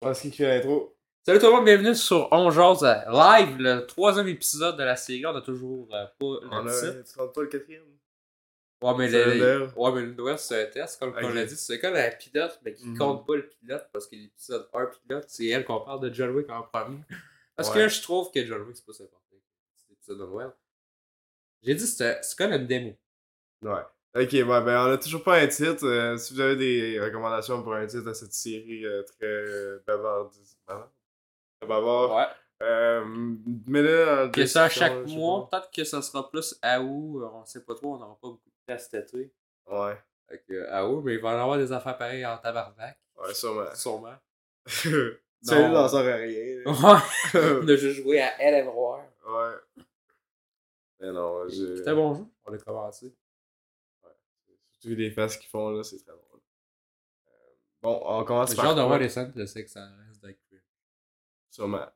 Qui fait l'intro? Salut tout le monde, bienvenue sur On Jase euh, live, le troisième épisode de la série. On a toujours euh, pas le On a... titre. Tu comptes pas le quatrième? Ouais, mais le, ouais, mais le Noël, c'est un test, comme Ok. on l'a dit. C'est comme la pilote, mais qui Mhm. compte pas le pilote parce que l'épisode 1 pilote, c'est elle qu'on parle de John Wick en premier. Parce que là, je trouve que John Wick, c'est pas important. C'est l'épisode de Noël. J'ai dit, c'est comme une démo. Ouais. Ok, ouais, ben on a toujours pas un titre. Euh, si vous avez des recommandations pour un titre à cette série euh, très euh, bavardise. Bavard? Ouais. Euh, mets-le en Que ça, chaque mois, peut-être que ça sera plus à où, on sait pas trop, on n'aura pas beaucoup de place cet été. pas. Ouais. Fait que, à où, mais il va y avoir des affaires pareilles en tabarnak. Ouais, sûrement. Sûrement. Celui Non. n'en sort à rien. là. Ouais. On a juste joué à Ellen Roar. ouais. Mais non, j'ai. C'était bon jeu. On a commencé. Surtout les faces qu'ils font là, c'est très drôle. Euh, bon, on commence par. hâte de voir les scènes de sexe en reste d'être Sûrement.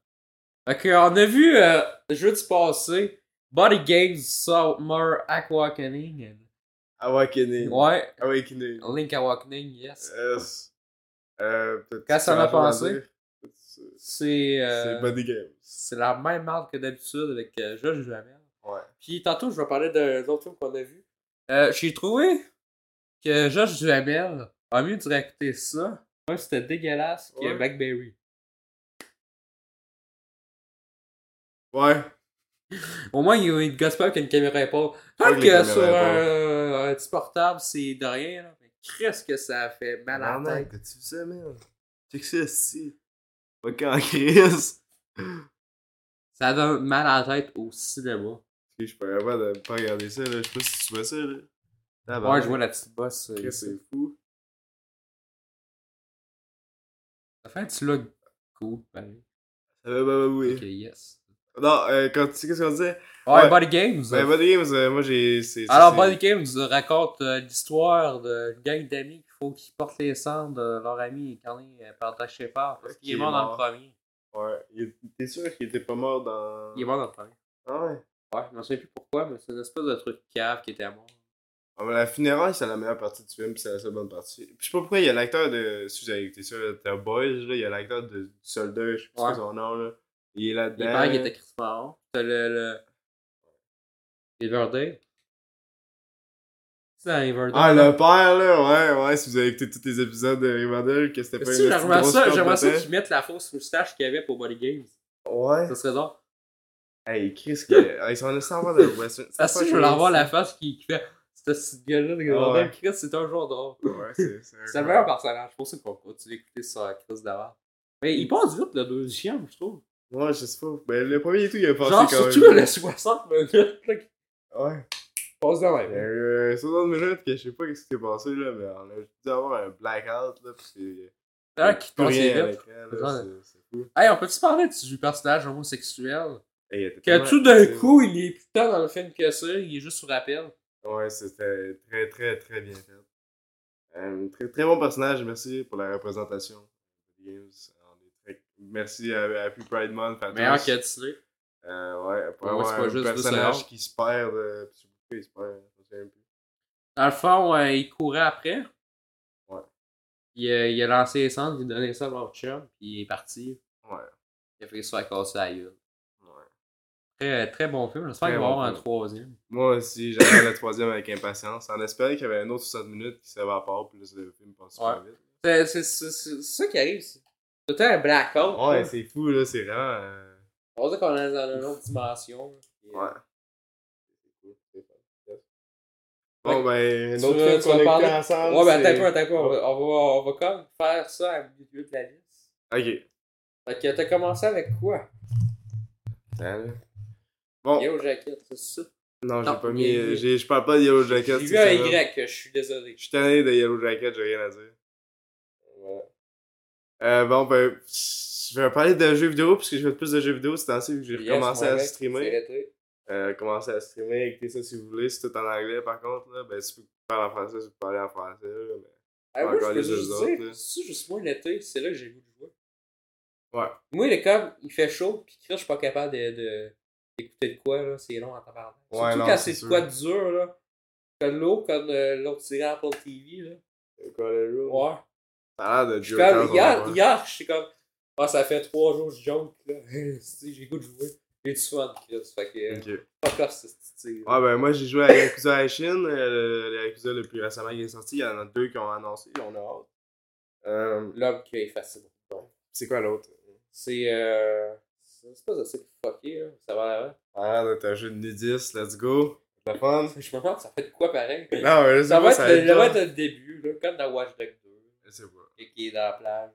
Que, on a vu euh, jeudi passé Body Games Summer Awakening. Awakening. Ouais, Awakening. Link Awakening, yes. Yes. Euh, Qu'est-ce que ça chose à pensé? C'est euh, c'est Body Games. c'est la même marque que d'habitude avec euh, Josh Jamel. Ouais. Puis tantôt, je vais parler d'un autre film qu'on a vu. Euh, J'ai trouvé que Josh Duhamel a mieux directé ça. Moi, c'était dégueulasse que Ouais. Blackberry. Ouais. Au moins, il, il gosse pas avec une caméra épaule. Ouais, Tant que sur un, un petit portable, c'est de rien. Là. Mais qu'est-ce que ça fait mal à la tête? Vu ça, man? Check ça, si. Pas qu'en crise. Ça donne mal à la tête au cinéma. Ok, je suis pas capable de pas regarder ça, là. Je sais pas si tu vois ça, là. Ouais, Tabarnak. je vois la petite bosse. euh, Chris, c'est fou. Ça fait un petit look cool, pareil. Ça va, bah, bah, oui. Ok, yes. Non, euh, quand tu sais qu'est-ce qu'on disait? Ouais, Ouais. Body Games. Body Games, euh, moi, j'ai. Alors, Body Games raconte euh, l'histoire d'une gang d'amis qu'il faut qu'ils portent les cendres de leur ami incarné euh, par Dash Shepard. Parce qu'il Qui est mort dans le premier. Ouais. T'es sûr qu'il était pas mort dans. Il est mort dans le premier. Ah ouais. Ouais, je me souviens plus pourquoi, mais c'est une espèce de truc cave qui était mort. Ah, mais la funéraille, c'est la meilleure partie du film, c'est la seule bonne partie. Puis je sais pas pourquoi il y a l'acteur de. Si vous avez écouté ça, The Boys, là, il y a l'acteur de du soldat, je sais pas Ouais. son nom, là. Il est là-dedans. paraît qu'il était Chris Marron. T'as le. le... Riverdale. C'est dans Riverdale. Ah, le père, là, ouais, ouais, si vous avez écouté tous les épisodes de Riverdale, que c'était pas une j'aimerais ça, j'aimerais ça qu'ils mettent la fausse moustache qu'il y avait pour Body Games. Ouais. Ça serait drôle. Hey, Chris, que... ils sont en train de. Ah si, je veux leur voir la face qui fait. Ce gars-là, Ah ouais. Chris, c'est un jour drôle. Ouais, c'est. C'est le meilleur personnage. C'est pour ça qu'on continue d'écouter ça Chris d'avant. Mais il passe vite le deuxième, je trouve. Ouais, je sais pas. Ben, le premier et tout, il a passé Genre, quand surtout même. le 60 minutes. qui Ouais. passe de même. euh, 60 minutes que je sais pas ce qui s'est passé, là, mais on a dû avoir un blackout, là, c'est. C'est vrai qu'il plus passe à vite. c'est- fou. Hey, on peut-tu parler du personnage homosexuel? Hey, Que tout d'un coup, il est plus tant dans le film que ça, il est juste sur rappel. Ouais, c'était très, très, très bien fait. Euh, très, très bon personnage, merci pour la représentation. Games. Merci à, à Happy Pride Month. à Meilleur que Disney. Euh, ouais, pour Ouais, avoir c'est pas un juste personnage qui se perd. euh, pourquoi il se perd, je me souviens plus. Dans le fond, euh, il courait après. Ouais. Il, a- il a lancé les cendres, il a donné ça à leur chum, puis il est parti. Ouais, Il a fait se faire casser la gueule. Ouais. Très, très bon film. J'espère qu'il va y avoir un troisième. Moi aussi, j'attends le troisième avec impatience, en espérant qu'il y avait un autre 60 minutes qui s'évapore, puis le film passe super Ouais. vite. C'est ça qui arrive. C'est un blackout. Ouais, c'est fou, là, c'est vraiment. euh, On dirait qu'on est dans une autre dimension. euh, Ouais. Bon, ben, un autre veux- film qu'on a parler- ensemble. Ouais, ben un peu, peu. On va, on va, on va comme faire ça à milieu de la liste. Ok. Fait que t'as commencé avec quoi? Bon, Yellow Jacket, c'est ça? non, j'ai pas mis. euh, j'ai- Je parle pas de Yellow Jacket. J'ai vu un. Y, je suis désolé. Je suis tanné de Yellow Jacket, j'ai rien à dire. Voilà. Euh, bon, ben, je vais parler de jeux vidéo, puisque je fais plus de jeux vidéo ce temps-ci, vu que j'ai Yes, recommencé mon à mec, streamer. l'été. Euh, commencer à streamer, écouter ça si vous voulez. C'est tout en anglais, par contre, là. Ben, si vous parlez en français, si vous parlez en français, là. Mais... Ah, moi, Encore je peux les juste autres, dire, là. c'est juste moi l'été, c'est là que j'ai le goût de jouer. Ouais. Moi, est comme, il fait chaud, pis là, je suis pas capable de, de, d'écouter de quoi, là, c'est long en tabarnak. Ouais, Surtout non, quand c'est de quoi de dur, là. Comme l'eau, comme euh, l'autre tiré Apple TV, là. Jeu? Ouais. Ça a l'air de Joe comme, hier, va hier, je suis comme, Ah, ça fait trois jours que je joke, là. j'ai goût de jouer. J'ai du fun, Chris. Fait que. Ok. Off, c'est style. Ah ben moi j'ai joué à Yakuza Ishin, euh, le Yakuza le plus récemment qui est sorti, il y en a deux qui ont annoncé, on a hâte. Euh, L'homme qui est facile. c'est quoi l'autre? C'est. Euh... C'est pas assez fucké, là. Ça va là. Ah, là, t'as un jeu de nudiste, let's go. C'est fun? Je me demande, ça fait de quoi pareil? Non, mais Ça va, être, ça va quoi? être le début, là, comme dans Watch Dogs 2, Je sais pas. et qui est dans la plage.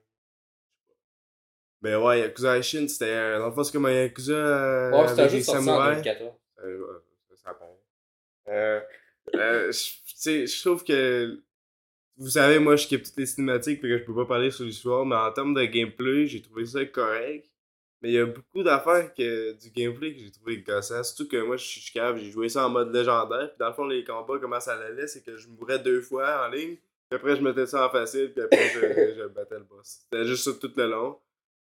Ben ouais, Yakuza Ishin, c'était. euh, Dans le fond, c'est comme un Yakuza. euh, Ouais, c'était sorti en samouraïs. 2014. Euh, ouais, ça. Euh, euh, je- tu sais, je trouve que. Vous savez, moi, je skip toutes les cinématiques, fait que je peux pas parler sur l'histoire, mais en termes de gameplay, j'ai trouvé ça correct. Mais il y a beaucoup d'affaires que, du gameplay que j'ai trouvé gossant. Surtout que moi, je suis cave, j'ai joué ça en mode légendaire. Puis dans le fond, les combats, comment ça allait, c'est que je mourais deux fois en ligne. Puis après, je mettais ça en facile, puis après, je, je battais le boss. C'était juste ça tout le long.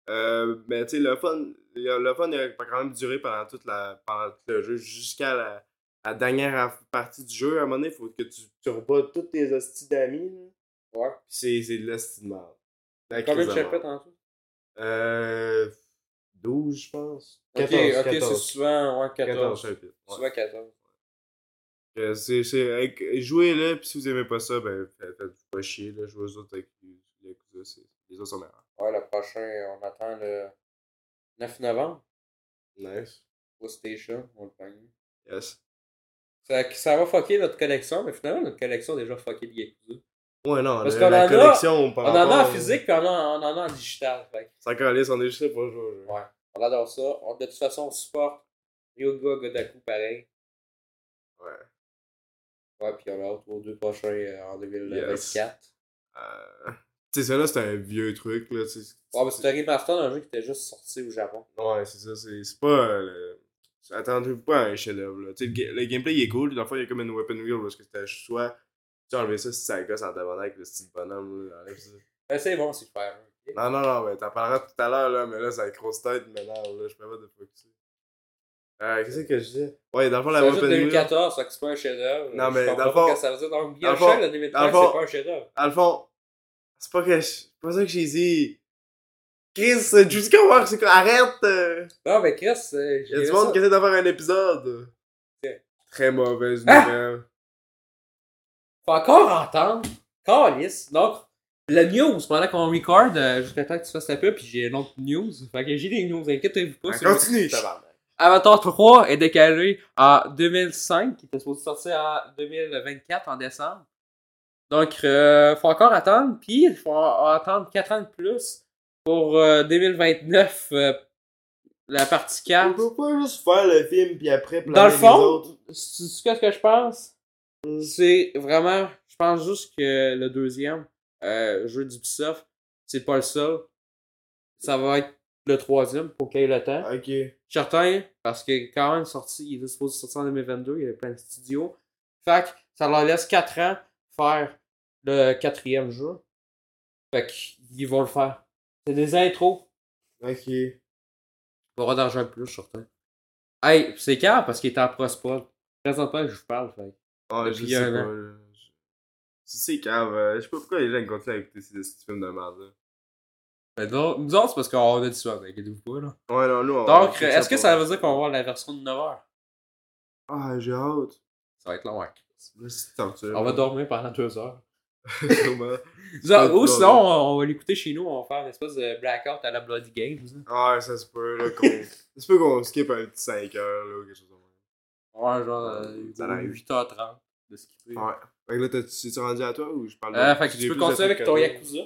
Euh, mais tu sais, le fun, le fun il a quand même duré pendant, toute la, pendant tout le jeu, jusqu'à la, la dernière partie du jeu. À un moment donné, il faut que tu, tu rebats tous tes hosties d'amis. là. Ouais. Puis c'est, c'est de l'hostie de merde. Combien de chapitres en tout? Euh. 12, je pense. Ok, 14, ok, c'est 14. souvent ouais, 14. 14 chapitres. ouais. Souvent 14. Euh, c'est, c'est, avec- jouez là, puis si vous aimez pas ça, ben faites, faites pas chier, là, jouez aux autres avec les Yakuza, c'est, les autres sont meilleurs. Ouais, le prochain, on attend le 9 novembre Nice. au Station. On le pogne. Yes. Ça, ça va fucker notre collection, mais finalement, notre collection a déjà fucké de Yakuza. Ouais, non, Parce qu'on en a- collection par On en a en physique, puis on en a, on en a en digital. Fait. Ça calisse, on est juste pour jouer. Ouais, on adore ça. On, de toute façon, on supporte Ryoga Godaku pareil. Ouais. Ouais, puis on a hâte aux deux prochains euh, en 2024. Euh, tu sais, ça là, c'est un vieux truc, là, tu sais. Ouais, mais c'est un remaster d'un jeu qui était juste sorti au Japon. Ouais, c'est ça, c'est pas. euh, le... Attendez-vous pas à un chef-d'œuvre, là. Tu sais, le, le gameplay, il est cool, dans le fond, il y a comme une weapon wheel, parce que c'était soit. Tu as enlevé ça si ça gosse en tabarnak, le style bonhomme, là, enlève ça. Ben, c'est bon, c'est faire. ok? Non, non, non, mais t'en parleras tout à l'heure, là, mais là, c'est la grosse tête maintenant, là, je peux pas de focuser. Euh, qu'est-ce que je disais? Ouais, dans le fond, la C'est de wheel. 2014, ça c'est pas un chef-d'œuvre. Non, mais dans le fond- ça veut dire. Dans le fond- de dans le 2013, fond- c'est pas un chef-d'œuvre. Dans le fond, c'est pas que je- c'est pas ça que j'ai dit. Chris, euh, Judy Comer, c'est quoi? Arrête! euh. Non, mais Chris, euh, Il y a j'ai du monde qui ça. essaie de faire un épisode. Très mauvaise Ah! Faut encore entendre. Calice. Donc, le news, pendant qu'on record, euh, temps que tu fasses la pub, puis j'ai une autre news. Fait que j'ai des news, inquiétez-vous pas. C'est- Continue! Avatar 3 est décalé en 2005, qui était supposé sortir en 2024, en décembre. Donc, euh, faut encore attendre, puis il faut attendre 4 ans de plus pour euh, 2029, euh, la partie 4. On peut pas juste faire le film puis après Dans le fond, c'est ce que je pense? C'est vraiment, je pense juste que le deuxième euh, jeu d'Ubisoft, c'est pas le seul. Ça va être le troisième pour qu'il y ait le temps. Ok. Certain, parce qu'il est quand même sorti, il était supposé sortir en 2022, il y avait plein de studios. Fait que ça leur laisse 4 ans faire le quatrième jeu. Fait qu'ils vont le faire. C'est des intros. Ok. Il va d'argent plus, certain. Hey, c'est calme parce qu'il est en prospod. Présentement, je vous parle, fait. Ah, je sais pas. là. Je- C'est cave. euh, Je sais pas pourquoi les gens continuent à écouter ces films de merde. là. Ben, nous, nous autres, c'est parce qu'on a du soir, inquiétez-vous pas, là. Ouais, non, nous, on- Donc, on fait est-ce que ça veut dire qu'on va voir la version de 9h? Ah, j'ai hâte. Ça va être long, hein. Torture. On va dormir pendant 2 heures. Genre, ou sinon, on, on va l'écouter chez nous, on va faire une espèce de blackout à la Bloody Games. Ah, ça se peut, là. qu'on- Ça se peut qu'on skip un petit 5 heures, là, ou quelque chose comme Ouais, genre, euh, Ça arrive. 8h30 de skipper. Ouais. Fait que là, t'as- tu t'es rendu à toi ou je parle de- Euh, fait que tu peux continuer avec ton? Yakuza.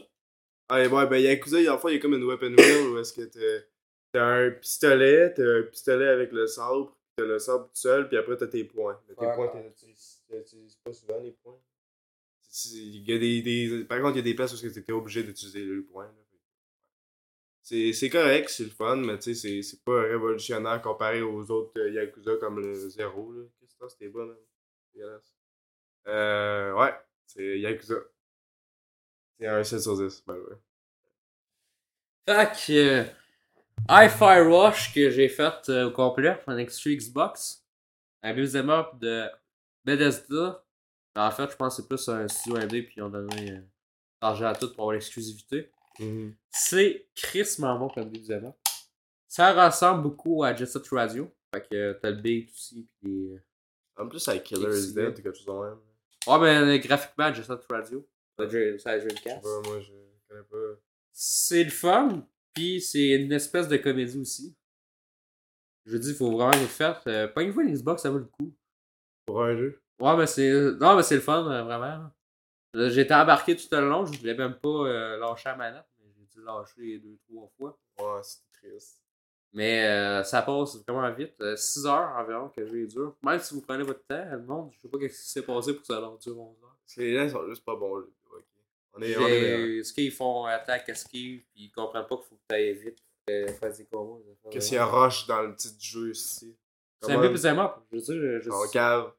Ah, ouais, ben Yakuza, il y a fois, il y a comme une weapon wheel où est-ce que t'as t'as un pistolet, t'as un pistolet avec le sabre, t'as le sabre tout seul, puis après t'as tes points. Mais tes Ouais. points, t'utilises t'utilises pas souvent les points. C'est- Il y a des, des- par contre, il y a des places où tu t'es obligé d'utiliser le point. là. C'est correct, c'est le fun, mais tu sais, c'est- pas révolutionnaire comparé aux autres euh, Yakuza comme le 0. là. Qu'est-ce que c'était bon? Dégueulasse. Euh, ouais, c'est Yakuza. C'est un 7 sur 10, by the way. Fait que euh, Hi-Fi Rush que j'ai fait au complet en extra Xbox. Un deuxième up de Bethesda. En fait, je pense que c'est plus un studio indé puis ils ont donné l'argent à tout pour avoir l'exclusivité. Mhm. C'est crissement bon comme up. Ça ressemble beaucoup à Jet Set Radio. Fait que euh, t'as le beat aussi. Puis... euh, En plus, avec Killer is Dead, quelque chose de même. Ouais, mais euh, graphiquement, Jet Set Radio. Pas, moi, je connais pas. C'est le fun. Puis c'est une espèce de comédie aussi. Je dis, il faut vraiment les faire. Euh, Pognez-vous une Xbox, ça vaut le coup. Pour un jeu. Ouais, mais c'est. Non, mais c'est le fun, euh, vraiment. Euh, J'étais embarqué tout le long, je voulais même pas euh, lâcher la manette, mais j'ai dû lâcher deux, trois fois. Ouais, c'est triste. Mais euh, ça passe vraiment vite. 6 heures environ que j'ai dur. Même si vous prenez votre temps, le monde, je sais pas ce qui s'est passé pour que ça leur dure 11 heures. Les gens sont juste pas bons, là. Ok. On est, on est meilleurs. J'ai- Ce qu'ils font attaque, esquive, puis ils comprennent pas qu'il faut que tu ailles vite, que tu fasses des Qu'est-ce qu'il y a rush dans le du jeu ici? C'est un peu plus aimable. Je veux dire, je cave.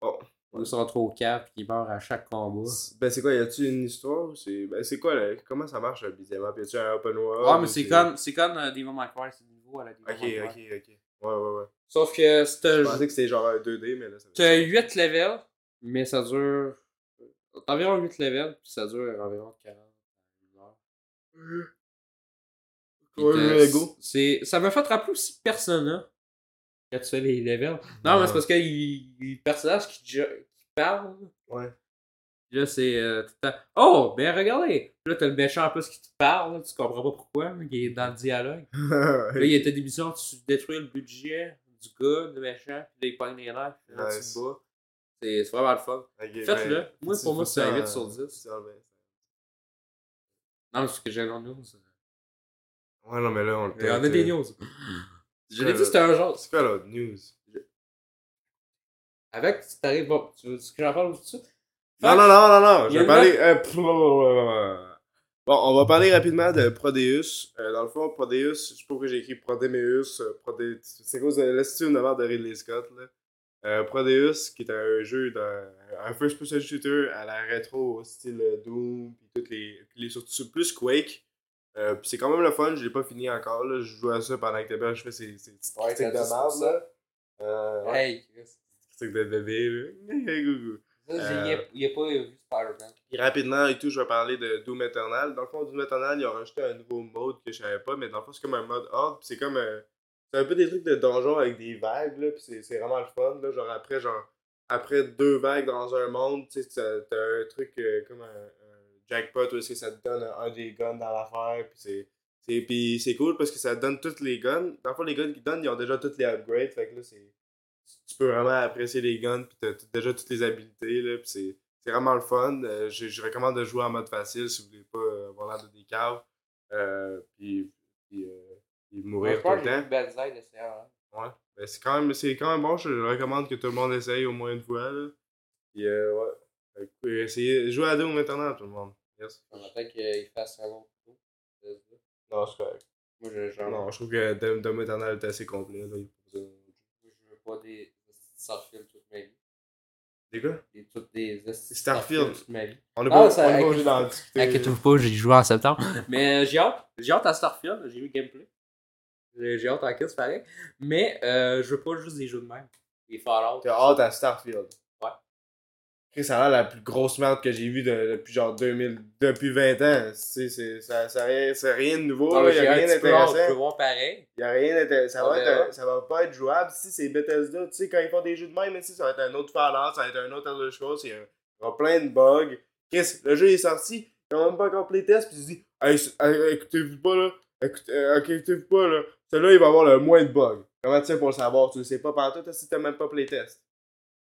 Bon. Ils sont trop au cap, puis ils meurent à chaque combat. Ben, c'est quoi, y a-tu une histoire c'est. Ben, c'est quoi, là? Comment ça marche, le beat'em up? Y a-tu un open world? Ouais, ou mais c'est comme, c'est comme euh, Devil May Cry, c'est le niveau à la Devil Ok, Cry. ok, ok. Ouais, ouais, ouais. Sauf que c'est Je pensais que c'était genre un 2D, mais là, ça T'as 8 levels, mais ça dure. Environ 8 levels, puis ça dure environ 40 heures. Puis Ouais, t'as- c'est- Ça m'a fait rappeler aussi Persona. Quand tu fais les levels. Non, mais c'est parce que il- il- le personnage qui, qui parle, Ouais. là, c'est euh. Oh, ben regardez! Là, t'as le méchant en plus qui te parle, là, tu comprends pas pourquoi, mais il est dans le dialogue. Là, il y a des missions, tu détruis le budget du gars, du méchant, puis là, il pogne les nerfs, puis là, tu bats. C'est vraiment le fun. Ok, Faites-le. ben, Moi, pour moi, c'est un ça, 8 sur euh, 10. ça, ben, Non, mais c'est ce que j'ai dans news. Ouais, non, mais là, on le Il y en a des news. Je l'ai dit, c'était un genre. C'est quoi l'autre news? Avec, tu t'arrives. Bon, tu veux que j'en parle tout de suite? Non, non, non, non, non, je vais parler. euh, Bon, on va parler rapidement de Prodeus. Euh, dans le fond, Prodeus, je sais pas pourquoi j'ai écrit Prodeus. euh, Prode- C'est cause de l'estime de merde de Ridley Scott. Là. Euh, Prodeus, qui est un jeu, d'un un first person shooter à la rétro, style Doom, puis toutes les. Puis les surtout plus Quake. Euh, puis c'est quand même le fun, je l'ai pas fini encore. Là. Je joue à ça pendant que Tébert, je fais ces, ces petites Ouais, critiques de merde. là. Euh, ouais, Hey, critiques de bébé. Là. Hey, j'ai- Euh, il a- il a pas vu Spider-Man. Puis rapidement et tout, je vais parler de Doom Eternal. Dans le fond, Doom Eternal, ils ont rajouté un nouveau mode que je savais pas, mais dans le fond, c'est comme un mode hard. Puis c'est comme. euh, c'est un peu des trucs de donjon avec des vagues, là. Puis c'est, c'est vraiment le fun, là. Genre après, genre. Après deux vagues dans un monde, tu sais, t'as, t'as un truc euh, comme un jackpot où est-ce que ça te donne un, des guns dans l'affaire. Puis c'est. c'est puis c'est cool parce que ça donne tous les guns. Fond, les guns qu'ils donnent, ils ont déjà tous les upgrades. Fait que là, c'est. Tu peux vraiment apprécier les guns, puis t'as, déjà toutes les habilités, là. Puis c'est. C'est vraiment le fun. Euh, je, je recommande de jouer en mode facile si vous voulez pas euh, avoir l'air de des caves. Euh, puis, puis, euh, puis mourir je tout le temps. CR. Ouais. Ben, c'est quand même c'est quand même bon, je recommande que tout le monde essaye au moins une fois. Là. Puis euh, ouais. Fait que, essayez, jouez à Doom maintenant tout le monde. Yes. On attend qu'il fasse un autre tour. Non, c'est correct. Moi, je, genre, Non, je trouve que Doom Eternal est assez complet. Là. Je veux pas des Starfield toute ma vie. Les gars, Des, toutes des Starfield. toute ma vie. on est Ah, pas, obligé d'en discuter. Inquiétez-vous pas, j'ai joué en septembre. Mais euh, j'ai hâte. J'ai hâte à Starfield. J'ai vu le gameplay. J'ai j'ai hâte à Kiss, pareil. Mais euh, je veux pas juste des jeux de même. Des Fallout. T'as hâte à Starfield. Ça a l'air la plus grosse merde que j'ai vue de- depuis genre 2000, depuis 20 ans. C'est, c'est, ça, ça, rien- c'est rien de nouveau, Ah, là, mais y a rien peu d'intéressant. voir pareil. Y a rien d'intéressant. Ça, va être un- ça va pas être jouable. Si c'est Bethesda, tu sais, quand ils font des jeux de même, ici, ça va être un autre Fallout, ça va être un autre Scrolls, il y il aura plein de bugs. Chris, le jeu est sorti, ils ont même pas encore playtest, puis ils se disent, hey, écoutez-vous pas là, écoutez, euh, écoutez-vous pas là, celui-là il va avoir le moins de bugs. Comment tu sais pour le savoir, tu le sais pas partout, si t'as même pas playtest.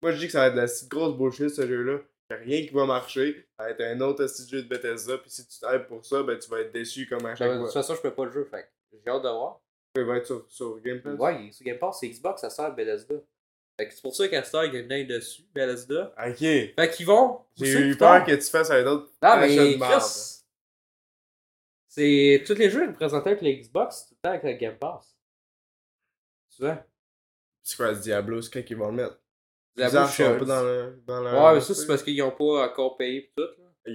Moi je dis que ça va être de la grosse bullshit ce jeu-là. Rien qui va marcher, ça va être un autre jeu de Bethesda, puis si tu t'aides pour ça, ben tu vas être déçu comme à chaque De toute façon, je peux pas le jeu. Fait j'ai hâte de voir. Il va être sur, sur Game Pass. Ouais, sur Game Pass, c'est Xbox, ça sert à Bethesda. Fait que c'est pour ça qu'à Star, il y a dessus, Bethesda. Ok. Fait qu'ils vont. J'ai eu peur que tu fasses un autre Non, achat mais. Chris, c'est tous les jeux ils me présentaient avec les Xbox tout le temps avec le Game Pass. Tu vois? C'est quoi ce Diablo, c'est quand qu'ils vont le mettre? Suis un Shorts. peu dans le. Dans le Ouais, mais ça, c'est parce qu'ils ont pas encore payé pis tout. Là.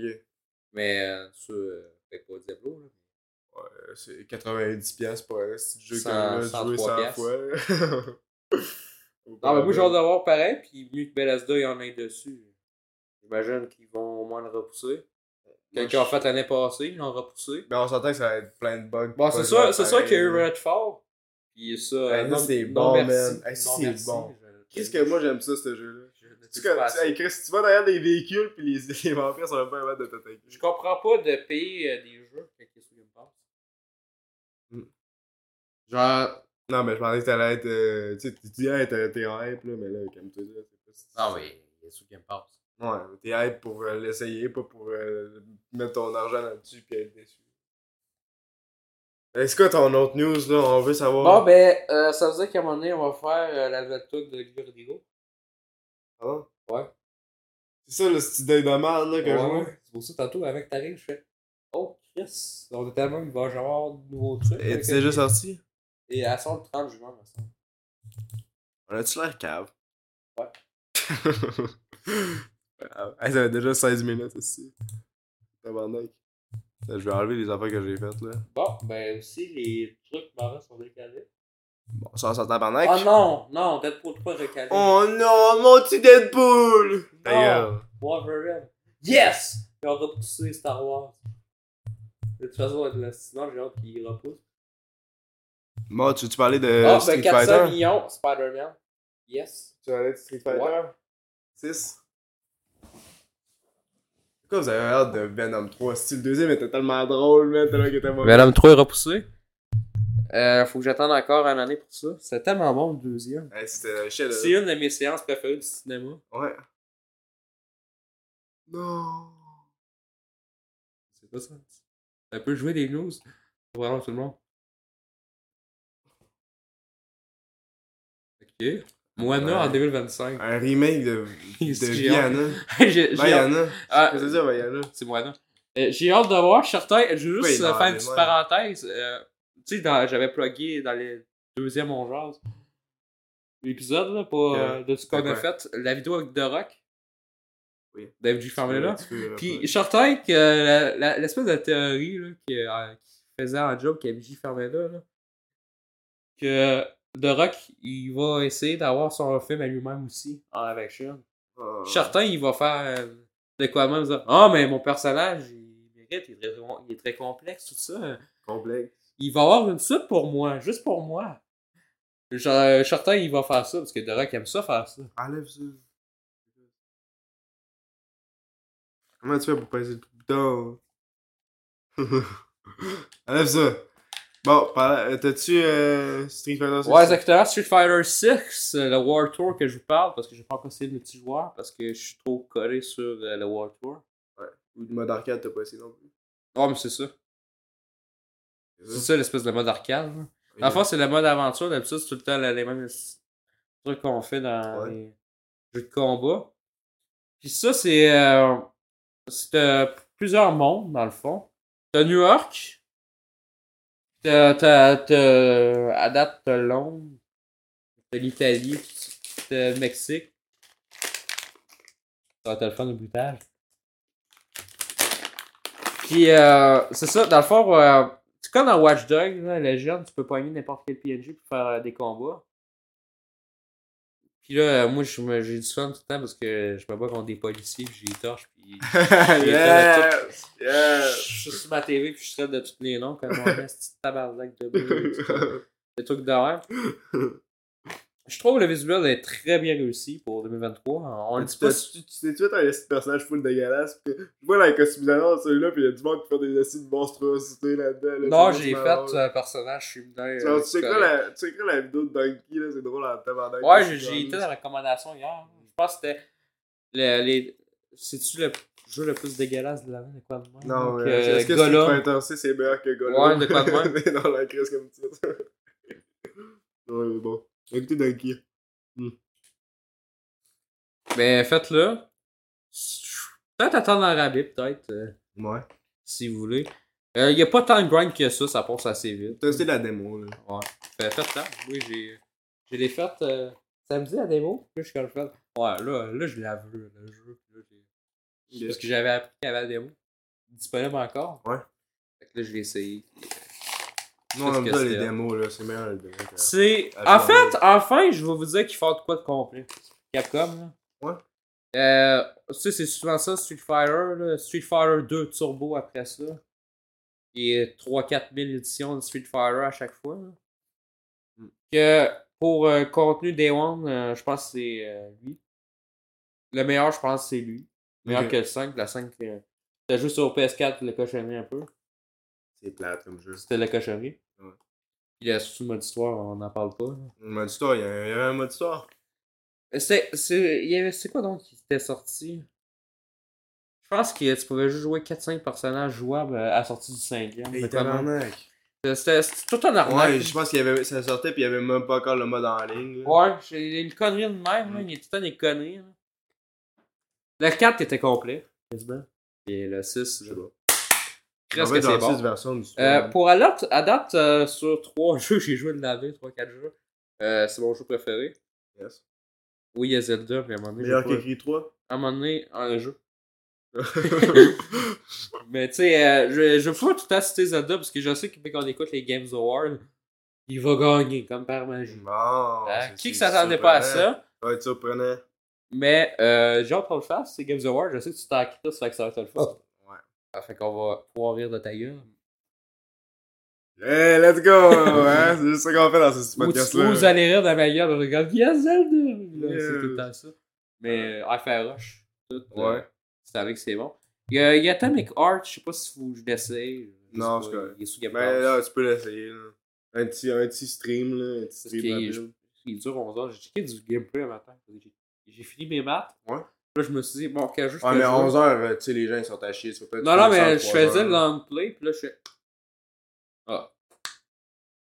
Mais euh, ça, euh, fait pas Diablo. Là. Ouais, c'est 90$ pour un petit jeu là, 103 joué 100 piastres. fois. Non, mais moi, j'ai hâte de voir pareil, puis mieux que Bethesda, il y en a dessus. J'imagine qu'ils vont au moins le repousser. Quelqu'un a fait l'année passée, ils l'ont repoussé. Mais on s'entend que ça va être plein de bugs. Bon, c'est bugs c'est sûr qu'il y a eu. Redfall. Puis ça. Ouais, non- ça, c'est bon, merci. man. Hey, ça, c'est bon. Qu'est-ce que moi j'aime ça, ce jeu-là? Tu, hey, Chris, tu vas derrière des véhicules pis les, les vampires sont même pas capables de t'attaquer. Je comprends pas de payer euh, des jeux quand sont sur Game Pass. Genre. Non, mais je pensais que t'allais être. euh, tu sais, tu dis, hey, t'es hype, là, mais là, comme tu dis, c'est pas. Non, mais il est sur Game Pass. Ouais, t'es hype pour euh, l'essayer, pas pour euh, mettre ton argent là-dessus pis être déçu. Est-ce que ton autre news, là, on veut savoir? Bon, ben, euh, ça veut dire qu'à un moment donné, on va faire euh, la nouvelle truc de Gurdigo. Pardon? Ouais. C'est ça le style de merde, là, que je vois? C'est pour ça, tantôt, avec t'arrives, je fais. Oh, Chris. On est tellement qu'il va y avoir de nouveaux trucs. Et tu déjà sorti? Et à son 30 juin, me semble. On a-tu l'air cave? Ouais. Ah, hey, ça fait déjà 16 minutes aussi. Tabarnak. Je vais enlever les affaires que j'ai faites là. Bon, ben aussi, les trucs marrants sont décalés. Bon, ça, ça tabarnak. Oh non, non, Deadpool 3 décalé. Oh non, mon petit Deadpool! Non. gueule. Wolverine. Yes! Ils ont repoussé Star Wars. De toute façon, avec le sinon, j'ai hâte qu'ils repoussent. Bon, tu veux-tu parler de Ah, Street ben 400 Fighter? millions, Spider-Man. Yes. Tu veux parler de Street Fighter? Ouais. 6? Pourquoi vous avez hâte de Venom 3? Si le deuxième était tellement drôle, man, tellement qu'il était mauvais. Venom 3 est repoussé? Euh, faut que j'attende encore une année pour ça. C'est tellement bon le deuxième. C'était C'est une de mes séances préférées du cinéma. Ouais. Non. C'est pas ça. Ça peut jouer des news. Vraiment tout le monde. Ok. Moana en Ouais. 2025. Un remake de, de. Viana. Viana. Ah, Qu'est-ce que Viana? c'est Moana. Euh, J'ai hâte de voir. Je certain. Je veux Oui, juste non, euh, faire une petite ouais. parenthèse. Euh, tu sais, j'avais plugué dans les deuxième on jase. L'épisode, là, pas de ce qu'on a fait. La vidéo avec The Rock. Oui. David G. Peux- Puis certain que la- l'espèce de théorie là, qui, qui faisait en job qu'MJ Farmella, là, que The Rock, il va essayer d'avoir son film à lui-même aussi, en live action. Ah. Certain qu'il va faire euh, de quoi même dire Ah, mais mon personnage, il mérite, il est, très, il est très complexe, tout ça. Complexe. Il va avoir une suite pour moi, juste pour moi. Je suis certain qu'il va faire ça, parce que The Rock aime ça faire ça. Enlève ça. Comment tu fais pour passer le bouton? Enlève ça. Bon, euh, t'as-tu euh, Street Fighter 6? Ouais, exactement. Street Fighter 6, euh, le War Tour que je vous parle, parce que j'ai pas encore essayé le multijoueur, parce que je suis trop collé sur euh, le War Tour. Ou le mode arcade, t'as pas essayé non plus. Ouais, mais c'est ça. C'est ça? L'espèce de mode arcade. là. Ok. En fait, c'est le mode aventure. D'habitude, c'est tout le temps les mêmes trucs qu'on fait dans Ouais. les jeux de combat. Puis ça, c'est euh, c'est plusieurs mondes, dans le fond. T'as New York. T'as, t'as, t'as, à date, t'as Londres. T'as l'Italie. T'as le Mexique. T'as le téléphone de bruitage. Puis, euh, c'est ça, dans le fond, euh, c'est comme dans Watch Dogs, là, Legend, tu peux pogner n'importe quel PNG pour faire euh, des combats. Puis là, euh, moi, je me- j'ai du fun tout le temps parce que je me bats contre des policiers, puis j'ai les torches, puis je suis sur ma TV, puis je traite de tous les noms, comme mon petit tabarnak de bleu, des trucs d'horreur. Je trouve que le visuel est très bien réussi pour 2023. On le dit tu pas. tu- tu t'es tué un personnage full dégueulasse. pis Je vois dans les customisations celui-là, pis y'a du monde qui fait des esti de monstruosités là-dedans. là, Non, j'ai fait un personnage féminin. Euh, tu sais quoi correct. la, tu sais quoi la vidéo de Donkey là, c'est drôle en tabarnak. Ouais, j'ai été dans la recommandation hier. Je pense que c'était. Le, les... C'est-tu le jeu le plus dégueulasse de l'année, de quoi de même? Non, mais euh, est-ce que Gollum. Street Fighter 6 c'est meilleur que Gollum? Ouais, de quoi de même? Mais dans la crise comme titre. ouais, mais bon. Écoutez Donkey. Mais faites-le. Peut-être attendre un rabais, peut-être, euh, Ouais. si vous voulez. Il n'y a pas tant de grind que ça, ça passe assez vite. T'as aussi la démo là. Ouais. Fait, faites-le. Oui, j'ai. Je l'ai fait euh, samedi la démo. Puis je suis le fait. Ouais, là, là je la veux, le jeu. Là, j'ai- Parce que j'avais appris qu'il y avait la démo. Disponible encore. Ouais. Fait que là, je l'ai essayé. Non, on les là? démos là, c'est meilleur les démos. que- C'est. En fait, enfin, je vais vous dire qu'il faut de quoi de complet. Capcom, là. Ouais. Euh, tu sais, c'est souvent ça, Street Fighter. Là. Street Fighter 2 Turbo après ça. Et 3-4 000 éditions de Street Fighter à chaque fois. là. Mm. Que pour euh, contenu Day One, euh, je pense que c'est euh, lui. Le meilleur, je pense que c'est lui. Meilleur que le 5. La 5, euh, c'était juste sur PS4 le cochonnerie un peu. C'est plate comme jeu. C'était la cochonnerie. Ouais. Puis la sous mode histoire, on n'en parle pas. Un mode histoire, il y a- il y avait un mode histoire. C'est, c'est, il y avait, c'est quoi donc qui était sorti? Je pense que tu pouvais juste jouer 4-5 personnages jouables à la sortie du 5e. Hey, tabarnak. C'était, c'était tout un arnaque. Ouais, je pense qu'il y avait, ça sortait puis il y avait même pas encore le mode en ligne. là. Ouais, j'ai une connerie de même, là. Il est tout le temps des conneries. là. Le 4 était complet, quasiment. Et le 6, Je sais pas. Qu'est-ce En que fait, c'est bon. six versions du Euh, pour alerte, à date, euh, sur 3 jeux, j'ai joué de la vie, 3-4 jeux. Euh, c'est mon jeu préféré. Yes. Oui, il y a Zelda, puis à un moment donné. Meilleur qu'écrit 3. À un moment donné, un jeu. Mais tu sais, euh, je, je veux pas tout le temps citer Zelda parce que je sais que quand on écoute les Games Awards, il va gagner comme par magie. Euh, c'est- qui que s'attendait pas à ça? Ça va être surprenant. Mais euh, j'ai hâte qu'on le fasse, c'est Games Awards. Je sais que tu t'en quittes, ça fait que ça va être le fun. Ça fait qu'on va pouvoir rire de ta gueule. Hey, let's go! hein? C'est juste ça qu'on fait dans ce podcast-là. ou vous allez rire de ma gueule, on regarde, yes, Zelda! Là, Yes. C'est tout le temps ça. Mais euh, FR Rush, tout, euh, Ouais. c'est avec que c'est bon. Il y, a, il y a Atomic Heart, je sais pas si vous je l'essaye. Je Non, pas, correct. Il est sous Mais Pass. là, tu peux l'essayer. là. Un petit, un petit stream, là. Un petit stream rapide. il dure 11 heures. J'ai checké du gameplay un matin. J'ai- J'ai fini mes maths. Ouais. Là, je me suis dit, bon, quel jeu je Ah, mais jouer? 11 heures, tu sais, les gens ils sont à chier. tu vas peut-être Non, non, ça mais je faisais heures. le long play, puis là, je fais. Ah.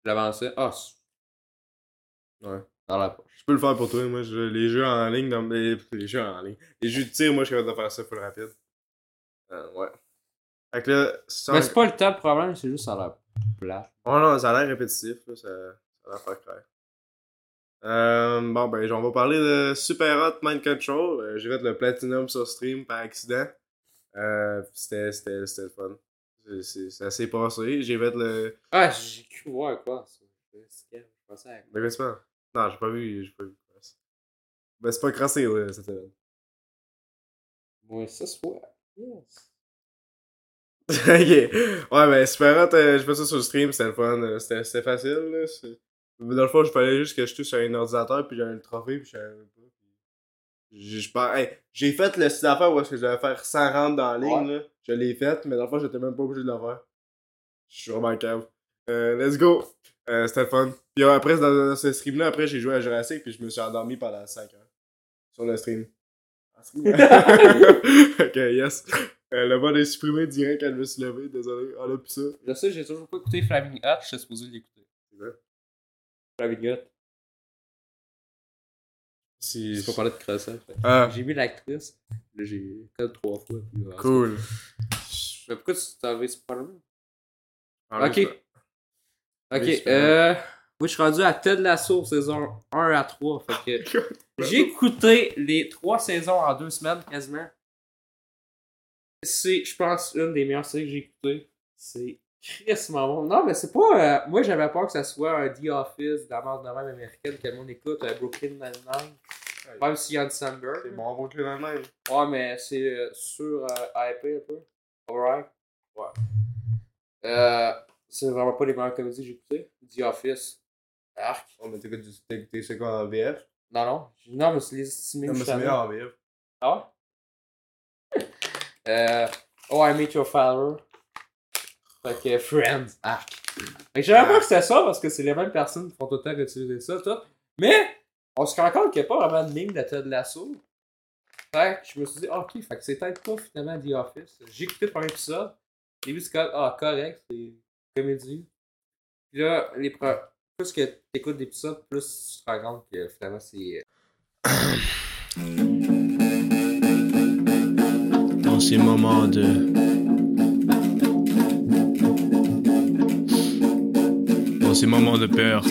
J'avançais. Ah, Ouais. dans la poche. Je peux le faire pour toi, moi. Je, les jeux en ligne, dans, les, les jeux en ligne. Les jeux de tir, moi, je suis capable de faire ça full rapide. Euh, ouais. Fait que là, sans... Mais c'est pas le temps le problème, c'est juste ça a l'air plat. Oh non, ça a l'air répétitif, là, ça, ça a l'air pas clair. Euh, bon, ben, on va parler de Super Hot Mind Control. Euh, J'ai fait le Platinum sur stream par accident. Euh, c'était, c'était, c'était le fun. C'est- c'est- Ça s'est passé. J'ai fait le. Ah, j'ai cru voir quoi. ça. Je pensais à. Quoi tu parles? Non, j'ai pas vu. J'ai pas vu. Ben, c'est pas crassé, ouais, cette semaine. Ouais, ça se voit. Yes. ok. Ouais, ben, Super Hot, euh, j'ai fait ça sur le stream, c'était le fun. euh, C'était, c'était facile, là. c'est- Mais Dans le fond, je fallait juste que je touche sur un ordinateur, puis j'avais le trophée, puis même pas. J'ai, hey, j'ai fait le site d'affaires où est-ce que je devais faire 100 rentes dans la ligne, là. Je l'ai fait, mais dans le fond, j'étais même pas obligé de le faire. Je suis vraiment cave. Euh, let's go! Euh, c'était le fun. Puis euh, après, dans, dans ce stream-là, après, j'ai joué à Jurassic, puis je me suis endormi pendant 5 heures. Sur le stream. Ok, yes. Euh, le mode est supprimé direct quand je me suis levé, désolé. On a plus ça. Je sais, j'ai toujours pas écouté Flaming Hot, je suis supposé l'écouter. Hot. Si... Pas parler de croissant. Ah, J'ai vu l'actrice, là j'ai comme trois fois. Puis, là, cool. Mais pourquoi tu t'es enlevé Spider-Man? Ah, Ok. Ok, Oui, euh. Moi, je suis rendu à Ted Lasso, saison 1 à 3. Fait que j'ai écouté les trois saisons en deux semaines quasiment. C'est, je pense, une des meilleures séries que j'ai écoutées. C'est crissement bon. Non, mais c'est pas. euh, moi, j'avais peur que ça soit un The Office de la merde de même américaine que le monde écoute, euh, Brooklyn Nine-Nine. Même s'il y a. C'est bon, le même. Ouais, mais c'est euh, sur euh, IP un peu. Alright. Ouais. Euh, c'est vraiment pas les meilleures comédies que j'ai écoutées. The Office. Arc. Oh, mais t'as écouté c'est quoi en VF? Non, non. Non, mais c'est les estimés Non, mais c'est meilleur en VF. Ah ouais? euh, oh, I Meet Your Father. Fait que Friends. Arc. Fait que je savais pas que c'était ça parce que c'est les mêmes personnes qui font tout le temps utiliser ça, tout. Mais, on se rend compte qu'il n'y a pas vraiment de ligne de Ted Lasso. Fait que je me suis dit, ok, fait que c'est peut-être pas finalement The Office. J'ai écouté le premier épisode. J'ai vu, c'est comme, ah, correct, c'est comédie. Puis là, les pre- plus que t'écoutes d'épisodes, plus tu te rends compte que finalement c'est. dans ces moments de ces moments de perte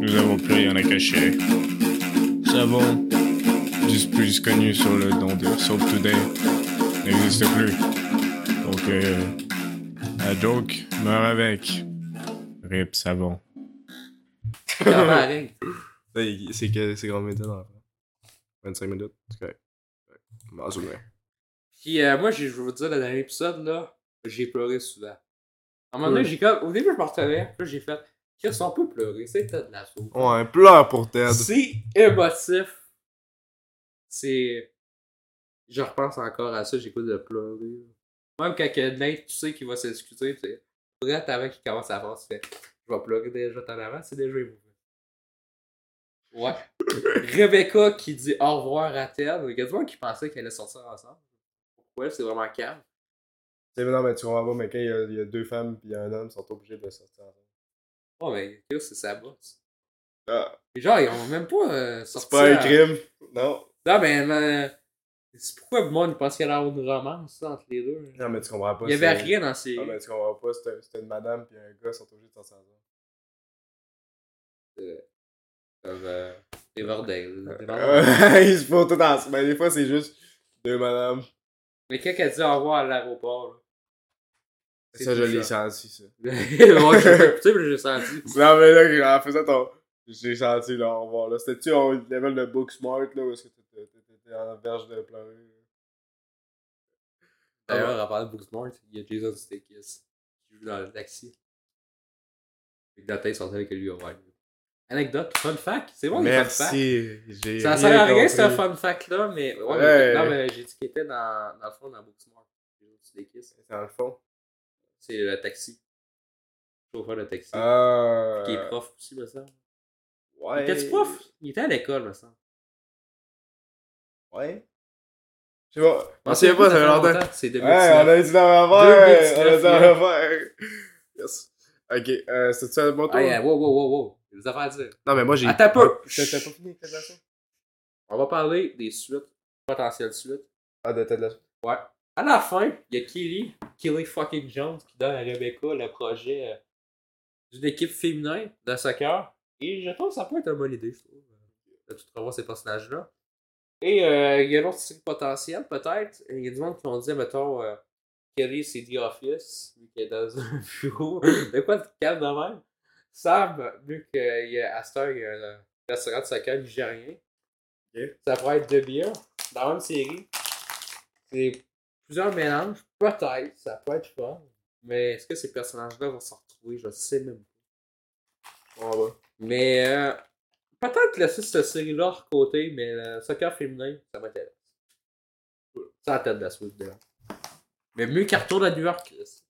nous n'avons plus rien à cacher savons juste plus connu sur le nom de Soap Today n'existe plus donc euh, la joke meurt avec rip savon C'est que c'est la fin? 25 minutes? C'est correct. Vrai. Puis euh, moi, je vais vous dire, le dernier épisode, là, j'ai pleuré souvent. À un moment donné, j'ai comme. Au début, je me retenais, puis j'ai fait. Qu'on peut pleurer? C'est Ted Lasso. Ouais, pleure pour Ted. C'est émotif. C'est. Je repense encore à ça, j'écoute de pleurer. Même quand Nate, tu sais qu'il va s'excuser, tu sais, prête avant qu'il commence à voir, tu fais. Je vais pleurer déjà en avant, c'est déjà émouvant. Ouais. Rebecca qui dit au revoir à Ted. Il y a du monde qui pensait qu'elle allait sortir ensemble. Pourquoi? C'est vraiment calme. Tu sais, non, mais tu comprends pas, mais quand il y, a, il y a deux femmes pis un homme, ils sont obligés de sortir ensemble. Oh, mais Chris, c'est sa bosse. Ah, Et genre, ils ont même pas euh, sorti. c'est pas un à- crime. Non. Non, mais. mais c'est pourquoi le monde pense qu'il y avoir une romance ça, entre les deux. Non, mais tu comprends pas. Il y avait rien dans ces. Non, mais tu comprends pas, c'était une madame pis un gars, sont obligés de sortir ensemble. euh, Comme. Euh. Euh, ils se font tout ensemble. Mais des fois, c'est juste deux madames. Mais quand elle dit au revoir à l'aéroport, Ça, je l'ai senti, ça. j'ai pas écouté, mais j'ai senti. Non, mais là, en faisant ton. J'ai senti, là, au revoir, là. C'était-tu au level de Booksmart, là, où est-ce que t'étais en verge de pleurer? D'ailleurs, à part de Booksmart, il y a Jason Sudeikis qui joue dans le taxi. Et dans la tête, sortait avec lui au ouais. Anecdote, fun fact. C'est bon, les fun facts. Merci. Ça sert à rien, ce fun fact-là, mais. Ouais, mais- non, mais j'ai dit qu'il était dans, dans le fond dans Booksmart. Jason. C'est dans le fond. C'est le taxi. Chauffeur de taxi. Ah. Qui est prof aussi, me semble. Ouais. Était-tu prof? Il était à l'école, me semble. Ouais. Je sais pas. Je sais pas, ça fait longtemps. C'est Ouais, 2019. on a dit la même affaire. 2019, On a dit la même. Yes. Ok, euh, c'est-tu un bon tour? Ah, wow, wow, wow, wow. Il y a des affaires à dire. Non, mais moi, j'ai. Attends un peu. T'as pas fini avec Ted? On va parler des suites, potentielles suites. Ah, de Ted Lasso. Ouais. À la fin, il y a Kelly, Kelly fucking Jones, qui donne à Rebecca le projet euh, d'une équipe féminin de soccer. Et je trouve que ça peut être une bonne idée, je trouve, euh, de tout revoir ces personnages-là. Et euh, il y a une autre série potentielle, peut-être. Il y a du monde qui ont dit, mettons, euh, Kelly, c'est The Office, vu qu'elle est dans un bureau. De quoi de calme de même? Sam, vu qu'il y a heure, il y a un restaurant de soccer nigérien. Ok. Ça pourrait être The Beer, dans la même série. C'est plusieurs mélanges. Peut-être, ça peut être fun. Mais est-ce que ces personnages-là vont se retrouver? Je sais même pas. On va. Mais euh, peut-être laisser cette série-là hors côté, mais le soccer féminin, ça m'intéresse. C'est la tête de la suite dedans. Mais mieux qu'un retour de New York, Chris.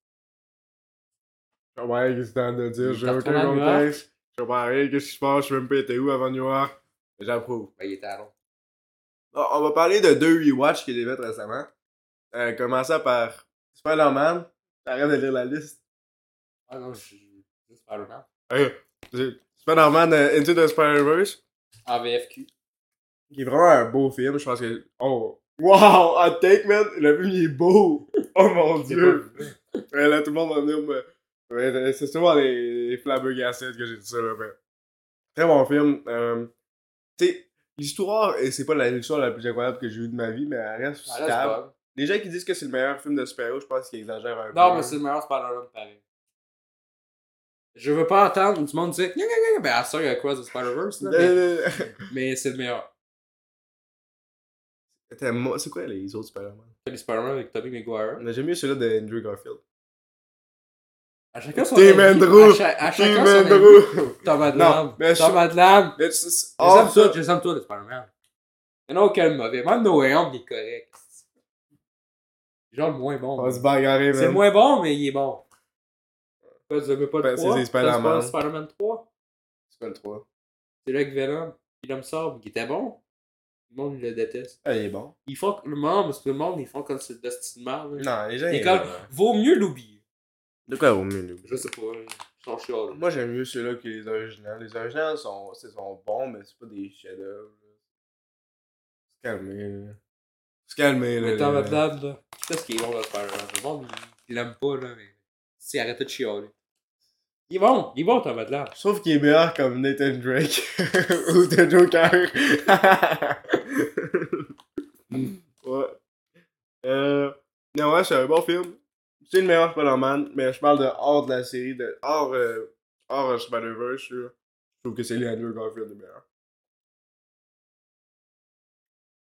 Ouais, qu'est-ce que t'as de dire? Il J'ai est aucun à contexte. Je comprends rien, qu'est-ce qui se passe? Je sais même pas été où avant New York. J'approuve. Ben, il était à Londres. Bon, on va parler de deux rewatch qu'il a fait récemment. Euh, commençant par Spider-Man. Arrête de lire la liste. Ah non, je suis Spider-Man. Ok. C'est Spider-Man euh, Into the Spider-Verse. En VFQ. Qui est vraiment un beau film. Je pense que. Oh. Wow! Hot take, man! Le film, il est beau! Oh mon dieu! Ouais, là, tout le monde va venir me. Ouais, c'est souvent les, les flabbergasted que j'ai dit ça, là. mais- Très bon film. Euh, tu sais, l'histoire, et c'est pas l'histoire la plus incroyable que j'ai eue de ma vie, mais elle reste reste stable. Les gens qui disent que c'est le meilleur film de super-héros, je pense qu'ils exagèrent un peu. Non, mais c'est le meilleur Spider-Man pareil. Je veux pas entendre du monde dire. Ben, à ça, il y a quoi de Spider-Verse? Mais, mais c'est le meilleur. C'est quoi les autres Spider-Man? Les Spider-Man avec Tobey Maguire. On a jamais eu celui-là de Andrew Garfield. À chacun son Tim avis. Andrew! À, chacun son. Andrew! Tom Adlam. Tom Adlam. Je les aime tous, je les aime tous, les Spider-Man. Il y en a aucun mauvais. Même No Way Home, il est correct. Genre le moins bon. On va se bagarrer, C'est le moins bon, mais il est bon. Tu veux pas de Ben, 3? c'est- c'est Spider-Man. Spider-Man 3. C'est pas le 3. C'est là avec Venom. Il aime ça, qui était bon. Le monde le déteste. Ah, il est bon. Ils font le monde, parce que le monde, ils font comme c'est le destin de merde. Non, les gens. Ils- comme, vaut mieux l'oublier. De quoi au mieux, Je sais pas, ils sont chiants là. Moi, j'aime mieux ceux-là que les originaux. Les originaux sont, c'est- sont bons, mais c'est pas des chefs-d'œuvre. Calmer, là. Se calmer, là. Mais Tom là. Adlam, là, qu'est-ce qui est bon dans Spider-Man? Le monde, il- il l'aime pas, là, mais s'il arrêtait de chialer. Il est bon, il est bon, Tom Adlam. Sauf qu'il est meilleur comme Nathan Drake ou The Joker. ouais. Euh, non, ouais, c'est un bon film. C'est le meilleur Spider-Man, mais je parle de hors de la série, de hors, euh, hors Spider-Verse. là. Je trouve que c'est Andrew Garfield le meilleur.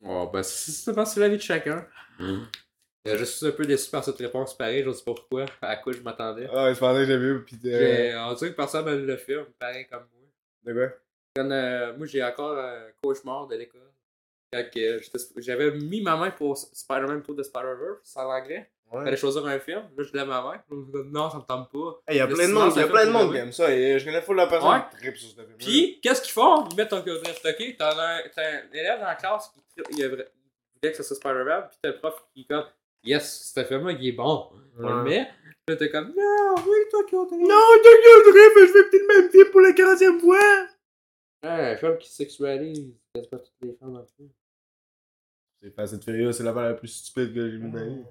Oh, ben, c'est la vie de chacun. Euh, je suis un peu déçu par cette réponse pareil, je sais pas pourquoi, à quoi je m'attendais. Ah, je pensais que j'avais vu, pis. J'ai- On dirait que personne me le fait, pareil comme moi. De quoi? Quand, euh, moi, j'ai encore un cauchemar de l'école. Quand j'avais mis ma main pour Spider-Man Tour de Spider-Verse, en anglais. Fallait Ouais. choisir un film. Là, je ma main. Là, je dis, non, ça me tente pas. Hey, y a Le plein de monde, y a fait plein de monde qui aime ça, et je connais full la personne Ouais. qui tripe sur ce film. Puis, qu'est-ce qu'ils font? Ils mettent ton code ok? T'as un, t'as un élève dans la classe qui il, a il voulait que ça soit Spider-Man, puis t'as le prof qui est comme, yes, ce film-là, il est bon. On le met. Puis là, t'es comme, non, oui, toi qui as Non, Tokyo Drift, je fais peut-être le même film pour la 40e fois! un film qui sexualise. C'est pas toutes les femmes le film. C'est Fast and Furious, c'est l'affaire la plus stupide que j'ai vue de ma vie.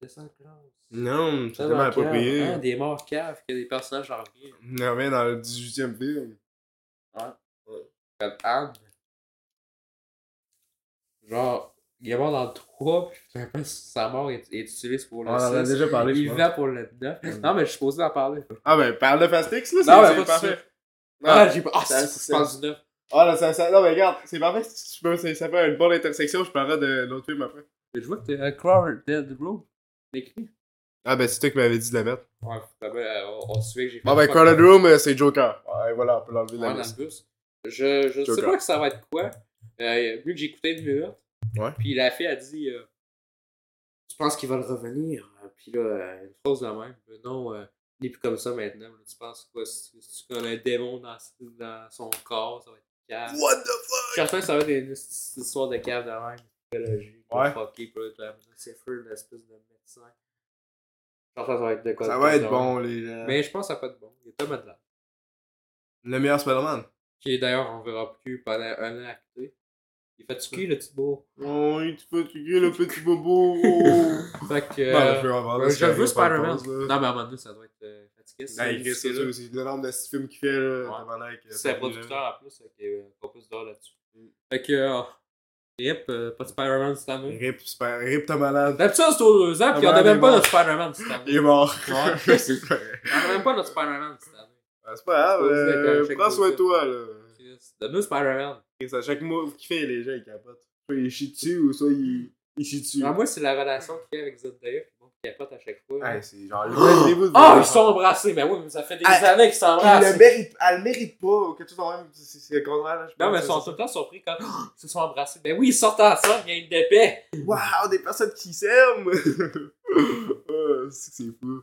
Descends en classe. Non, c'est cave, approprié. hein, des morts caves, que des personnages en rien. On revient dans le 18e film. Comme Anne. Genre, il est mort dans le 3, puis tout un peu sa mort est, est utilisée pour le On en a 6. déjà parlé, je Il va pour le 9. Non, mais je suis supposé en parler. Ah ben, parle de Fast X, là, Non, c'est mais pas parfait. Ah, j'ai pas. Ah, c'est je pense du 9. ah, là, ça, ça, non, mais regarde, c'est parfait, si tu peux, ça fait une bonne intersection, je parlerai de l'autre film après. Mais je vois que t'es un Crowd Dead Road. Ah ben, c'est toi qui m'avais dit de la mettre. Ouais, ben, ben, on, on suit que j'ai fait. Bon ben, Crowded Room, euh, c'est Joker. Ouais, voilà, on peut l'enlever de la liste. Je, je sais pas que ça va être quoi. Euh, vu que j'ai écouté une minute. Ouais. Puis la fille a dit euh, Tu penses qu'il va le revenir Euh, Puis là, euh, une phrase de même. Euh, Non, euh, il n'est plus comme ça maintenant. Là, tu penses quoi? Si tu connais un démon dans, dans son corps, ça va être cave. What the Je fuck? suis certain que ça va être une, une histoire de cave de même. Psychologie. Ouais. là. C'est feu, une espèce de médecin. Je pense que ça va être de quoi Ça va être bon, les gens. Mais je pense que ça va pas être bon. Il y a Tom Holland. Le meilleur Spider-Man. Qui est d'ailleurs, on verra plus pendant un an acté. Il fait tu le petit beau. Oh, tu peux tuer le petit bobo. Fait que. Euh, je veux euh, Spider-Man, Non, mais à un moment donné, ça doit être euh, fatigué. Il c'est aussi. Le nombre de films qu'il fait, là. Ouais. euh, C'est un producteur en plus, fait y a encore plus d'heures là-dessus. Fait que. Rip, euh, pas de Spider-Man cette année. Rip, Spider- Rip Tom Holland. D'habitude, c'est aux deux ans, pis on a ouais, même pas notre Spider-Man cette année. Il est mort. Ouais. c'est vrai. On a même pas notre Spider-Man cette année. Ah, C'est pas grave, C'est euh, prends soin de toi, là. Chris, Donne-nous Spider-Man. Et À chaque move qu'il fait, les gens, ils capotent. Soit il chie dessus, ou soit il, il chie dessus. Ah, moi, c'est la relation qu'il y a avec Zendaya, qui capote à chaque fois. Ouais, c'est genre, Ah, ils sont embrassés, mais oui, mais ça fait des Ah, années qu'ils Elle s'embrassent. le mérite, elle le mérite pas, ou quelque chose de même. C'est c'est le contraire, là. je Non, pense, mais ils c'est sont tout le temps surpris quand ils se sont embrassés. Ben oui, ils sortent ensemble, il y a une d'épée. Waouh, des personnes qui s'aiment! C'est que c'est fou.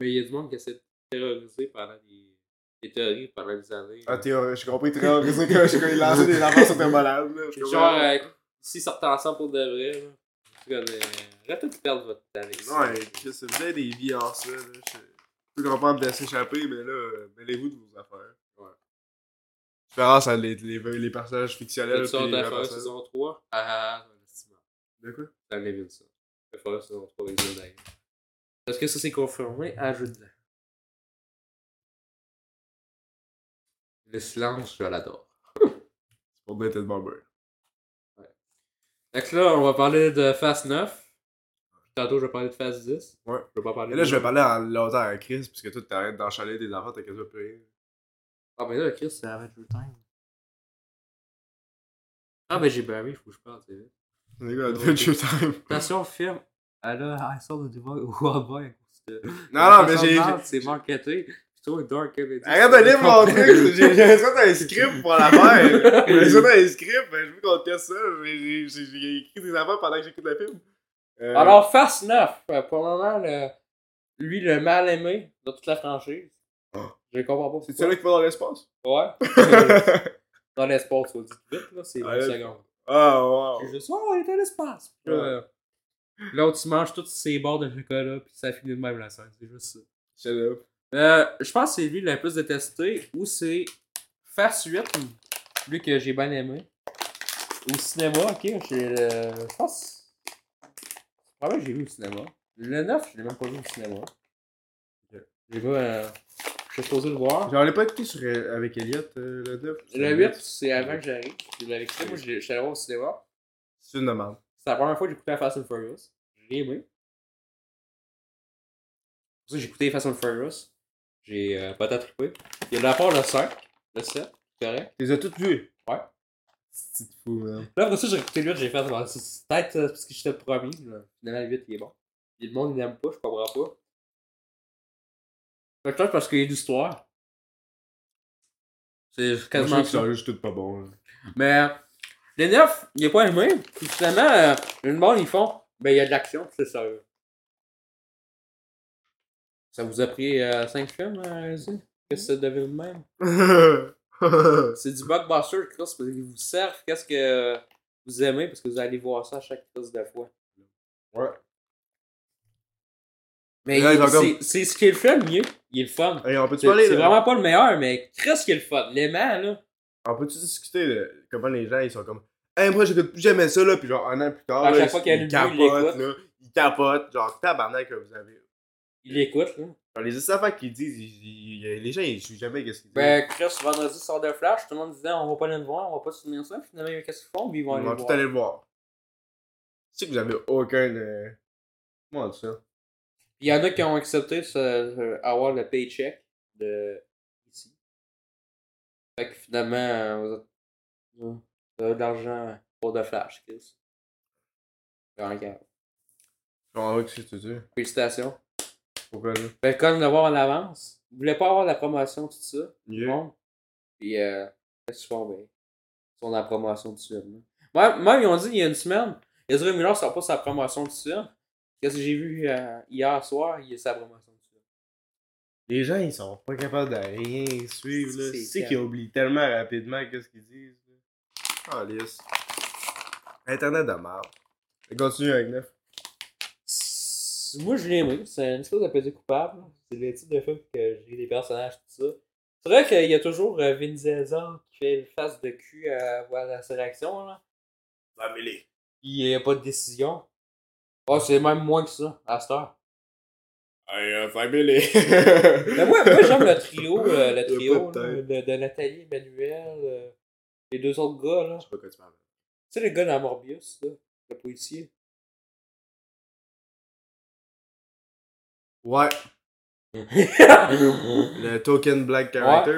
Mais il y a du monde qui essaie de terroriser pendant des, des théories pendant des années. Ah, théorie, j'ai compris très quand j'ai quand il lançait des enfants sur un malade. là. Je Genre, euh, s'ils sortent ensemble pour de vrai, là. Comme, arrêtez de perdre votre temps avec ça. Ouais, Chris, vous avez des vies en ça, là. Je peux comprendre de s'échapper, mais là, mêlez-vous de vos affaires. Ouais. Différence entre les, les, les personnages fictionnels de les la personnages- saison 3. Ah, ah, ah. De quoi? Dans les villes, ça. La faire saison 3 avec Zendaya. Est-ce que ça s'est confirmé? Ajoute-le. Le silence, je l'adore. C'est pour Dated Bomber. Donc là, on va parler de Fast 9. Tantôt, je vais parler de Fast 10. Ouais. Je vais pas parler Et là, de- je vais parler en longtemps à Chris, puisque toi, t'arrêtes d'enchaler des enfants, t'as quasiment plus rien. Ah, ben là, Chris, c'est Adventure Time. Ah, ben j'ai Barry, faut que je parle, c'est vrai. C'est quoi, Adventure Time? Attention, le film. Elle a I saw the Divine Worldwide. Non, non, mais j'ai. j'ai- C'est marketé. Je trouve Dark Comedy. Arrête de lire mon truc! J'ai j'ai ça dans un script pour la faire! J'ai ça dans un script, ben, je veux qu'on teste ça. J'ai- écrit des affaires pendant que j'écoute le film. Euh, Alors, Fast 9, euh, pour le moment, le- lui, le mal aimé de toute la franchise. Oh. Je comprends pas. C'est celui qui va dans l'espace? Ouais. dans l'espace, faut dire vite, là, c'est Ah, 20 là, secondes. Ah, wow! Puis juste, oh, il est à l'espace. Ouais. euh, L'autre, il mange tous ses bords de chocolat, puis ça finit de même la scène. C'est juste ça. Shut up. Euh, je pense que c'est lui le plus détesté, ou c'est Fast 8, lui que j'ai bien aimé. Au cinéma, ok, le. Je pense. Probablement que j'ai vu au cinéma. Le 9, je l'ai même pas vu au cinéma. J'ai pas. Euh... Je suis supposé le voir. J'en ai pas écouté sur, euh, avec Elliot, euh, le 9. Le 8, c'est avant que j'arrive. Je l'avais écouté, moi, je suis allé voir au cinéma. C'est une demande. C'est la première fois que j'ai écouté Fast and Furious. J'ai aimé. Pour ça, j'ai écouté Fast and Furious. J'ai euh, pas trippé. Il y a de la part le 5, le 7, c'est correct. Tu les as toutes vues? Ouais. C'est fou, man. Là, après ça, j'ai écouté le 8, j'ai fait, c'est c'est peut-être euh, parce que j'étais le premier. Là. Finalement, le 8, il est bon. Et le monde, il l'aime pas, je comprends pas. Peut-être parce qu'il y a d'histoire. C'est Moi, quasiment je ça. trouve que c'est tout pas bon. là. Mais les 9, il est pas aimé. Puis finalement, euh, une bonne, ils font. Ben, il y a de l'action, puis c'est sérieux. Ça vous a pris 5 films, euh, Izzy? Qu'est-ce que ça devait vous-même? C'est du blockbuster, Chris, parce qu'ils vous servent. Qu'est-ce que vous aimez, parce que vous allez voir ça à chaque crise de fois. ouais. Mais il- comme- c'est ce qui est le fun, mieux. Il est le fun. Hey, C'est vraiment pas le meilleur, mais Chris qui est le fun. L'aimant, là. On peut-tu discuter de comment les gens ils sont comme Hey, moi j'écoute plus jamais ça là, puis genre un an plus tard, À là, chaque fois qu'il y a ils une vue, il capotent, l'écoute. là. Ils capotent, genre tabarnak que vous avez. Il l'écoute, là. Genre les affaires qu'ils disent, ils- ils- les gens ils suivent jamais qu'est-ce qu'ils disent. Ben, Chris, vendredi sort de Flash, tout le monde disait on va pas aller le voir, on va pas soutenir ça. Finalement, qu'est-ce qu'ils font? Puis ils vont ils aller vont le tout voir. aller le voir. Tu sais que vous avez aucun. Euh... Comment on dit ça? Il y en a qui ont accepté ce, ce- avoir le paycheck de ici. Fait que finalement, euh, vous êtes- vous avez de l'argent pour de Flash, Chris. Regarde. Je comprends pas ce que tu dis. Félicitations. Pourquoi là? Ben, comme d'avoir en avance. Vous voulez pas avoir la promotion, tout ça? Yeah. monde? Puis, euh, font, ben, ils sont dans la promotion tout de suite. là. Même, même, ils ont dit il y a une semaine, Ezra Miller sort pas sa promotion tout de suite. Qu'est-ce que j'ai vu euh, hier soir, il y a sa promotion tout de suite. Les gens ils sont pas capables de rien suivre là. C'est Tu sais qu'ils oublient tellement rapidement qu'est-ce qu'ils disent. là. Ah, lisse. Internet de merde. Continue avec neuf. Moi, je l'ai aimé. C'est une espèce de petit coupable. C'est le type de film que j'ai des personnages, tout ça. C'est vrai qu'il y a toujours euh, Vin Diesel qui fait le face de cul à voir la sélection, là. Family. Il n'y a pas de décision. Oh, c'est même moins que ça, à cette heure. Hey, family. Mais moi, moi j'aime le trio, euh, le trio de Nathalie Emmanuel, euh, les deux autres gars, là. Je sais pas quoi tu parles. Tu sais, le gars dans Morbius, là, le policier? Ouais. ben, Le token black character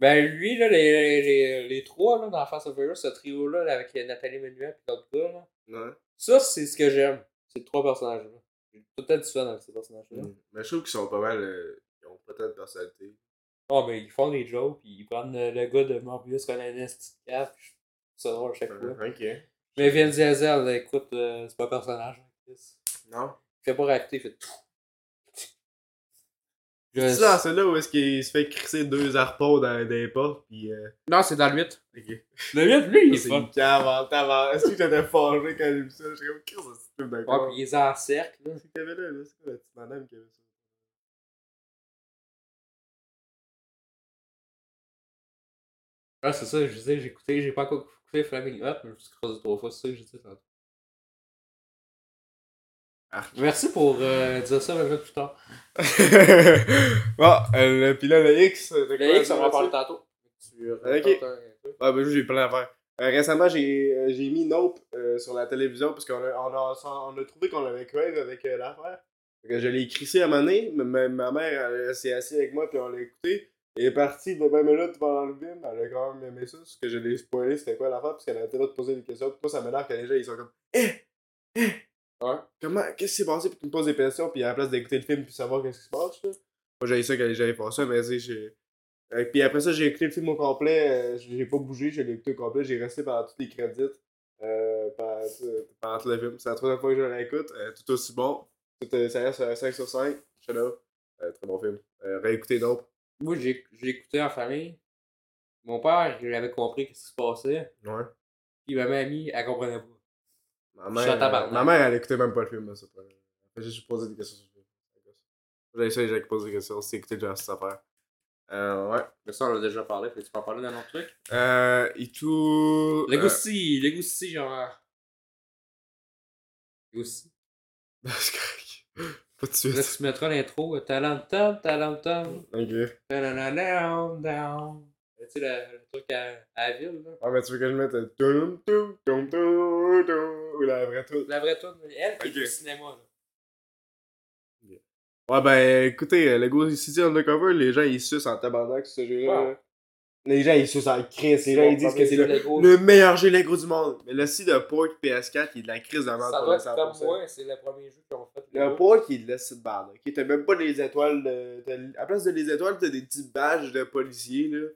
là. lui, là, les, les, les, les trois, là, dans Fast and Furious, ce trio-là, là, avec Nathalie Emmanuel et l'autre gars, là. Ouais. Ça, c'est ce que j'aime. Ces trois personnages-là. J'ai tout le temps du fun avec ces personnages-là. Mm. Mais je trouve qu'ils sont pas mal. euh, ils ont peut-être de personnalité. Oh, mais ils font des jokes, puis ils prennent euh, le gars de Morbius comme un je trouve ça drôle à chaque fois. Ok. Mais Vin Diesel, là, écoute, euh, c'est pas un personnage. hein, Chris. Non. Il fait pas réacter, il fait tout. C'est ça, c'est là où est-ce qu'il se fait crisser deux harpons dans des portes, pis euh. Non, c'est dans le 8. Ok. Le 8, lui, il est C'est fun. cave en tabarnak. Est-ce que j'étais fâché quand j'ai vu ça? J'étais comme, qu'est-ce que c'est ce film Ouais, d'accord? puis il est en cercle, là. C'est qu'il avait là, là. C'est quoi la petite madame qui avait ça? Ah, c'est ça, je disais, écouté, j'ai pas encore écouté Flaming Hot, mais je me suis croisé trois fois, c'est ça que j'ai dit tantôt. Merci pour euh, dire ça 20 minutes plus tard. bon, euh, le- pis là, le X. Le X, on va en parler tantôt. Tu racontes un. Ah, ben, j'ai plein d'affaires. Euh, récemment, j'ai euh, j'ai mis Nope euh, sur la télévision parce qu'on a, on a, on a trouvé qu'on avait crave avec euh, l'affaire. Fait que je l'ai crissé à un moment donné, mais ma, ma mère elle, elle s'est assise avec moi puis on l'a écouté. Elle est partie de 20 minutes pendant le film, elle a quand même aimé ça. Ce que je l'ai spoilé, c'était quoi l'affaire parce qu'elle a été là de poser des questions. Puis moi, ça m'énerve quand les gens ils sont comme Eh! Eh! Ouais. Comment, qu'est-ce qui s'est passé puis qu'ils me posent des questions puis à la place d'écouter le film puis savoir qu'est-ce qui se passe, là? Moi, j'ai ça quand font ça, mais tu j'ai. Euh, puis après ça, j'ai écouté le film au complet. euh, j'ai pas bougé, je l'ai écouté au complet. J'ai resté pendant tous les crédits. Euh, pendant, pendant tout le film. C'est la troisième fois que je l'écoute. Euh, tout aussi bon. Tout, ça reste un 5 sur 5. Shut up. Euh, très bon film. Réécoutez d'autres. Moi, j'ai j'ai écouté en famille. Mon père, il avait compris ce qui se passait. Ouais. Puis ma mamie, elle comprenait pas. Ma mère, euh, ma mère, elle écoutait même pas le film. là, c'est pas- fait juste poser des questions sur le film. J'ai essayé, j'ai posé des questions. C'est écouté déjà cette affaire. Euh, ouais. Mais ça, on l'a déjà parlé. Fait que tu peux en parler d'un autre truc? Euh, et tout. Le euh, goussi, le goussi, genre. Le goussi. c'est correct. Pas de Là, suite. tu mettras l'intro. Talentam, talentam. Ok. Talanalalam, down. Tu sais, le truc à, à la ville, là. Ah, mais tu veux que je mette. euh, tum, Ou la vraie toute. La vraie tune, elle qui est au cinéma, là. Ouais, ben, écoutez, euh, le Go City Undercover, les gens ils sucent en tabarnak ce jeu-là. Wow. Les gens, ils se sentent Chris. Les gens, ils disent que c'est le, le meilleur jeu Lego du monde. Mais le site de port PS4, il est de la crise merde Ça doit le être comme 100%. moi, c'est le premier jeu qu'ils ont fait. Le port, il est de la site barre, là. Ok, t'as même pas les étoiles de. t'as- À place de les étoiles, t'as des petits badges de policiers, là.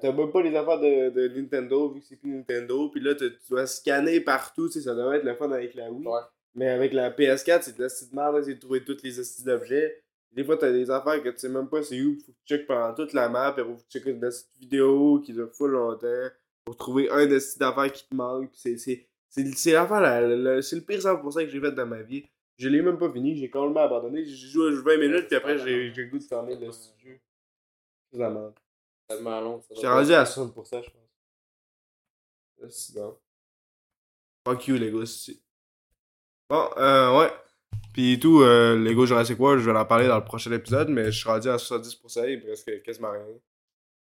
T'as même pas les affaires de, de Nintendo, vu que c'est plus Nintendo. Puis là, tu dois scanner partout, tu sais, ça devrait être le fun avec la Wii. Ouais. Mais avec la PS4, c'est de la petite merde, là, c'est de trouver tous les astuces d'objets. Des fois, t'as des affaires que tu sais même pas c'est où, faut que tu checkes pendant toute la map, et faut que tu checkes une vidéo qui dure full longtemps, pour trouver un des astuces d'affaires qui te manque. Puis c'est, c'est, c'est, c'est l'affaire, la- la- la- c'est le pire 100% que j'ai fait dans ma vie. Je l'ai même pas fini, j'ai complètement abandonné. J'ai joué 20 minutes, puis après, j'ai, j'ai le goût de fermer le jeu. C'est la merde. Tellement long. doit rendu à 60%, je pense. C'est bon. Fuck you, Lego. Bon, euh, ouais. Pis tout, euh, Lego Jurassic World, je vais en parler dans le prochain épisode, mais je suis rendu à 70%, il me reste quasiment rien.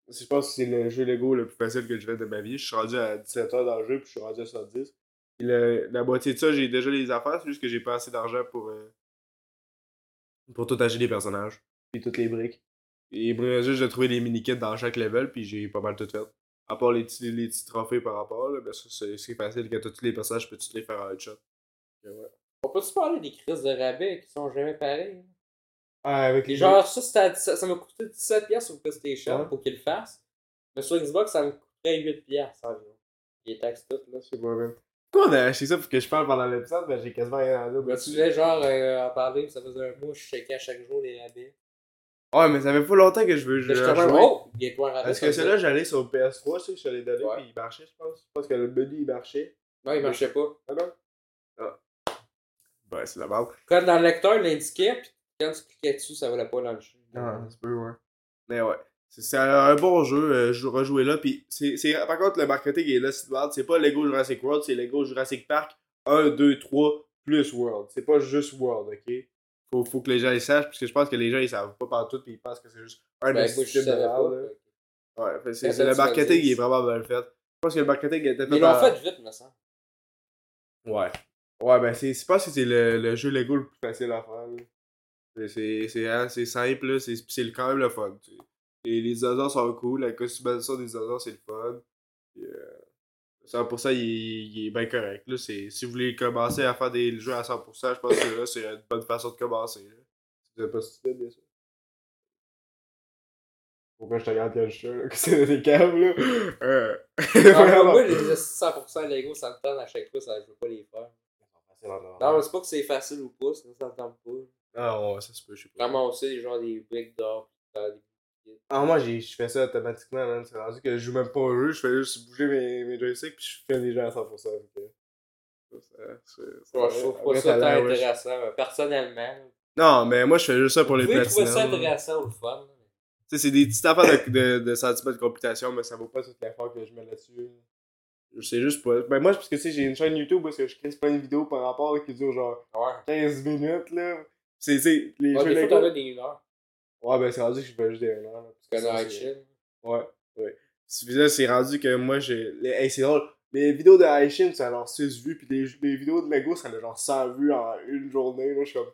Je pense que c'est le jeu Lego le plus facile que j'ai fait de ma vie. Je suis rendu à 17 heures dans le jeu, puis je suis rendu à 70. Puis le- la moitié de ça, j'ai déjà les affaires, c'est juste que j'ai pas assez d'argent pour, euh, pour tout acheter les personnages, puis toutes les briques. Et il me reste juste de trouver les mini-kits dans chaque level, puis j'ai pas mal tout fait. À part les petits, les petits trophées par rapport, là, ben ça, c'est c'est facile, quand t'as tous les personnages, je peux tous les faire en headshot? Ouais. On peut-tu parler des crises de rabais qui sont jamais pareilles? Ah, avec Et genre, ça, c'était à 17 ça m'a coûté 17$ piastres sur PlayStation Ouais. pour qu'il le fasse. Mais sur Xbox, ça me coûterait 8$ piastres environ. Les taxes toutes, là. Sais pas, même. Pourquoi on a acheté ça pour que je parle pendant l'épisode? Ben, j'ai quasiment rien à dire. Mais tu voulais genre euh, en parler, ça faisait un mois, je checkais à chaque jour les rabais. Ouais, mais ça fait pas longtemps que je veux Je jouer. oh. Est-ce que celui-là, j'allais sur le PS3, tu sais, je te l'ai donné, Ouais. puis il marchait, je pense. Je pense que le menu, il marchait. Non, il marchait pas. Ah non? Ah. Ben, c'est la merde. Quand dans le lecteur, il l'indiquait, puis quand tu cliquais dessus, ça valait pas dans le jeu. Ah, c'est peu, ouais. Mais ouais. C'est- C'est un bon jeu, euh, je rejouer là. Puis c'est, c'est, par contre, le marketing est là, c'est. C'est pas Lego Jurassic World, c'est Lego Jurassic Park 1, 2, 3 plus World. C'est pas juste World, ok? Faut, faut que les gens le sachent, parce que je pense que les gens ils savent pas partout, puis ils pensent que c'est juste un Ben, des je de merde. Ouais, c'est, le marketing il est vraiment bien fait. Je pense que le marketing était fait Mais ils l'ont par- fait vite, me semble. Ouais. Ouais, ben c'est, c'est pas si c'est le, le jeu Lego le plus facile à faire. C'est, c'est, c'est, hein, c'est simple, là, c'est, c'est quand même le fun. Et les dinosaures sont cool, la customisation des dinosaures c'est le fun. Puis, euh, ça, pour ça, il, est- il est bien correct. Là. Si vous voulez commencer à faire des jeux à 100%, je pense que là, c'est une bonne façon de commencer. Là. Si vous pas stupide, bien sûr. Pourquoi je te regarde quand je que c'est des câbles, là? Euh... Ah, moi, les 100% Lego, ça me tente à chaque fois, ça, je veux pas les faire. Non, c'est pas que c'est facile ou pas, sinon ça me tente pas. Ah ouais, ça se peut, je sais pas. Ramasser genre des briques d'or, des Ah, moi, j'ai- je fais ça automatiquement, man. C'est rendu que je joue même pas au jeu, je fais juste bouger mes, mes joysticks, puis je fais les jeux à 100%. ok. Ça, ça, c'est- c'est- Ouais, je trouve pas ça tant intéressant, personnellement. Non, mais moi, je fais juste ça pour Vous les pouvez trouver ça platinums. Tu intéressant ou le fun. sais, c'est des petites affaires de, de, de sentiments de computation, mais ça vaut pas toute l'effort que je mets là-dessus. Je sais juste pas. Ben, moi, parce que tu sais, j'ai une chaîne YouTube est-ce que je crée plein de vidéos par rapport qui durent genre Ouais. 15 minutes, là. C'est, c'est, les Ouais, jeux des fois, Lego. t'en as des 1 heure. Ouais, ben, c'est rendu que je fais juste des 1 heure, là, parce que Parce ça, que c'est- chill. Ouais, ouais. Là, c'est rendu que moi, j'ai. les- Hey, c'est drôle. Les vidéos de Aishin, ça a genre 6 vues, puis les, les vidéos de Lego, ça a genre 100 vues en une journée. Là, je suis comme.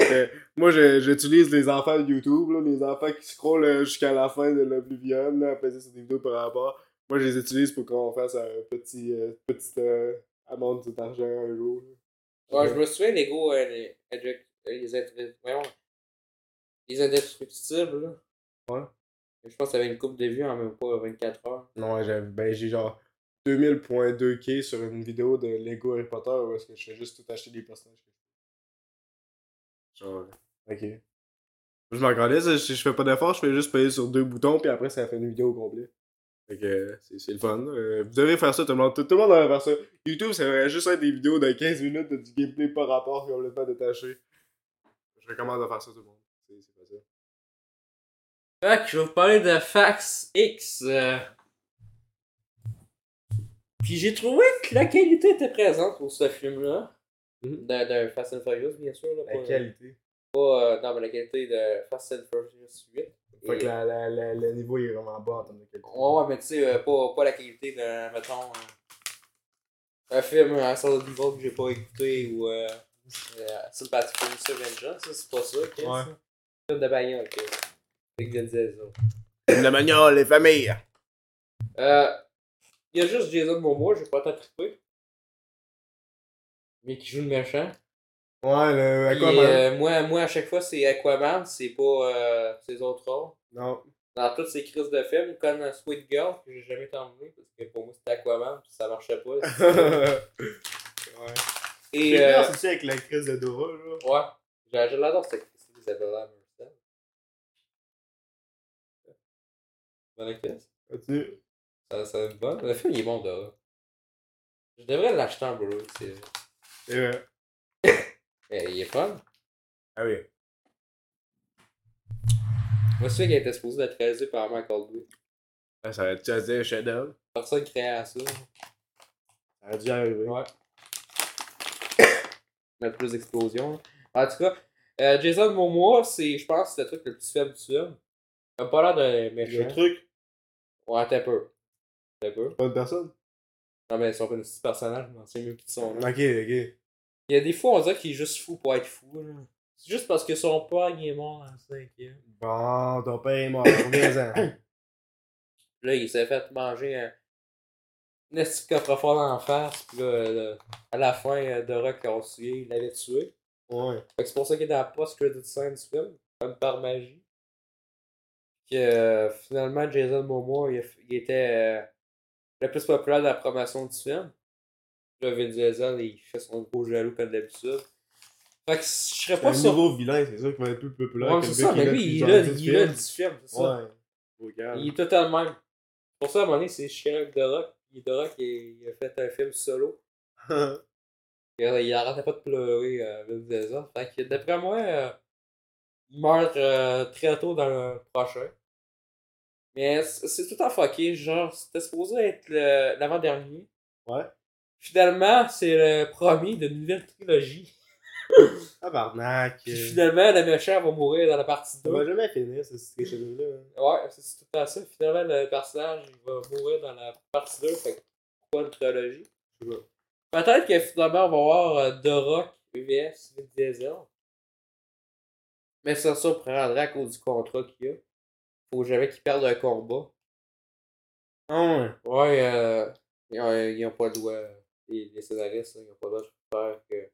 Euh, moi, j'utilise les enfants de YouTube, là, les enfants qui scrollent euh, jusqu'à la fin de l'Oblivion, là, après ça, c'est des vidéos par rapport. Moi, je les utilise pour qu'on fasse un petit, euh, petite euh, amende d'argent un jour. là. Ouais, je me souviens, Lego, euh, les, euh, les, intré- voyons, les indestructibles, là. Ouais. Je pense que ça avait une coupe de vues en même pas 24 heures. Non, j'ai ben, j'ai genre 2000.2K sur une vidéo de Lego Harry Potter où est-ce que je fais juste tout acheter des personnages. Genre, ok. Je m'en calais, je, je fais pas d'effort, je fais juste payer sur deux boutons, puis après ça fait une vidéo complète. Fait que c'est c'est le fun. Euh, vous devriez faire ça, tout le monde. Tout, tout le monde devrait faire ça. YouTube, ça devrait juste être des vidéos de 15 minutes de du gameplay par rapport complètement détaché. Je recommande de faire ça, tout le monde. Fait que je vais vous parler de Fax X. euh. Puis j'ai trouvé que la qualité était présente pour ce film-là. Mhm. D'un d'un Fast and Furious, bien sûr. Là, La pas, qualité. pas, euh, non, mais la qualité de Fast and Furious 8. Fait Et- que la, la, la- le niveau est vraiment bas en termes de qualité. Ouais, ouais, mais tu sais, euh, pas, pas la qualité de, mettons, euh, un film à Solid Evil que j'ai pas écouté ou euh, euh, for Mr. Vengeance, ça, c'est pas ça, ok? Ouais. ça? Film de bagnole, ok? Manière, les familles. Euh, il y a juste Jason Momoa, j'ai pas tant trippé. Mais qui joue le méchant. Ouais, le Puis, Aquaman. euh, moi, moi, à chaque fois, c'est Aquaman, c'est pas euh, ses autres rôles. Non. Dans toutes ces crises de films, comme euh, Sweet Girl, que j'ai jamais terminé, parce que pour moi c'était Aquaman, puis ça marchait pas. ouais. Et, C'est euh, bien, c'est aussi avec la crise de Dora, là. ouais, j'ai- je l'adore cette crise d'Isabella Merced. Bonne actrice. Continue. Ça, ça va. Le film il est bon, Dora. Je devrais l'acheter en Blu-ray, c'est C'est vrai. Mais il est fun. Ah oui. Moi, c'est qu'il était supposé être réalisé par Michael Bay. Ah, ça va être, tu vas dire, chef-d'œuvre. Personne créait ça. Ça a dû arriver. Ouais. Mettre plus d'explosions. là. En tout cas, euh, Jason Momoa, c'est, je pense, c'est le truc le plus faible du film. Il a pas l'air de méchant. Le truc, Ouais, t'as peu. T'as peu. pas une personne. Non, mais ils sont pas des petits personnages, m'en sais mieux qui sont là. Ok, ok. Il y a des fois, on dirait qu'il est juste fou pour être fou. là. C'est juste parce que son père, il est mort dans le cinquième. Bon, ton père est mort, reviens-en. Là, il s'est fait manger un. Un esti de coffre-fort en face, pis là, euh, à la fin, euh, se souvient, il l'avait tué. Ouais. Fait que c'est pour ça qu'il est dans la post-credit scene du film, comme par magie. Que euh, finalement, Jason Momoa, il, il était euh, le plus populaire de la promotion du film. Là, Vin Diesel, il fait son gros jaloux comme d'habitude. Fait que je serais C'est pas un nouveau vilain, c'est sûr qu'il va être plus populaire Ouais, c'est ça, mais lui, il a, 10 il a films. du film, c'est ça. Ouais. Regarde. Il est totalement même. Pour ça, à un moment donné, c'est avec The Rock. Il The Rock, il, il a fait un film solo. Il, il arrêtait pas de pleurer, euh, Vin Diesel. Fait que d'après moi, euh, il meurt euh, très tôt dans le prochain. Mais c'est tout en fucké, genre, c'était supposé être l'avant-dernier. Ouais. Finalement, c'est le premier d'une nouvelle trilogie. Tabarnak. Puis euh, finalement, le méchant va mourir dans la partie 2. Ça va jamais finir, ce tricherie-là. Ouais, c'est tout à ça. Finalement, le personnage il va mourir dans la partie 2. Fait pourquoi une trilogie? Je sais pas. Peut-être que finalement, on va voir euh, The Rock vs Vin Diesel. Mais ça surprendrait à cause du contrat qu'il y a. Faut jamais qu'il perde un combat. Ah ouais. Ouais, euh, ils, ont, ils ont pas le droit. Les, les scénaristes, ils ont pas le droit de faire que,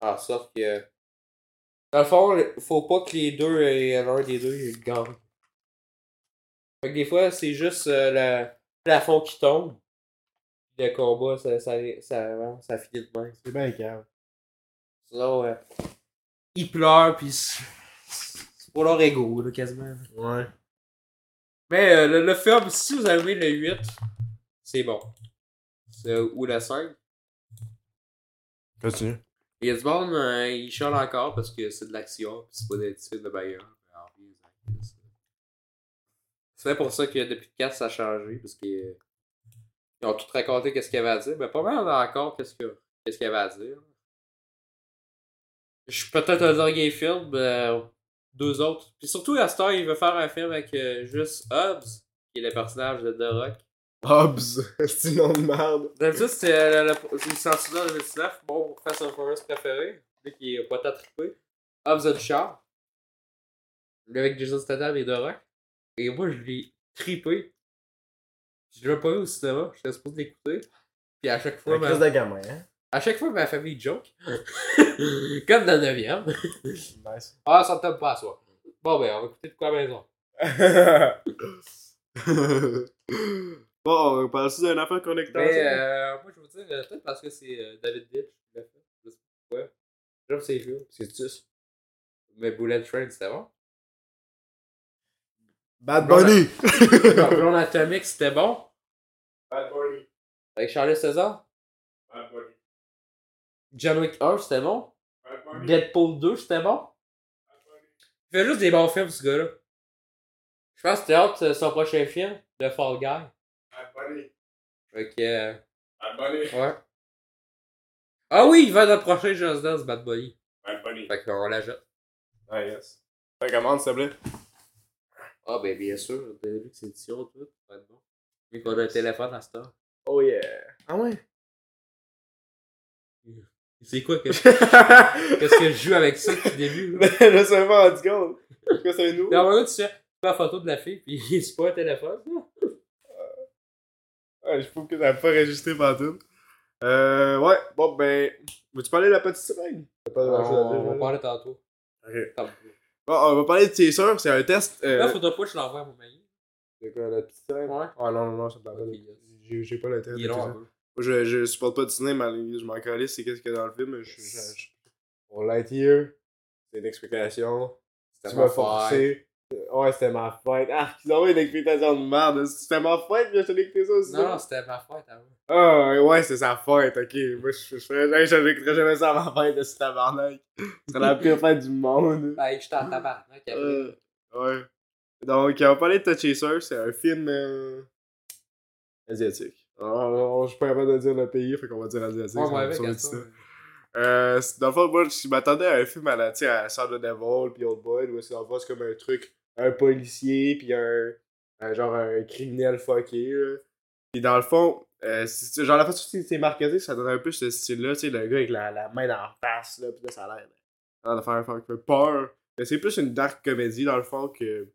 en sorte que. Dans le fond, faut pas que les deux, euh, l'un des deux, il gagne. Fait que des fois, c'est juste euh, le plafond qui tombe. Le combat, ça, ça, ça, ça finit de même. C'est bien calme. Sinon, euh, ils pleurent, pis c'est c'est pour leur ego, là, quasiment. Ouais. Mais euh, le, le film, si vous avez le 8, c'est bon. C'est- Ou le 5. Continue. Il y a du monde, euh, il chiale encore parce que c'est de l'action, pis c'est pas des films de. Mais en vrai, c'est- pour ça que depuis 4, ça a changé, parce que ils ont tout raconté qu'est-ce qu'il y avait à dire. Mais pas mal encore qu'est-ce que- qu'est-ce qu'il y avait à dire. Je suis peut-être un dernier film, euh, deux autres. Puis surtout, à Star, il veut faire un film avec euh, juste Hobbs, qui est le personnage de The Rock. Hobbs. c'est nom de merde. D'habitude, c'était euh, le, le, c'est dans 2019, mon Fast and Furious préféré, lui qui est pas tant trippé. Hobbs and Shaw. Lui avec Jason Statham et The Rock. Et moi, je l'ai trippé. Je l'ai pas vu au cinéma, j'étais supposé l'écouter. Puis à chaque fois, ma, de gamin, hein. À chaque fois, ma famille joke. Comme dans le 9 Nice. Ah, ça ne tombe pas à soi. Bon, ben, on va écouter de quoi à la maison. bon, on parle-tu d'une affaire connectée Mais, euh, moi, je veux dire, euh, peut-être parce que c'est euh, David Ditch qui l'a fait. Je sais pas pourquoi. J'aime ses films. C'est juste. Mais Bullet Train, c'était bon. Bad Bunny! Blonde Atomic, c'était bon. Bad Bunny. Avec Charles César. Bunny. John Wick 1, c'était bon. Bad Bunny. Deadpool 2, c'était bon. Il fait juste des bons films, ce gars-là. Je pense que c'était hâte euh, son prochain film, The Fall Guy. Bad Bunny. Fait que, euh, Bad Bunny. ouais. Ah oui, il va dans le prochain Just Dance, Bad Boy. Bad Bunny. Fait qu'on l'ajoute. Ah, yes. Ça commande, s'il te plaît. Ah, ben bien sûr, t'as vu que c'est édition, tout. Ça va être bon. Vu qu'on a un téléphone à ce temps. Oh yeah. Ah ouais? C'est quoi que. Qu'est-ce que je joue avec ça depuis le début? là? je sais pas rendu compte. Que c'est nous? Mais là, tu fais. la photo de la fille, puis c'est pas un téléphone. Ouais, je trouve que t'as pas enregistré partout. Euh, ouais, bon, ben. Veux-tu parler de la petite sirène? T'as pas dire, On va parler tantôt. Ok. Bon, on va parler de tes sœurs, c'est un test. Euh... Là, faudra pas que je l'envoie à mon mari. C'est quoi, la petite sirène? Ouais. Ah non, non, non, ça me parle pas. J'ai pas l'intérêt Il de est long ça. Je, je supporte pas Disney, mais je m'en calisse, c'est qu'est-ce qu'il y a dans le film. Je, je, je... Bon, Lightyear, c'est une explication. C'était Tu ma m'as fête. forcé. Ouais, c'était ma fête. Ah, ils ont eu une explication de merde. C'était ma fête, mais je t'ai écouté ça aussi. Non, non, c'était ma fête avant. Ah, ouais, c'est sa fête, ok. Moi, je, je ferais, je n'écouterais jamais ça à ma fête de ce tabarnak. C'est la pire fête du monde. Ben, j'étais en tabarnak. Euh, ouais. Donc, on va parler de Chaser, c'est un film euh, asiatique. Alors, je suis pas capable de dire le pays, fait qu'on va dire asiatique. Ouais, avec ça. Euh, dans le fond, moi, je m'attendais à un film à la, tu sais, à Sound of Devil puis Old Boy, où c'est dans le c'est comme un truc, un policier puis un, un genre un criminel fucké, là. Puis dans le fond, euh, genre la façon dont c'est marketé, ça donne un peu ce style-là, tu sais, le gars avec la, la main dans la face, là, pis là, ça a l'air de- de faire un fait peur. Mais c'est plus une dark comédie, dans le fond, que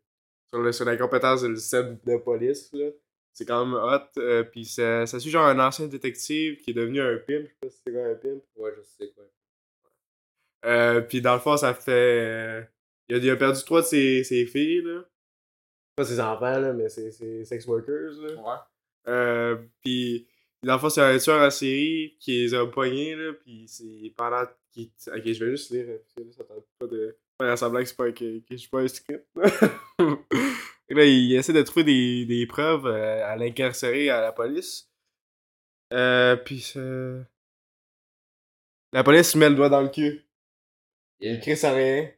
sur, le, sur la compétence du système de police, là. C'est quand même hot, euh, pis ça, ça suit genre un ancien détective qui est devenu un pimp, je sais pas si c'est quoi un pimp. Ouais, je sais quoi. Euh, puis dans le fond, ça fait. euh, il, a, il a perdu trois de ses, ses filles, là. Pas ses enfants, là, mais ses, ses sex workers, là. Ouais. Euh, puis dans le fond, c'est un tueur en série qui les a poignés, là. Puis c'est pendant. Ok, je vais juste lire, parce que là, ça tente pas de. Faire semblant que, c'est pas, que, que je suis pas un script. Et là, il essaie de trouver des, des preuves euh, à l'incarcérer à la police. Euh, puis. La police met le doigt dans le cul. Il crie sans rien.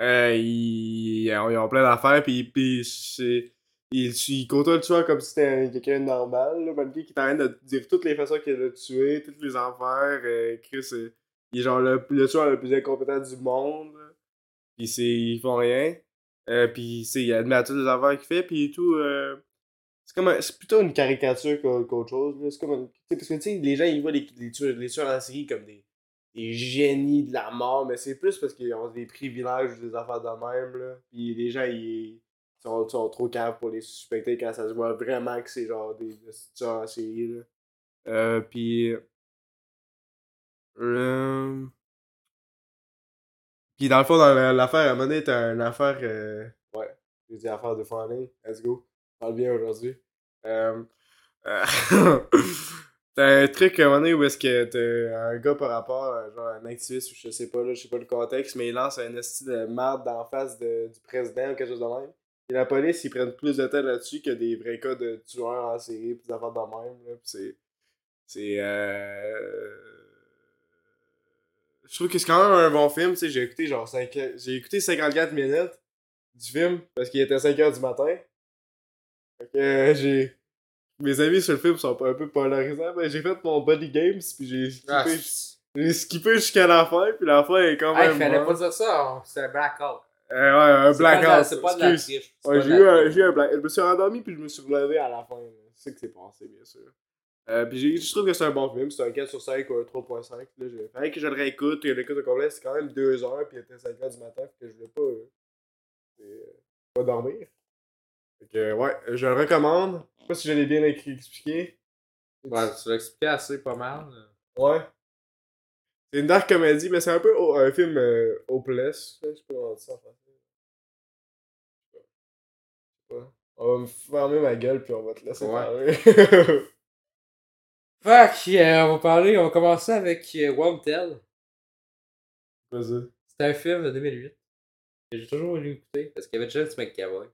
Euh, ils, ils ont plein d'affaires, puis, puis c'est. Il, il côtoie le tueur comme si c'était un- quelqu'un de normal, là, malgré qu'il t'arrête de dire toutes les façons qu'il a tué, toutes les affaires. Euh, Chris, euh, il est genre le, le tueur le plus incompétent du monde. Puis c'est, ils font rien. Euh, puis c'est, il admet à toutes les affaires qu'il fait, puis tout. Euh, c'est comme c'est plutôt une caricature qu'au- qu'autre chose. C'est comme parce que tu sais, les gens ils voient les, les, tueurs, les tueurs en série comme des, des génies de la mort, mais c'est plus parce qu'ils ont des privilèges des affaires de même. Là. Puis les gens ils sont, sont trop caves pour les suspecter quand ça se voit vraiment que c'est genre des, des tueurs en série. Là. Euh, puis. Euh... Puis dans le fond, dans la- l'affaire, à un moment donné, t'as une affaire. euh, Ouais, j'ai dit affaire de fois en ligne. Let's go. Parle bien aujourd'hui. Euh... euh, t'as un truc à un moment donné où est-ce que t'as un gars par rapport, genre un activiste ou je sais pas, là, je sais pas le contexte, mais il lance un esti de marde d'en face de, du président ou quelque chose de même. Et la police, ils prennent plus de temps là-dessus que des vrais cas de tueurs en série pis d'affaires de même. Là, c'est. C'est. Euh... Je trouve que c'est quand même un bon film, tu sais. J'ai écouté genre 5 J'ai écouté 54 minutes du film parce qu'il était 5 heures du matin. Fait que euh, j'ai. Mes avis sur le film sont un peu polarisants. Ben, j'ai fait mon body games puis j'ai skippé, Ah, j'ai skippé jusqu'à la fin puis la fin est quand Hey, même. fallait pas dire ça, c'est un blackout. Euh, ouais, un blackout. C'est pas de la triche. Ouais, j'ai de eu, la un, triche. j'ai eu un black. Je me suis rendormi puis je me suis relevé à la fin. C'est ce que c'est passé, bien sûr. Euh, puis je trouve que c'est un bon film. C'est un 4 sur 5 ou un 3.5. Là, j'ai fallait que je le réécoute. Je l'écoute au complet. C'est quand même 2 heures. Puis il était 5 heures du matin. Fait que je voulais pas. euh, euh, pas dormir. Fait que, ouais, je le recommande. Je sais pas si je l'ai bien expliqué. Ouais, tu l'as expliqué assez pas mal. Ouais. C'est une dark comédie, mais c'est un peu un film euh, hopeless. Je sais pas comment on dit ça en français. Je sais pas. On va me fermer ma gueule puis on va te laisser Ouais. parler. Fuck, euh, on va parler, on va commencer avec euh, Wanted. Vas-y. C'était un film de 2008 que j'ai toujours voulu écouter parce qu'il y avait James McAvoy.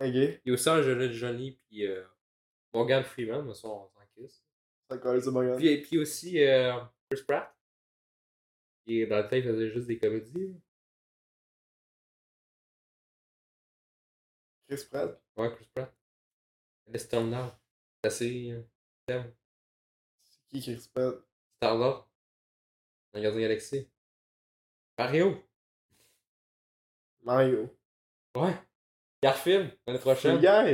Ok. Il y a aussi Angelina Jolie puis euh, Morgan Freeman, mais ça on s'en c'est bon, gars. Puis, puis aussi euh, Chris Pratt. Qui dans le temps il faisait juste des comédies. Chris Pratt? Ouais, Chris Pratt. Tomber now. C'est assez. euh, qui Chris Pratt? Star-Lord. Dans Gardien Galaxy. Mario. Mario. Ouais. Garfield, l'année C'est le prochaine. gars.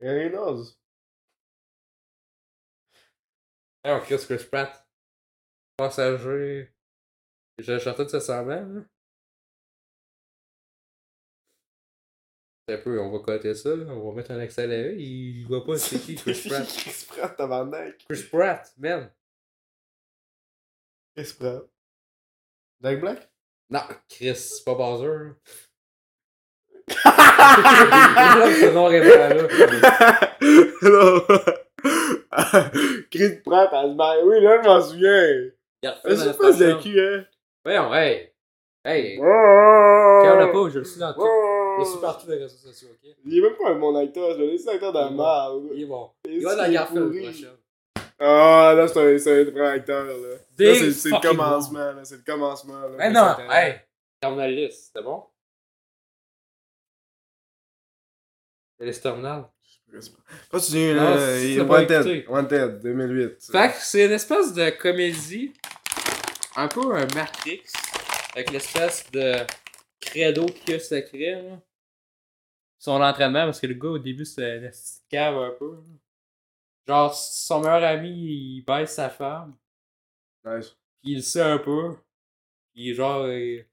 N'ose. Hey, on Chris Chris Pratt. Passager. J'ai chanté de ce semblant, là. Un peu, on va coter ça, là. on va mettre un accéléré, il voit pas c'est qui Chris Pratt. Chris Pratt, tabarnak. Chris Pratt, man. Chris Pratt. Jack Black? Non, Chris, c'est pas Bowser. ce nom là. Chris Pratt, elle se. Oui, là, je m'en souviens. C'est dans pas la de prochaine. qui, hein? Voyons, hey. Hey, Calme calme pas, je le suis dans tout. Je le suis partout dans les réseaux sociaux, ok? Il est même pas un bon acteur, je l'ai laissé acteur de la merde. Il est bon. Il va dans la Garfield prochaine. Ah, là, c'est un, c'est un vrai acteur, là. Là, c'est c'est le commencement, là. C'est le commencement, là. Mais non, hey. Terminaliste, c'est bon? C'est les terminales. Continue, là. c'est il est pas Wanted. Wanted, 2008. Fait que c'est une espèce de comédie, un peu un Matrix, avec l'espèce de credo qu'il a secret, là. Son entraînement, parce que le gars au début c'est une petite cave un peu. là. Genre, son meilleur ami, il baisse sa femme, Nice. puis il le sait un peu. Puis genre, il-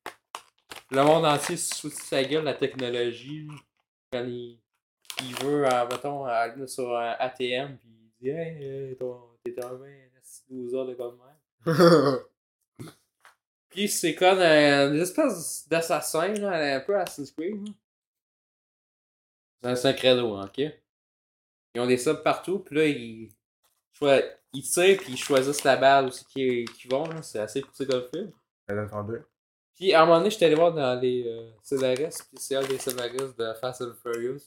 le monde entier se fout de sa gueule, la technologie. là. Quand il, il veut, euh, mettons, aller sur un ATM, puis il dit Hey, euh, t'es un 20 12 de comme. Puis c'est comme euh, une espèce d'assassin, là, un peu Assassin's Creed. là. C'est un- credo, hein, ok? Ils ont des subs partout, puis là, ils, ils tirent, puis ils choisissent la balle aussi qui, qui vont, là. C'est assez poussé comme film. Elle. Puis à un moment donné, j'étais allé voir dans les euh, scénaristes, puis c'est un des scénaristes de Fast and Furious.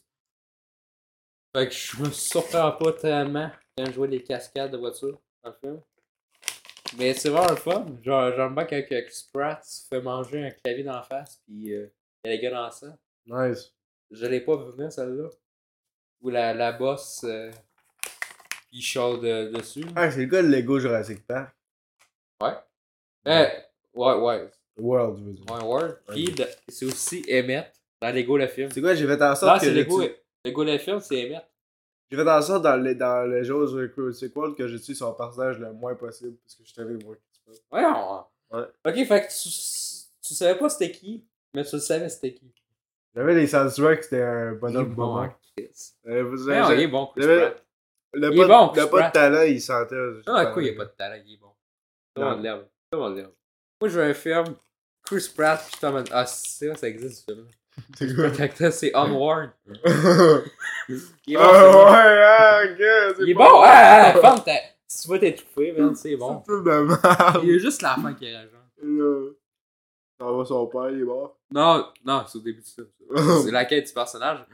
Fait que je me surprends pas tellement quand je vois les cascades de voitures dans le film. Mais c'est vraiment le fun. Genre, j'aime bien quand Chris Pratt se fait manger un clavier dans la face, puis euh, il y a les gars dans ça. Nice. Je l'ai pas vu celle-là. Où la, la bosse, euh, il de- dessus. Ah, c'est le gars de Lego Jurassic Park. Ouais. Euh, ouais, ouais. World, je veux dire. Ouais, Word. Puis de- c'est aussi Emmett dans Lego le film. C'est quoi, j'ai fait en Non, sorte que c'est Lego, tue- Lego le film, c'est Emmett. J'ai fait en sorte dans le, dans le jeu de Sequel que je tue son personnage le moins possible parce que je t'avais moi. Ouais, on- Ouais. Ok, fait que tu, tu savais pas c'était qui, mais tu le savais c'était qui. J'avais les soundtracks, c'était un bonhomme bon, bon. hein. Euh, vous Ouais, il est bon, Chris Pratt. Le Il est bon, le Chris pas de talent, il sentait. je Non, à sais quoi il n'y a pas de talent, il est bon. Tout le Non. monde l'aime. Tout le monde l'aime. Moi, je veux un film, Chris Pratt, pis Tom Ah, c'est vrai, ça existe ce film. C'est Le quoi? acteur, c'est Onward. Il est bon, film. ouais, ok, c'est Il est bon, ah, ah, ferme ta. Si tu vas t'étouffer, man, c'est bon. C'est de merde. Il y a juste la fin qui est rageante. Là, Ça va son père, il est mort. Non, non, c'est au début du film. ça. C'est la quête du personnage.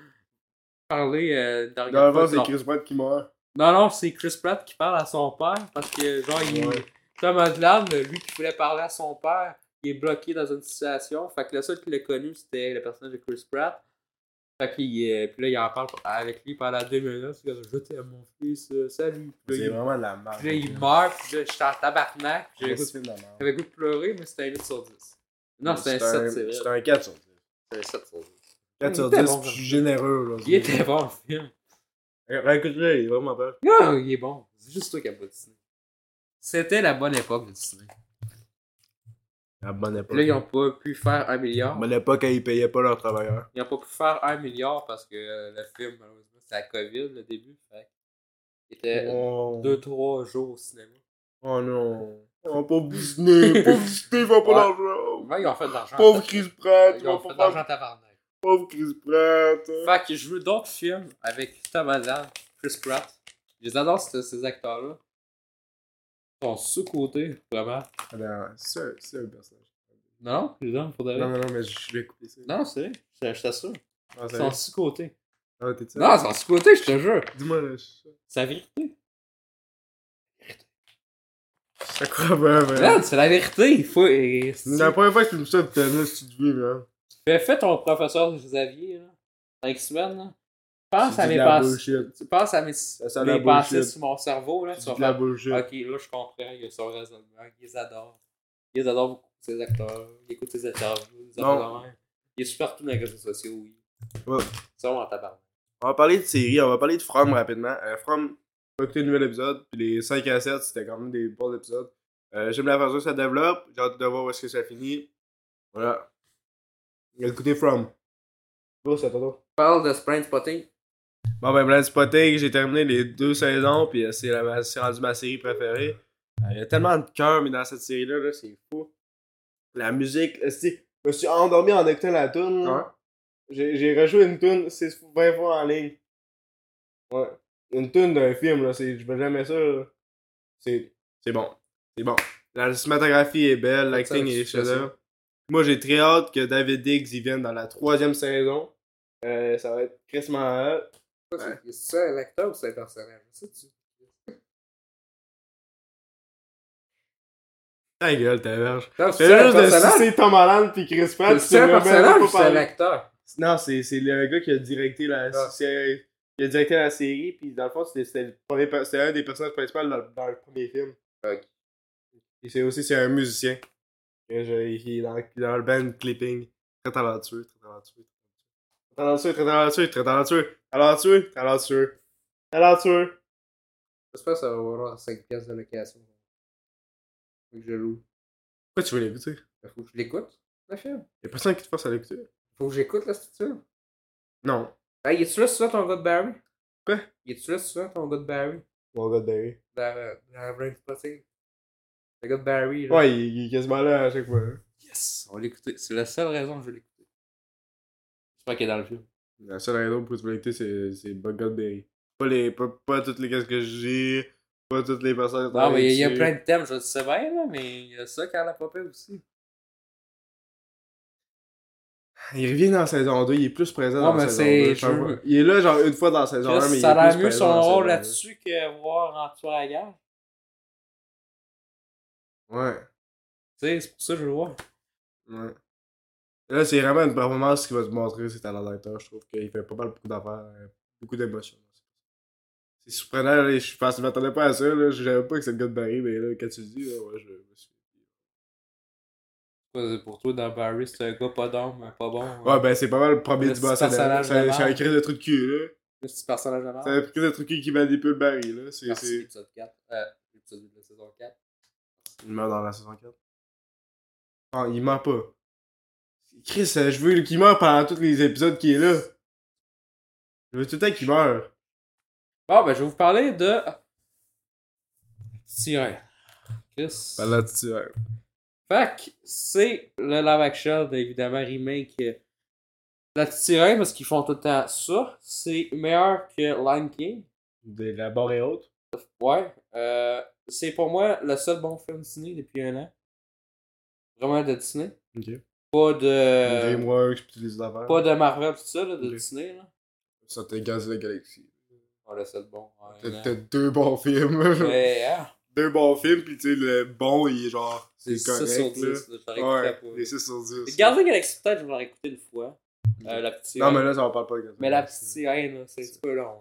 Parler euh, Dans le c'est non. Chris Pratt qui meurt. Non, non, c'est Chris Pratt qui parle à son père parce que, genre, il. Ouais. Tom Holland, lui qui voulait parler à son père, il est bloqué dans une situation. Fait que le seul qui l'a connu, c'était le personnage de Chris Pratt. Fait qu'il. euh, puis là, il en parle avec lui pendant deux minutes. Il dit Je t'aime, mon fils, euh, salut. C'est il, vraiment de la merde. puis là, il meurt, puis là, j'étais en tabarnak. J'avais goût- de j'avais goût de pleurer, mais c'était un 8 sur 10. Non, c'était un 7, c'est vrai. un 4 sur 10. C'était un 7 sur 10. 4 sur Il était 10, bon, je suis généreux. Là, Il était bon, le film. Écoute-le, il est vraiment pas. Non, il est bon. C'est juste toi qui n'as pas Disney. C'était la bonne époque de Disney. Bonne époque. Là, ils n'ont pas pu faire un milliard. La bonne époque, quand ils payaient pas leurs travailleurs. Ils n'ont pas pu faire un milliard parce que euh, le film, malheureusement, c'était la COVID, le début. Fait. Il était Oh, 2-3 jours au cinéma. oh non. Oh, pauvre Disney. pauvre Disney, il va pas. Ouais, ils ont fait de l'argent. Pauvre Chris Pratt. Ils il va ont fait pas de l'argent à tabarnak. Pauvre Chris Pratt. Fait que je veux d'autres films avec Tom Holland, Chris Pratt. Je les adore, ces, ces acteurs-là. Sont sous-côtés, vraiment? Alors, c'est un- c'est un personnage. Non, non, je les aime pour de vrai. Non, non, non, mais je vais écouter ça. Non, c'est vrai, je je t'assure. Ah, Ils sont sous-côtés. Ah, t'es Non, ils sont sous-côtés, je te jure. Dis-moi, là. je- C'est la vérité. Ça croit pas, mais. Man, c'est la vérité. Il faut. C'est la première fois que tu me sens de tennis, tu te là. Fais, fais ton professeur Xavier, là. Dans X-Men, là. Pense à mes pensées. Tu penses à mes, mes pensées sur mon cerveau, là. Tu C'est vas de la faire. bullshit. Ok, là, je comprends. Il y a son raisonnement. Il les adore. Il les adore beaucoup, ces acteurs. Il écoute ses interviews. De même. Il est super partout dans les réseaux sociaux, oui. Ouais. C'est vraiment en. On va parler de séries, on va parler de From rapidement. Euh, From, j'ai écouté le nouvel épisode, puis les 5 à 7, c'était quand même des bons épisodes. Euh, J'aime la façon que ça développe, j'ai hâte de voir où est-ce que ça finit. Voilà. Écoutez From. Bon, c'est à toi. parle de Sprint Spotting. Bon, ben, Blind Spotting, j'ai terminé les deux saisons, puis euh, c'est la- c'est rendu ma série préférée. Euh, Il y a tellement de cœur, mais dans cette série-là, là, c'est fou. La musique, euh, c'est- je me suis endormi en écoutant la tune. J'ai j'ai rejoué une tune 6 fois- 20 fois en ligne. Ouais. Une tune d'un film, là, c'est- je vais jamais ça. C'est c'est bon. C'est bon. La cinématographie est belle, l'acting est chef Moi, j'ai très hâte que David Diggs y vienne dans la troisième saison. Euh, ça va être crissement C'est ça un acteur ou c'est un personnage? Ça, tu... Ta gueule, ta verge. C'est juste de personnage. sucer Tom Holland pis Chris Pratt. C'est un personnage ou c'est un acteur? Non, c'est c'est le gars qui a directé la Ah. série. Qui a directé la série, puis dans le fond, c'était un des personnages principaux dans, dans le premier film. Ok. Et c'est aussi c'est un musicien. Et je- il est dans, dans le band Clipping. Très talentueux, très talentueux. Talentueux, très talentueux, très talentueux. Talentueux, talentueux. Talentueux. J'espère que ça va avoir 5 pièces de location. Faut que je loue. Pourquoi tu veux l'écouter? Ben, Faut que je l'écoute, le film. Y'a personne qui te force à l'écouter. Faut que j'écoute, c'est ça? Non. Hey, es-tu là souvent ton gars de Barry? Quoi? Es-tu là souvent ton gars de Barry? Mon gars de Barry. Dans, dans Brain Spotting? Le gars de Barry, là. Ouais, il, il est quasiment là à chaque fois. hein. Yes! On va l'écouter. C'est la seule raison que je vais qu'il est dans le film. La seule raison pour veux l'écouter, c'est, c'est Berry. Pas les, pas, pas toutes les qu'est-ce que j'ai, pas toutes les personnes. Non, mais il y, a plein de thèmes, je sais bien, là, mais il y a ça quand la popée aussi. Il revient dans saison 2, il est plus présent Non, dans mais saison c'est- 2. je je veux- pense. Il est là genre une fois dans saison 1, mais il ça est a l'air plus mieux son rôle là-dessus que voir en tuant la guerre. 2. Ouais. Tu sais, c'est pour ça que je le voir. Ouais. Là, c'est vraiment une performance qui va te montrer ses talents d'acteur. Je trouve qu'il fait pas mal beaucoup d'affaires, euh, beaucoup d'émotions. C'est surprenant, là, je je m'attendais pas à ça. Là. Je savais pas que c'est le gars de Barry, mais là, quand tu le dis, là, ouais, je me suis. Quoi, Pour toi, dans Barry, c'est un gars pas d'homme, pas bon. hein? Ouais, ben c'est pas mal le premier Le du boss. C'est un crise de trou de cul, là. Le petit personnage de. C'est un crise de trou de cul qui manipule Barry, là. C'est. L'épisode 4. Euh, de la saison 4. Il meurt dans la saison 4. Ah, il meurt pas. Chris, euh, je veux qu'il meure pendant tous les épisodes qu'il est là. Je veux tout le temps qu'il meure. Bon, ben, je vais vous parler de. Tyran. Chris. Tout ça. Fait que c'est le live action, évidemment, remake. euh, La sirène, parce qu'ils font tout le temps ça. C'est meilleur que Lion King. De la barre et haute. Ouais. Euh, c'est pour moi le seul bon film Disney depuis un an. Vraiment de Disney. Ok. Pas de. Dreamworks pis toutes les affaires. Pas de Marvel, tout ça, là, de Ok. Disney. Là. Ça t'es gaz de la galaxie. Oh, le seul bon. Ouais, T'as deux bons films. Mais, hein, deux bons films pis tu sais, le bon il est genre. c'est C'est 6 sur correct 10. là. là, écouté Ouais, les 6 sur 10. Gardez Galaxy, peut-être, je vais l'écouter une fois. Euh, la petite Non, mais là, ça en parle pas. Gaz. Mais la petite sirène, là, c'est un petit peu long.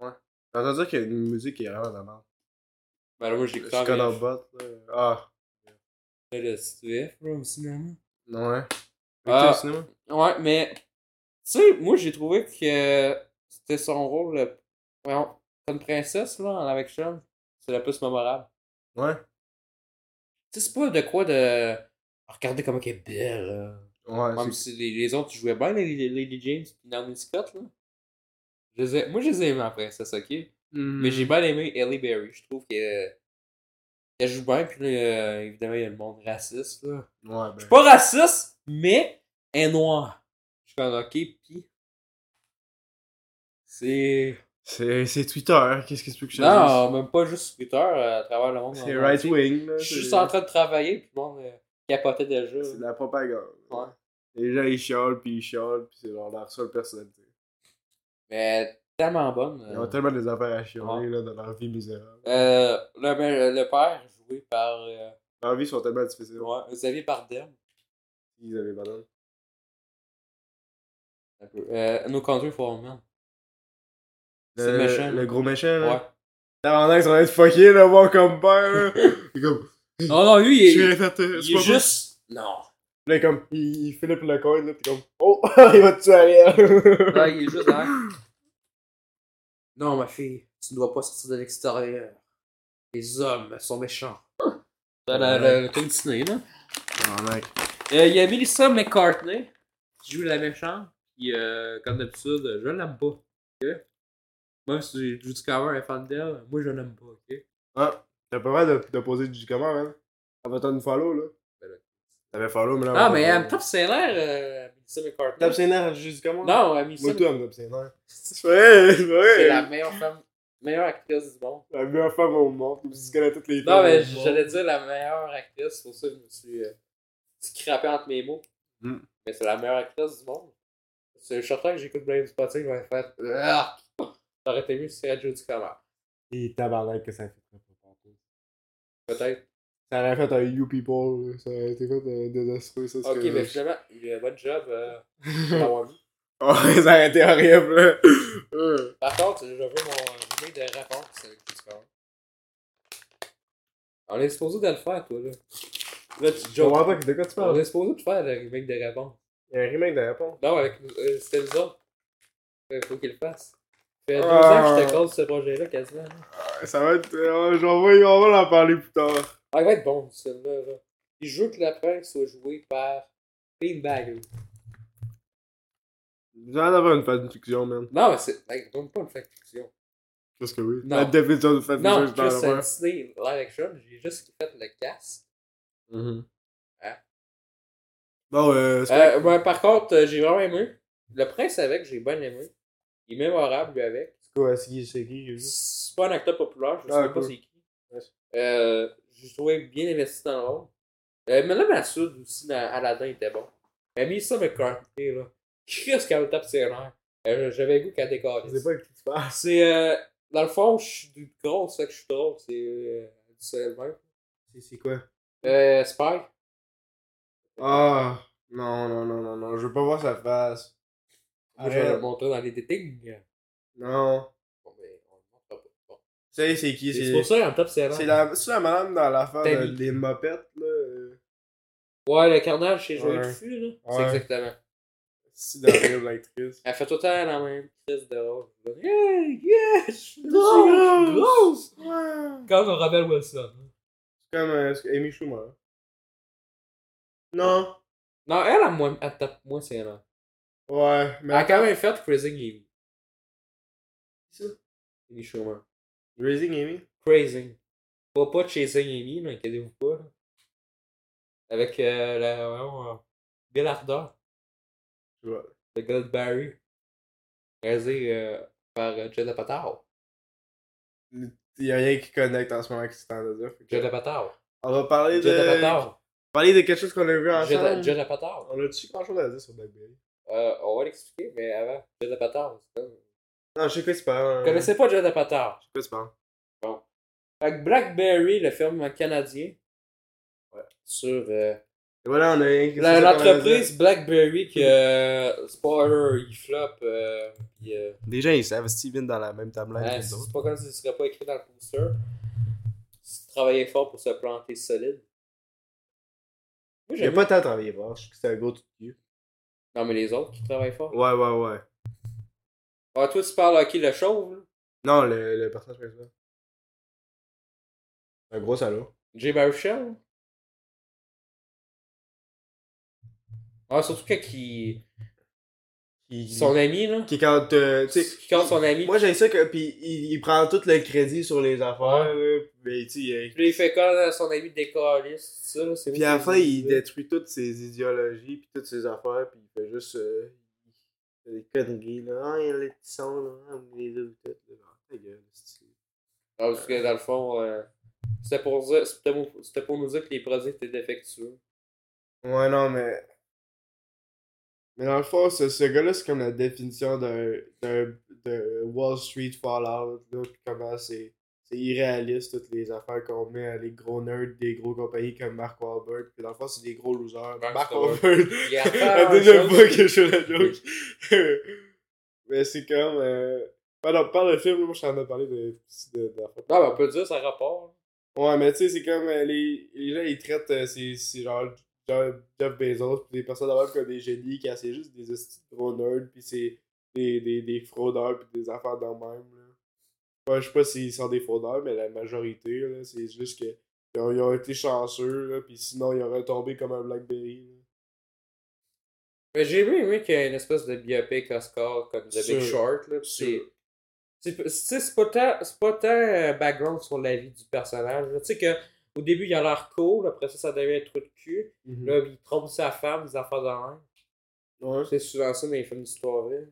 là. J'ai entendu dire qu'il y a une musique qui est vraiment de la merde. Ben là, moi, Je l'écoute en bot, là. Ah. Ben, le VF, là, au cinéma. Ouais. Ah. Ouais, mais. Tu sais, moi, j'ai trouvé que c'était son rôle. Le... Voyons, comme princesse, là, en live action. C'est le plus mémorable. Ouais. Tu sais, c'est pas de quoi de. Regardez comment elle est belle, là. Ouais, Même si les, les autres jouaient bien, les, Lady James et Naomi Scott, là. Je les ai- Moi, je les ai aimés en princesse, ok? Mais j'ai bien aimé Ellie Berry. Je trouve qu'elle qu'elle joue bien, puis là, euh, évidemment, il y a le monde raciste, là. Ouais, Je suis ben. pas raciste, mais elle est noire. Je suis comme, ok, pis. C'est. C'est c'est Twitter, hein, qu'est-ce que tu veux que je Non, même pas juste Twitter, euh, à travers le monde. C'est right wing, là. Je suis juste en train de travailler, puis le monde euh, capotait déjà. C'est de la propagande. Ouais. Les gens, ils chiolent, puis ils chiolent, puis c'est leur, leur seule personnalité. Mais tellement bonne. Ils euh. ont tellement des affaires à chialer, Ouais. là, dans leur vie misérable. Euh, le, le, le père, joué par euh, Leur vie sont tellement difficiles. ouais, Xavier Bardem. Ils avaient pas d'âme. Un peu. Euh, no Country for Old Men. C'est Le- méchant. Le gros méchant, là? Ouais. Tabarnak, ça va être fucké, là, voir comme père, là. Comme. Non, non, lui, Je il, suis est- fait. il est juste. Non. Là, comme, il, il Philippe le coin, là, pis comme, oh, il va te tuer Ariel. Là, il est juste dans. Non, ma fille, tu ne dois pas sortir de l'extérieur. Les hommes sont méchants. C'est la- la- le film Disney, là. Tabarnak. Euh, Il y a Melissa McCartney qui joue la méchante. Puis, euh, comme d'habitude, je l'aime pas. ok? Même si Judy Comer est fan d'elle, moi je l'aime pas. ok? Ah, t'as pas mal de, de poser du comment, hein? Avant t'as une follow, là. Ben là. T'avais follow, mais là. Ah, mais elle me tape ses nerfs, euh, Melissa McCarthy. Tape ses nerfs, juste comment? Non, elle Melissa Moi, tout, elle me tape ses nerfs. C'est vrai, c'est vrai. C'est la meilleure femme, meilleure actrice du monde. La meilleure femme au monde. Comme si tu connais toutes les Non, mais j'allais dire la meilleure actrice, c'est pour ça que je me suis euh, scrappé entre mes mots. Mm. Mais c'est la meilleure actrice du monde. C'est le certain que j'écoute Blame Spotting, j'aurais fait. Ah! Ça aurait été mieux si c'était Jodie Comer. Et tabarnak que ça fait très pas tantôt. Peut-être. Ça aurait fait un You People, ça aurait été fait un désastreux, ça. Ok, mais finalement, euh, bon job euh, d'avoir vu. Oh, ça aurait été horrible, là. Euh. Par contre, je veux mon remake de réponse. On est supposé de le faire, toi, là. Là, tu Je pas de quoi tu On parles. est supposé de faire le remake de réponse. Il y a un remake de réponse. Non, avec euh, c'était nous autres. Il faut qu'il le fasse. Ça fait deux Ah. ans que je te cause ce projet-là, quasiment. là. Ah, Ça va être. euh, j'en vais- on va en parler plus tard. Ah, il va être bon, celui-là. Là. Puis je veux que le prince soit joué par. J'ai hâte d'avoir une fanfiction, man. Non, mais c'est. Hey, donne pas une fiction. Qu'est-ce que oui? Non. La définition de fanfiction, Non, je t'en juste un avoir. Disney live action. J'ai juste fait le casse. Mhm. Hein? Bon, euh, c'est Euh, ouais, par contre, euh, j'ai vraiment aimé. Le prince avec, j'ai bien aimé. Il est mémorable, lui, avec. quoi? C'est qui? C'est qui? C'est pas un acteur populaire, je sais Ah, même pas cool. c'est qui. Euh, j'ai trouvé bien investi dans le rôle. Euh, mais là, Massoud aussi dans Aladdin était bon. Mais Misa McCarthy, là. Qu'est-ce qu'elle me tape ses nerfs? Euh, J'avais le goût qu'elle décolle. Je sais pas qui tu parles. C'est. Euh, dans le fond, je suis grosse, ça que je suis drôle. C'est. Euh, c'est elle-même. C'est- C'est quoi? Euh, Spike. Ah! Non, non, non, non, non. Je veux pas voir sa face. Moi, je vais le montrer dans les dating. Non. Bon, mais on le montrera pas. Bon. Tu sais, c'est qui? C'est C'est pour ça ses nerfs. c'est la, c'est la madame dans l'affaire de- des mopettes, là. euh, Ouais, le carnage chez Joël Ouais. Tufu, là. C'est Ouais. Exactement. C'est d'horrible l'actrice. Elle fait tout le temps la même crise de rôle. Yeah, yeah, je suis grosse. grosse. Ouais. Comme Rebel Wilson. C'est comme euh, Amy Schumer. Non. Non, elle, elle, moins- elle tape moins ses nerfs. Ouais, Elle mais a quand même fait Crazing Amy. C'est ça? Amy Schumer. Raising Amy? Crazing. Pas, pas Chasing Amy, mais inquiétez-vous pas. là. Avec euh, la, euh, Bill Arder, Je vois. le gars de Barry. Réalisé euh, par euh, Judd Apatow. Il y a rien qui connecte en ce moment ce temps de dire. que- Judd Apatow. On va parler Judd de. Apatow. Parler de quelque chose qu'on a vu ensemble. Judd Apatow. On a-tu grand chose à dire sur Blackberry? Euh, on va l'expliquer, mais avant, Judd Apatow. Non, je sais quoi tu parles. Vous connaissez pas Judd Apatow? Je sais quoi tu parles. Fait que Blackberry, le film canadien. Ouais. Sur euh, voilà, on a l'entreprise Blackberry que, euh, spoiler, il flop. Euh, pis, euh, Des gens, ils savent, Steve vient dans la même timeline que c'est les autres. pas comme si ce serait pas écrit dans le poster. C'est travailler fort pour se planter solide. Moi, Il j'aime pas tant travaillé fort, je trouve que c'est un gros tout de cul. Non, mais les autres qui travaillent fort. Ouais, ouais, ouais. Ah, toi, tu parles à qui le chauve, là? Non, le, le personnage principal. Un gros salaud. Jay Baruchel? Ah, surtout quand il. Qui, Son ami, là. qui quand, euh, tu sais, Qui compte son ami. Moi, j'ai ça que, pis il, il prend tout le crédit sur les affaires, là, mais tu sais, il- Puis il fait comme son ami décaliste, ça, là. c'est Puis à la fin, il détruit toutes ses idéologies, puis toutes ses affaires, puis il fait juste euh, il fait des conneries, là. Ah, il y a les petits sons, là. Ah, vous les avez toutes, là. Ah, ta gueule, Ah, parce que dans le fond, euh, c'était pour dire, c'était pour, c'était pour nous dire que les produits étaient défectueux. Ouais, non, mais. Mais dans le fond, ce, ce gars-là, c'est comme la définition d'un d'un- de Wall Street Fallout, là, puis comment c'est c'est irréaliste toutes les affaires qu'on met à les gros nerds des gros compagnies comme Mark Wahlberg, puis dans le fond, c'est des gros losers. Mark Mark Wahlberg. Il a fois que je la joke. mais c'est comme. Euh... Pendant, pendant le film, moi, je t'en ai parlé de. de, de, Non, mais on peut dire ça rapport. Ouais, mais tu sais, c'est comme euh, les, les gens, ils traitent euh, ces, ces genre, genre Jeff Bezos pis des personnes même comme des génies qui c'est juste des gros nerds pis c'est des, des, des fraudeurs pis des affaires de même, là. Ouais, je sais pas s'ils sont des fraudeurs, mais la majorité, c'est juste que ils ont, ils ont été chanceux, là, pis sinon ils auraient tombé comme un Blackberry, là. Mais j'ai aimé, aimé qu'il y ait une espèce de biopic Oscar comme The Big. Short. Là, c'est. Pas tant, pas tant euh, background sur la vie du personnage. Tu sais que au début il a l'air cool, après ça ça devient un trou de cul. Mhm. Là, il trompe sa femme, des affaires de même. Ouais. C'est souvent ça dans les films d'histoire vraie.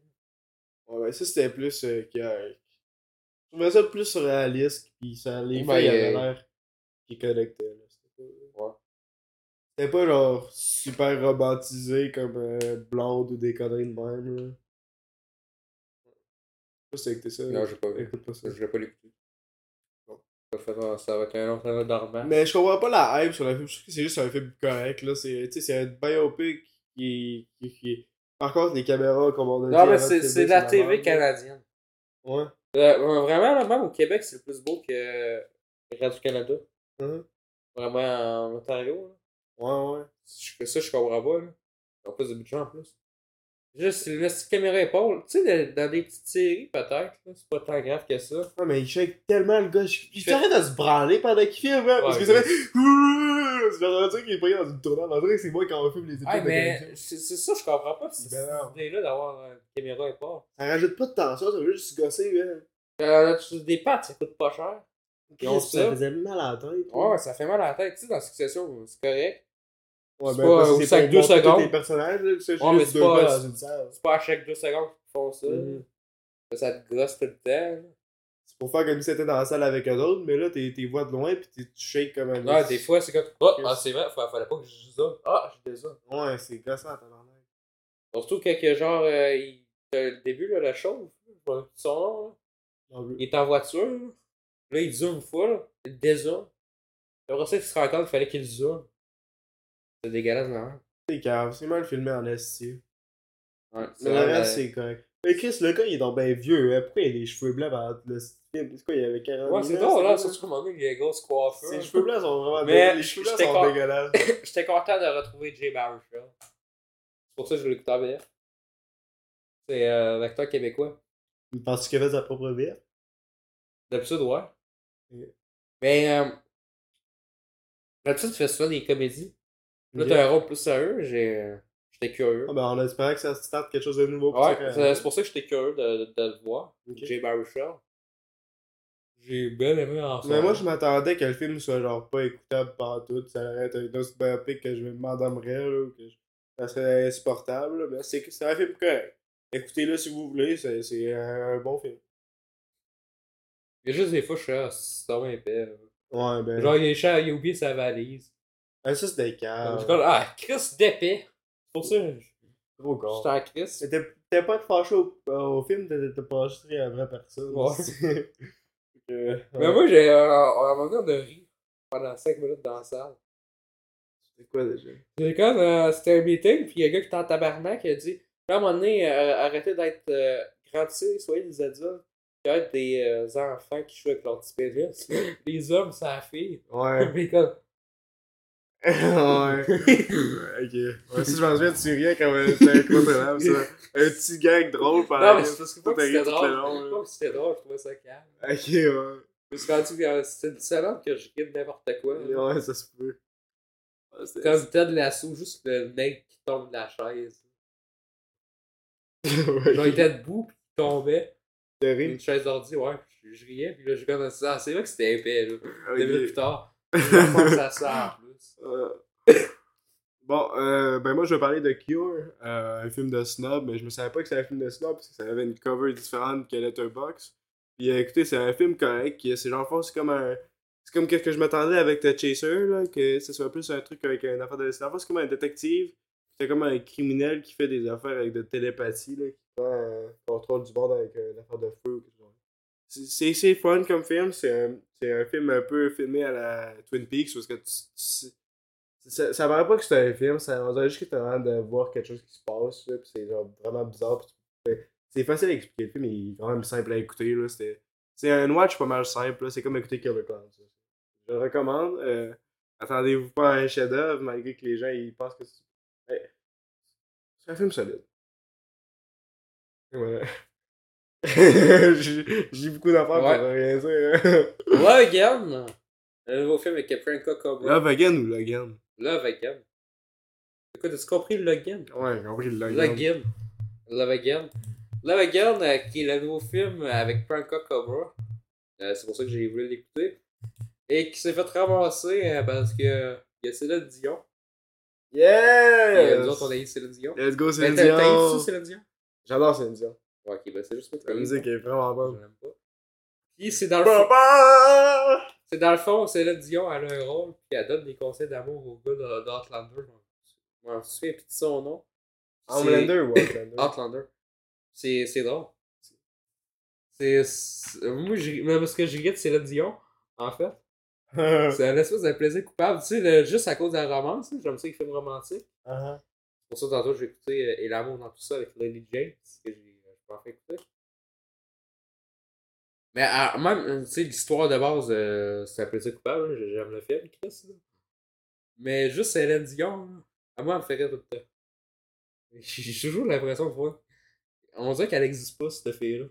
Ouais, ouais, ça c'était plus. Euh, que, euh, je trouvais ça plus réaliste, pis ça, les Ouais, filles euh, avaient l'air qui connectaient. Là. C'était pas- Ouais. C'était pas genre super romantisé comme euh, Blonde ou des conneries de même. Là. Je sais pas si t'as écouté ça. Non, j'ai pas vu. Écoute pas ça. Je l'ai pas l'écouter. Ça va faire- Ça va être un autre année dormant. Mais je comprends pas la hype sur le film. Je trouve que c'est juste un film correct. là. C'est tu sais, c'est un biopic qui, qui, qui. Par contre, les caméras, comme on a dit. Non, mais c'est c'est la TV canadienne. Ouais. Euh, vraiment, là, même au Québec, c'est plus beau que Radio-Canada. Hein? Vraiment en Ontario. Là. Ouais, ouais. Je fais ça, je comprends pas. Là. En plus de budget en plus. Juste, le petite caméra épaule. Tu sais, dans- des petites séries, peut-être. C'est pas tant grave que ça. Ouais, mais il shake tellement le gars. Il Il fait arrête de se branler pendant qu'il filme, hein, Parce Ouais, que ça fait. C'est genre un truc qui est pris dans une tournante. Dirait que c'est moi quand on filme les épisodes. Ah, mais c'est c'est ça, je comprends pas. C'est Ben cette idée-là d'avoir une caméra épaule. Ça rajoute pas de tension, ça veut juste se gosser, hein. Euh, des pattes, ça coûte pas cher. Ils ont ça. Ça faisait mal à la tête. Ouais, ça fait mal à la tête. Tu sais, dans Succession, c'est correct. Ouais, c'est ben, pas c'est sac pour deux montrer tous secondes. les personnages, c'est Ouais, mais juste c'est pas- gars dans une salle. C'est pas à chaque deux secondes qu'ils font ça. Mhm. Ça te gosse tout le temps. C'est pour faire comme si t'étais dans la salle avec eux autres, mais là, t'es t'es vois de loin pis t'es- tu shakes comme un. Ouais, des fois, c'est comme. Oh, ah, c'est vrai, fallait, fallait pas que je zoome. Ah, je dézoome. Ouais, c'est gossant, t'as l'air. Surtout quand que, genre, euh, il, le début, là, la je plus son nom, là. Non plus. il est en voiture, là, Là, il zoome une fois, là. il dézoome. Après ça, il se rend compte qu'il fallait qu'il zoome. C'est dégueulasse, non? C'est cave, c'est mal filmé en esti. Ouais, Mais le reste, c'est correct. Mais Chris, le gars, il est donc bien vieux, hein. Pourquoi il a des cheveux blancs dans le film? C'est quoi, il avait 40 Ouais, c'est drôle, là, surtout un moment donné, il a une grosse coiffure. Ses cheveux blancs sont vraiment Mais dégueulasses. Les cheveux blancs sont con- dégueulasses. J'étais content de retrouver Jay Baruchel. C'est pour ça que je l'écoute en VF. C'est euh, l'acteur québécois. Penses-tu qu'il a fait sa propre vie? D'habitude, ouais. Mais, euh, d'habitude, tu fais souvent des comédies. Là, t'as un rôle plus sérieux, j'ai, euh, j'étais curieux. Ah ben, on espérait que ça starte quelque chose de nouveau pour ouais, ça, c'est pour ça que j'étais curieux de, de, de le voir. Ok. Jay Baruchel. J'ai bien aimé en Mais moi, je m'attendais que le film soit genre pas écoutable par tout. Ça aurait été un autre biopic que je m'endormirais, là, ou que je- ça serait insupportable, là. Mais c'est c'est un film correct. Écoutez-le si vous voulez, c'est c'est un, bon film. Il y a juste des fois, je suis ah, c'est vraiment épais. là. Ouais, ben. Genre, il est cher, il a oublié sa valise. Ah, ça, c'était Je calme. ah, Chris. C'est pour ça je- Trop j'étais en Chris. T'es t'es pas fâché au, au film, t'es t'es pas fâché à la vraie personne. Ouais. Que- Mais ouais. moi, j'ai, euh, à un moment donné, on a ri pendant 5 minutes dans la salle. C'est quoi déjà? C'est comme, euh, c'était un meeting, puis il y a un gars qui était en tabarnak, il a dit, à un moment donné, euh, arrêtez d'être euh, grandissez, soyez des adultes. Il y a des euh, enfants qui jouent avec leur petit pénis. Les hommes, c'est la fille. Ouais. Puis comme, ouais. ok. Ouais, si je m'en souviens, tu riais quand même. C'était incroyable, ça. Un petit gag drôle pendant non, mais c'est parce que pas que Tout c'était arrive tout le drôle. long, là. Pas que c'était drôle, je trouvais ça calme. Ok, ouais. Je me suis rendu que c'était une salade que je guide n'importe quoi. là. Ouais, ça se peut. Ouais, c'était- Comme Ted Lasso, juste le mec qui tombe de la chaise. Ouais, Genre, il était debout, puis il tombait. terrible. Une chaise d'ordi, ouais, puis je, je riais, puis là, je comme ça. C'est vrai que c'était épais, là. Ok. Deux minutes plus tard. Je pense à ça en plus. Euh, Bon, euh, ben moi je vais parler de Cure, euh, un film de snob, mais je me savais pas que c'était un film de snob parce que ça avait une cover différente que Letterboxd. Puis euh, écoutez, c'est un film correct, c'est genre c'est comme un. C'est comme qu'est-ce que je m'attendais avec The Chaser, là, que ce soit plus un truc avec une affaire de. Fait, c'est comme un détective, c'est comme un criminel qui fait des affaires avec de télépathie, là, qui prend euh, contrôle du monde avec une affaire de feu ou quelque. C'est- fun comme film, c'est un, un film un peu filmé à la Twin Peaks parce que tu, ça, ça paraît pas que c'est un film, ça, on juste que t'as l'air de voir quelque chose qui se passe, là, pis c'est genre vraiment bizarre. c'est facile à expliquer, le film il est quand même simple à écouter. Là, c'est, un watch pas mal simple, c'est comme écouter Killer Clowns. Je le recommande. euh, attendez-vous pas à un chef-d'œuvre, malgré que les gens ils pensent que c'est. C'est un film solide. j'ai beaucoup d'affaires Ouais. pour rien dire. Love Again! Un nouveau film avec Franco Cobra. Love Again ou Logan? Love Again. Écoute, as-tu compris le login? Ouais, j'ai compris le login. Login. Love Again. Love Again, euh, qui est le nouveau film avec Priyanka Cobra. Euh, c'est pour ça que j'ai voulu l'écouter. Et qui s'est fait ramasser euh, parce que il y a Céline Dion. Et euh, nous autres, on a eu Céline Dion. Let's go, Mais Céline t'as t'as eu Dion! ça, Céline Dion? J'adore Céline Dion. Ok, ben c'est juste La musique est vraiment Je bonne. l'aime pas. Puis c'est dans le fond. C'est dans le fond, Céline Dion, elle a un rôle, puis elle donne des conseils d'amour au gars de- d'Outlander. Je m'en souviens plus de son nom. C'est- Homelander ou Outlander? Outlander. C'est c'est drôle. C'est. c'est- Moi, je- mais parce que je regrette Céline Dion, en fait. C'est un espèce de plaisir coupable. Tu sais, le- juste à cause de la romance, là, j'aime ça les films romantiques. Uh-huh. Pour ça, tantôt, j'ai écouté euh, Et l'amour dans tout ça avec Lady James, que j'ai pas fait écouter. Mais ah, même, tu sais, l'histoire de base, euh, c'est un plaisir coupable. J'aime le film, Chris. là. Mais juste Céline Dion, là, à moi, elle me fait rire tout le temps. J'ai toujours l'impression de voir. On dirait qu'elle existe pas, cette fille-là.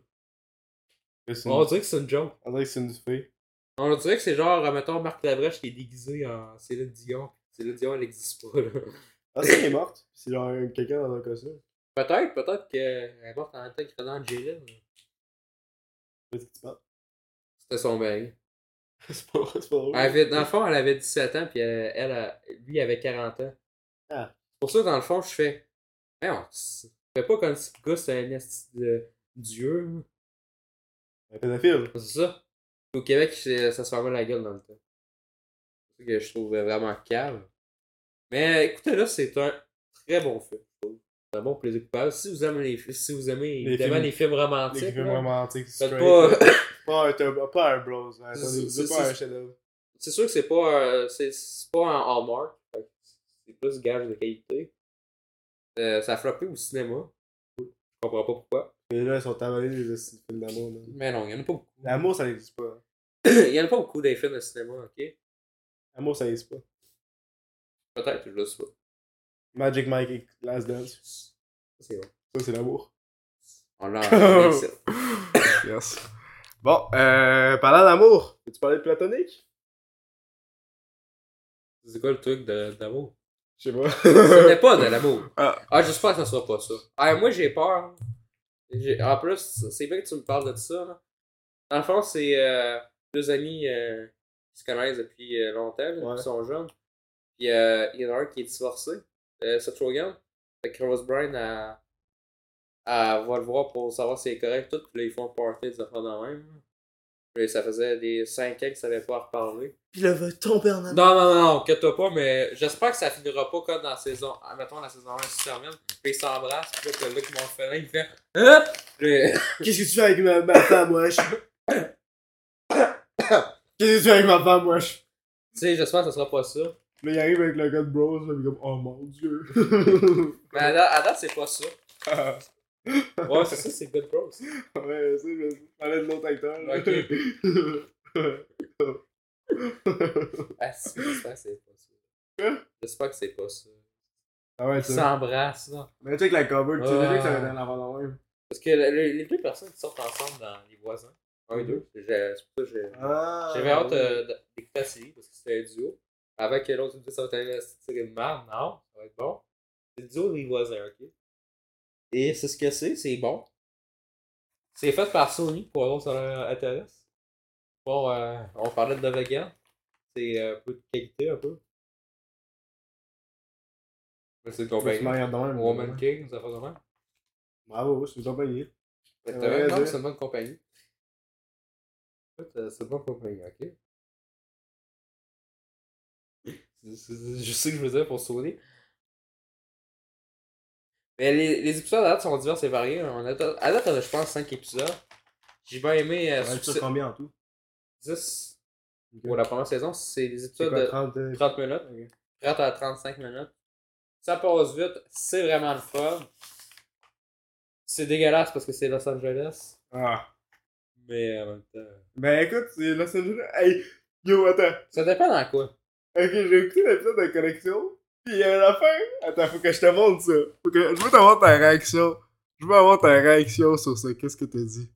On dirait que c'est une joke. On dirait que c'est une fille. On dirait que c'est genre, mettons, Marc Labrèche qui est déguisé en Céline Dion. Céline Dion, elle existe pas, là. Ah, c'est qu'elle est morte. C'est genre quelqu'un dans un costume. Peut-être, peut-être qu'elle est morte en Renan Angelina. Qu'est-ce que tu parles? C'était son mari. C'est pas, c'est pas drôle. Elle avait- dans le fond, elle avait 17 ans, puis elle, lui avait 40 ans. Ah. C'est pour ça, dans le fond, je fais. Non, fais pas comme si le gars c'est un esti de dieu. Un pédophile. C'est ça. Au Québec, ça se fermait la gueule dans le temps. C'est ça que je trouve vraiment calme. Mais écoutez, là, c'est un très bon film. C'est un bon plaisir coupable. Si vous aimez les, si vous aimez Les évidemment films- les films romantiques, Les films là, romantiques, straight. pas. Pas un, pas, un bros. hein. C'est- c'est- C'est pas c'est- un chef-d'œuvre. c'est sûr que c'est pas un- c'est c'est pas un Hallmark. C'est plus gage de qualité. Euh, ça a floppé au cinéma. Je comprends pas pourquoi. Et là, ils sont avalés les films d'amour. Mais non, il y en a pas beaucoup. L'amour, ça n'existe pas. il y en a pas beaucoup des films de cinéma, ok? L'amour, ça n'existe pas. Peut-être, je le sais pas. Magic Mike et Last Dance. Ça, C'est bon. Ça, c'est l'amour. On l'a yes. Bon, euh, parlant d'amour, peux-tu parler de platonique? C'est quoi le truc de- d'amour? Je sais pas. Ce n'est pas de l'amour. Ah. Ah, j'espère que ça sera pas ça. Ah, moi, j'ai peur. J'ai- En plus, c'est bien que tu me parles de ça. là. Dans le fond, c'est euh, deux amis euh, qui se connaissent depuis euh, longtemps, là, Ouais. depuis qu'ils sont jeunes. Puis euh, il y en a un qui est divorcé, euh, Seth Rogen. Fait que Rose Byrne, elle, elle va le voir pour savoir si c'est correct, tout. Puis là, ils font un party des affaires de même. Puis ça faisait des 5 ans qu'ils savaient pas reparler. Puis là, va tomber en amour. Non, non, non, non, inquiète-toi pas, mais j'espère que ça finira pas comme dans la saison. Mettons, la saison 1 se termine, puis ils s'embrassent, puis là, que Luc Monfellin, il fait Hein? Qu'est-ce que tu fais avec ma, ma femme, wesh? Qu'est-ce que tu fais avec ma femme, wesh? Tu sais, j'espère que ça sera pas ça. Là, il arrive avec le gars de Bros, là, il est comme, oh mon dieu. Mais à date, à date, c'est pas ça? Ouais, c'est ça, c'est Good Bros. ouais, tu sais, je parlais de l'autre acteur. là. Ah, si, j'espère que c'est pas ça. Quoi? J'espère que c'est pas ça. ah ouais, Ils ça. s'embrassent, là. Mais tu sais que la cover, tu sais déjà que ça va être dans l'avant de même. Parce que le- le- les deux personnes qui sortent ensemble dans Les Voisins, un et deux, j'ai- c'est pour ça que j'ai. Ah. J'avais hâte euh, de- d'écouter la série parce que c'était un duo. Avant que l'autre me dise ça va être un série de merde, non, ça va être bon. C'est duo des voisins, ok? Et c'est ce que c'est, c'est bon. C'est fait par Sony pour si ça leur intéresse. Bon, euh, on parlait de Vegan. C'est euh, un peu de qualité, un peu. Mais c'est une compagnie. Woman King, ça fait de même. Bravo, c'est une compagnie. T'as- c'est- une bonne compagnie. Euh, C'est une bonne compagnie, ok? Je sais ce que je veux dire pour Sony. Mais les, les épisodes à date sont divers et variés. On a, à date, on a, je pense, 5 épisodes. J'ai bien aimé euh, sais combien en tout? 10 pour la première saison. C'est des épisodes quoi, de 30 euh, 30 minutes. Ok. 30 à 35 minutes. Ça passe vite. C'est vraiment le fun. C'est dégueulasse parce que c'est Los Angeles. Ah. Mais en même temps. Ben écoute, c'est Los Angeles. Hey, yo, attends. Ça dépend dans quoi. Ok, j'ai écouté l'épisode de connexion. Pis il y a la fin. Attends, faut que je te montre ça. Faut que... Je veux t'avoir ta réaction. Je veux avoir ta réaction sur ça. Qu'est-ce que t'as dit?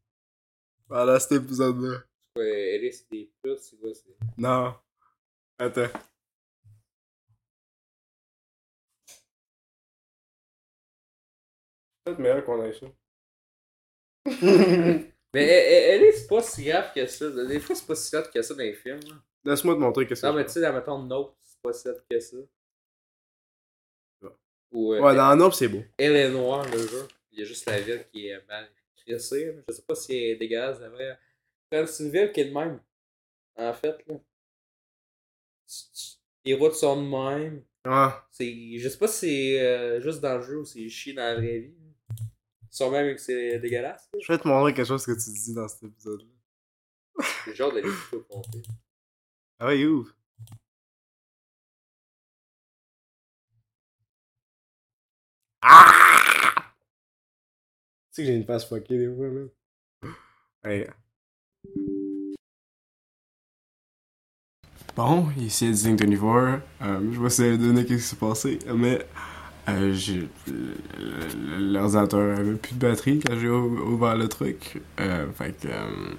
Voilà, cet épisode-là. Ouais, des putes, c'est quoi. Non. Attends. Peut-être meilleur qu'on ait ça. Mais elle, elle, elle est pas si grave que ça. Des fois, c'est pas si grave que ça dans les films. là. Laisse-moi te montrer qu'est-ce que Non, mais tu sais, dans mettons Nope, c'est pas grave que ça. Ouais. Ou euh, Ouais, dans Nope, c'est beau. Elle est noire, le jeu. Il y a juste la ville qui est mal crissée. Je sais pas si elle est dégueulasse, la vraie. C'est une ville qui est de même. En fait, là. Les routes sont de même. Ah, C'est, je sais pas si c'est euh, juste dans le jeu ou c'est chier dans la vraie vie. Ils sont même que c'est dégueulasse. là. je vais te montrer quelque chose que tu dis dans cet épisode-là. C'est le genre de l'épisode au complet. Ah ouais, ouf. Ah! Tu sais que j'ai une face fuckée des fois, même. Ouais. Bon, ici Editing 24. Euh, je vais essayer de donner qu'est-ce qui s'est passé, mais euh, j'ai l'ordinateur avait plus de batterie quand j'ai ou- ouvert le truc. Euh, fait que euh,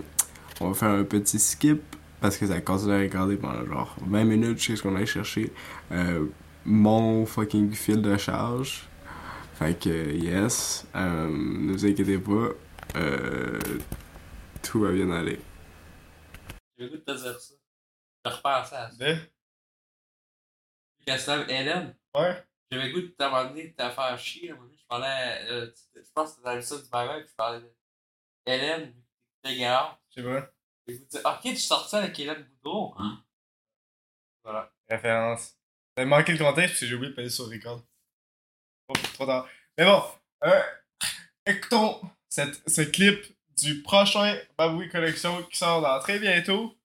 on va faire un petit skip parce que ça a continué à regarder pendant genre 20 minutes jusqu'à ce qu'on aille chercher euh, mon fucking fil de charge. Fait que yes, euh, ne vous inquiétez pas, euh, tout va bien aller. J'ai le goût de te dire ça. Je repensais à ça. De? Castle Hélène, Ouais. j'avais le goût de t'abandonner de te faire chier. à un moment donné. Je parlais, euh, tu- je pense que c'était dans l'épisode du bye bye, je parlais de Hélène, t'es gars. Je sais J'ai le ok, tu sortais avec Hélène Boudreau. Voilà. Référence. J'avais manqué le contexte parce que j'ai oublié de passer sur record. Oh, trop tard. Mais bon, euh, écoutons cette, ce clip du prochain Baboui Collection qui sort dans très bientôt.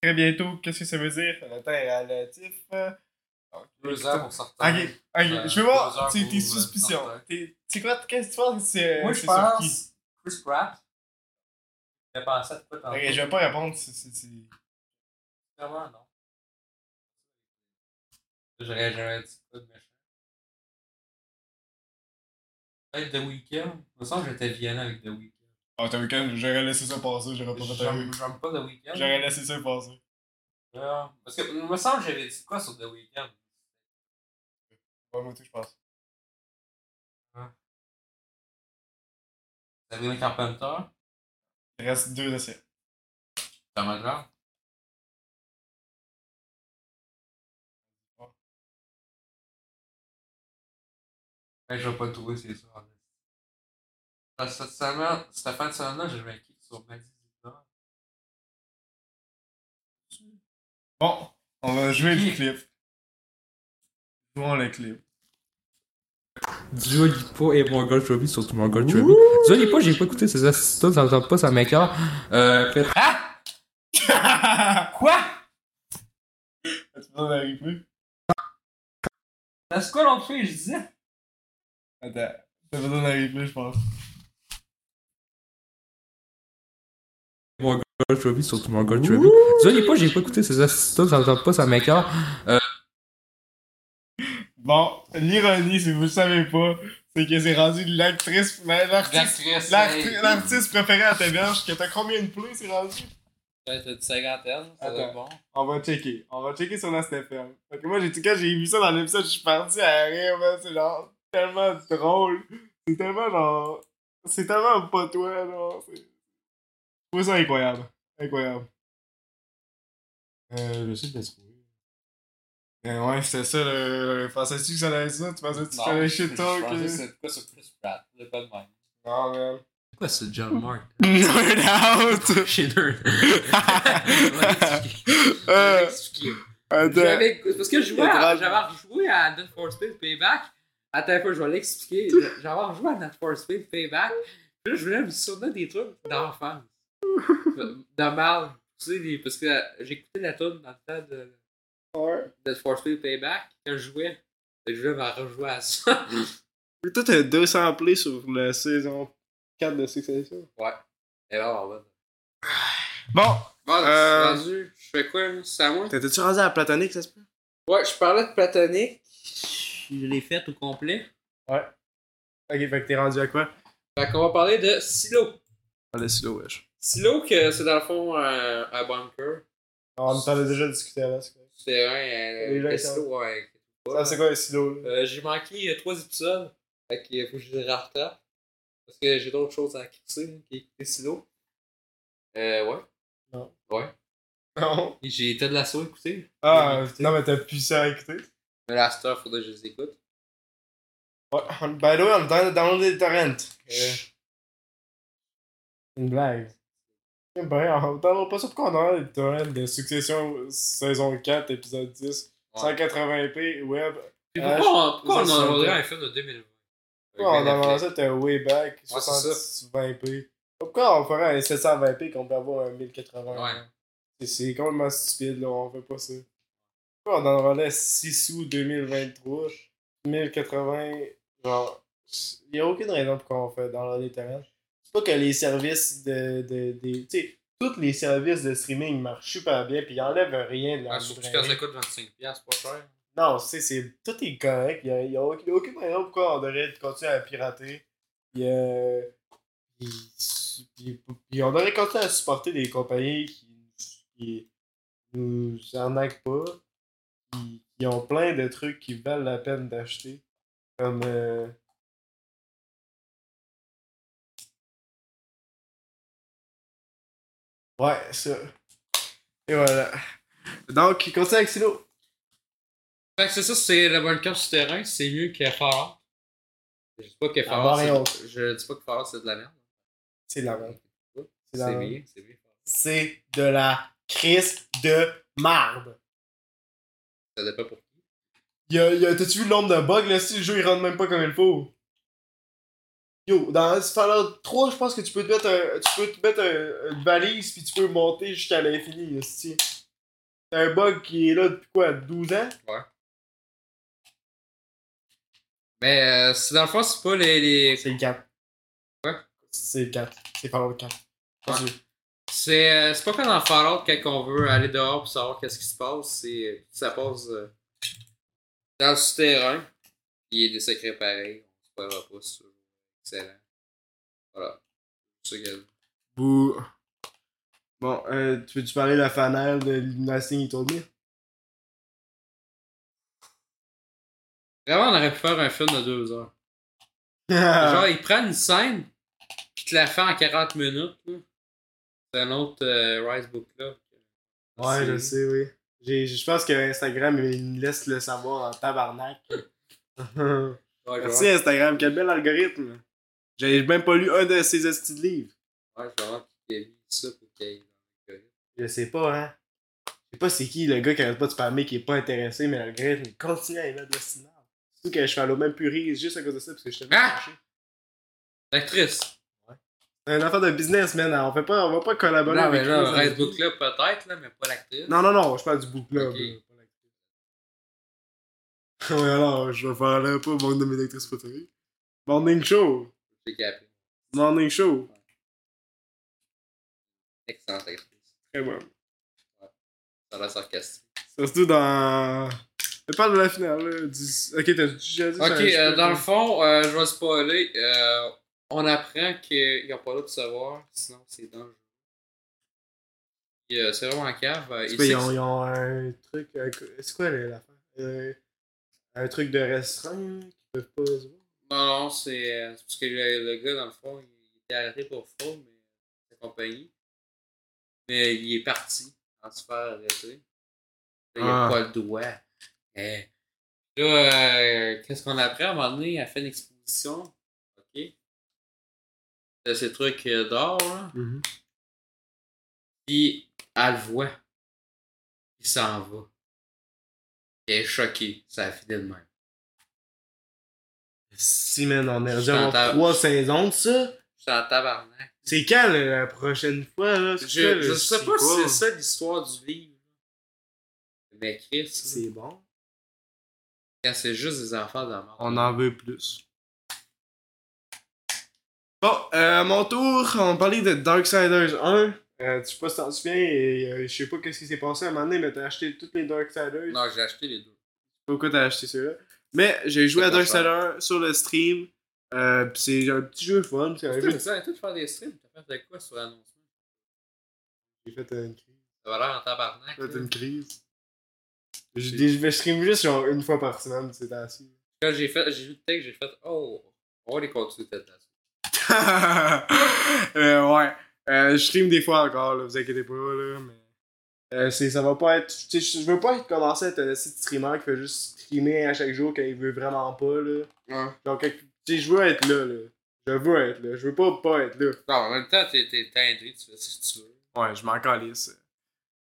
Très bientôt, qu'est-ce que ça veut dire? Le temps est relatif. Donc, Deux heures pour sortir. Ok, ok, Euh, je veux voir tes, euh, suspicions. C'est quoi, qu'est-ce que tu penses Moi, je pense Chris Pratt. J'ai pensé à quoi tantôt. Ok, je vais pas répondre, c'est- c'est... c'est- Vraiment, non. J'aurais jamais dit quoi de méchant. Peut-être The Weeknd. Il me semble que j'étais violent avec The Weeknd. Ah, t'as week-end, j'aurais laissé ça passer, j'aurais pas fait J'aime pas The Weeknd. J'aurais laissé ça passer. Ah, Parce que il me semble que j'avais dit quoi sur The Weeknd? Pas moi, je pense. Sabrina Carpenter. Il reste deux essais. Thomas Grant. Ouais, je vais pas le trouver, c'est sûr. Que Cette semaine, cette fin de semaine-là, j'ai vaincu sur Zidane. Bon, on va jouer le clip. Jouons le clip. Dua Lipa et Margot Robbie, surtout Margot Robbie. Dua Lipa, j'ai pas écouté ses assistants, ça me tente pas, ça m'écœure. Euh, Ah! Quoi? Besoin d'un replay? C'est quoi l'autre fille, je disais? Attends. T'as besoin d'un replay, je pense. Margot Robbie, surtout Margot Robbie. Dua Lipa, j'ai pas écouté ses assistants, ça me tente pas, ça m'écœure. Bon, l'ironie, si vous le savez pas, c'est que c'est rendu l'actrice, mais l'artiste, l'artiste préférée à ta verge, que t'as combien de plays, c'est rendu? Peut-être une cinquantaine, ça être bon. On va checker. On va checker sur notre FM. Fait que moi, j'ai, quand j'ai vu ça dans l'épisode, je suis parti à rire, man. C'est genre tellement drôle. C'est tellement genre. C'est tellement pas toi, genre. C'est... Je trouve ça incroyable. Incroyable. Euh, je sais de le trouver. Euh, ouais, c'était ça, le. Pensais-tu que ça allait être ça? Tu pensais-tu que ça allait shit talk? Je pensais euh? que c'était quoi sur Chris Pratt, le pas de même. Non, man. C'est quoi ce John Mark? Nerd out! Chez Nerd. Euh, Parce que je jouais j'avais rejoué à Need for Speed Payback. Attends un peu, je vais l'expliquer. J'avais rejoué à Need for Speed Payback. Puis là, je voulais me souvenir des trucs d'enfance. de mal. Tu sais, parce que j'écoutais la tune dans le temps de Ouais. Need for Speed Payback quand je jouais. Fait que je voulais me rejouer à ça. Mais toi, t'as 200 plays sur la saison 4 de Succession. ouais. Et là, on va. Bon, Bon, Euh, rendu, je fais quoi, là? C'est à moi? T'étais-tu rendu à la platonique, ça se peut? Ouais, je parlais de platonique. Je l'ai fait au complet. Ok, fait que t'es rendu à quoi? Fait qu'on va parler de Silo. Ah, le silo, wesh. Silo, que c'est dans le fond un, un bunker. On en a déjà discuté avant, c'est quoi? C'est un, ils silo, ouais. Ça, c'est quoi un silo, là? Euh, j'ai manqué euh, trois épisodes. Fait qu'il faut que je les rattrape. Parce que j'ai d'autres choses à crisser, moi, qui écouter silo. Euh, ouais. Non. Ouais. Non. Et J'ai Ted Lasso écouté. Ah, non, mais t'as plus ça à écouter? Mais la star, faudrait que je les écoute. Ouais, on- by the way, on est dans, dans le torrent. Euh, une blague. Ben, on parlera pas ça pourquoi on est dans le torrent de Succession saison 4, épisode 10. Ouais. 180p web. Puis pourquoi, on, pourquoi un film de 2020 Pourquoi on Affleck. ça, t'es way back, Ouais, c'est 720p. Pourquoi on ferait un 720p qu'on peut avoir un 1080 Ouais. C'est- complètement stupide, là, on fait pas ça. Pourquoi on en relais 6 sous 2023, 1080, genre, y a aucune raison pourquoi on fait dans le terrain. C'est pas que les services de. de, de tu sais, tous les services de streaming marchent super bien, puis ils enlèvent rien de la Ah, surtout quand ça coûte 25$, c'est pas cher. Non, c'est, c'est, tout est correct. Il n'y a, a aucune, aucune raison pourquoi on devrait continuer à pirater. Euh, puis- puis on devrait continuer à supporter des compagnies qui, qui nous arnaquent pas. Qui, qui ont plein de trucs qui valent la peine d'acheter. Comme. euh, Ouais, ça. Et voilà. Donc, continue avec Silo. Fait que c'est ça, c'est le bunker souterrain, c'est mieux que Fallout. Je dis pas que Ah, c'est- je dis pas que Fallout c'est de la merde. C'est de la merde. C'est bien, c'est bien. c'est de la crise de marde. Ça dépend pour qui. Y a, y a- T'as-tu vu le nombre de bugs là si le jeu il rentre même pas comme il faut? Yo, dans Fallout 3, je pense que tu peux te mettre, un, tu peux te mettre un- une valise puis tu peux monter jusqu'à l'infini. C'est un bug qui est là depuis quoi, 12 ans? Mais euh, c'est dans le fond, c'est pas les. les... C'est le 4. Quoi? C'est le 4. C'est Fallout 4. Continue. C'est euh, c'est pas comme dans Fallout quand on veut aller dehors pour savoir qu'est-ce qui se passe. C'est ça passe euh, dans le souterrain. Il y a des secrets pareils. On se parlera pas, toujours excellent. Voilà. C'est ça Bouh. Bon, euh, tu veux-tu parler de la fanale de Last Thing You Told Me? Vraiment, on aurait pu faire un film de deux heures. Genre, ils prennent une scène, puis te la fait en 40 minutes. C'est un autre euh, Rise Book là. Ouais, je sais, oui. Je pense que Instagram, il me laisse le savoir en tabarnak. Ouais, Merci Instagram, quel bel algorithme. J'ai même pas lu un de ses estis de livres. ouais, genre, qu'il a mis ça pour qu'il y ait dans le Je sais pas, hein. Je sais pas c'est qui le gars qui arrête pas de spammer, qui est pas intéressé, mais l'algorithme il continue à émettre de la signal. Surtout que je fais l'eau même purie juste à cause de ça, parce que je suis tellement Ah! L'actrice. C'est une affaire de business, man. On, fait pas, on va pas collaborer Non, mais avec là, ça. Book là, peut-être, là, mais pas l'actrice. Non, non, non, je parle du book club. Ok. là, pas l'actrice. ouais, alors, je vais faire là pas mon de mes actrices préférées. Morning Show. Morning Show. Excellente actrice. Très bon. Ça a l'air sarcastique. Surtout dans. Elle parle de la finale, là. Du... Ok, t'as déjà dit ça, Ok, je euh, dans le fond, euh, je vais spoiler. Euh, on apprend qu'ils n'ont pas le de savoir, sinon c'est dangereux. Euh, c'est vraiment cave. euh, ils, que ont, ils ont un truc. euh, C'est quoi la- l'affaire Un truc de restreint qu'ils peuvent pas se voir? Non, non, c'est euh, parce que le, gars, dans le fond, il était arrêté pour fraude, mais sa compagnie. Mais il est parti sans se faire arrêter. Là, il a Ah. pas le droit. Eh. Là, euh, qu'est-ce qu'on apprend à un moment donné? Elle fait une exposition. OK? De ces trucs euh, d'or, là. Puis, elle le voit. Il s'en va. Elle est choquée. Ça a fini de même. Si, man, on a déjà trois saisons de ça. Je suis en tabarnak. C'est quand là, la prochaine fois, là? C'est Je, quoi, je sais pas si c'est ça l'histoire du livre. Mais Chris, C'est bon. quand c'est juste des enfants de mort. On en veut plus. Bon, euh, à mon tour, on parlait de Darksiders 1. Euh, tu sais pas si t'en souviens, et euh, je sais pas qu'est-ce qui s'est passé à un moment donné, mais t'as acheté toutes les Darksiders. Non, j'ai acheté les deux. Pourquoi t'as acheté ceux-là? Mais j'ai joué à. Darksiders 1 sur le stream. Euh, pis c'est un petit jeu fun. C'est un jeu. de faire des streams. T'as fait de quoi sur l'annoncement? J'ai fait une crise. Ça va l'air en tabarnak. J'ai fait une crise. Je, je, je stream juste genre une fois par semaine, c'est assez. Quand j'ai fait, j'ai vu le texte, j'ai fait, oh, on va les continuer peut-être euh, ouais. Euh, je stream des fois encore, là, vous inquiétez pas, là, mais. Euh, c'est, ça va pas être. Je veux pas être commencer à être un petit streamer qui fait juste streamer à chaque jour quand il veut vraiment pas, là. Ouais. Donc, tu sais, je veux être là, là. Je veux être là. Je veux pas pas être là. Non, en même temps, t'es t'es teindé, tu fais ce que tu veux. Ouais, je m'en calisse.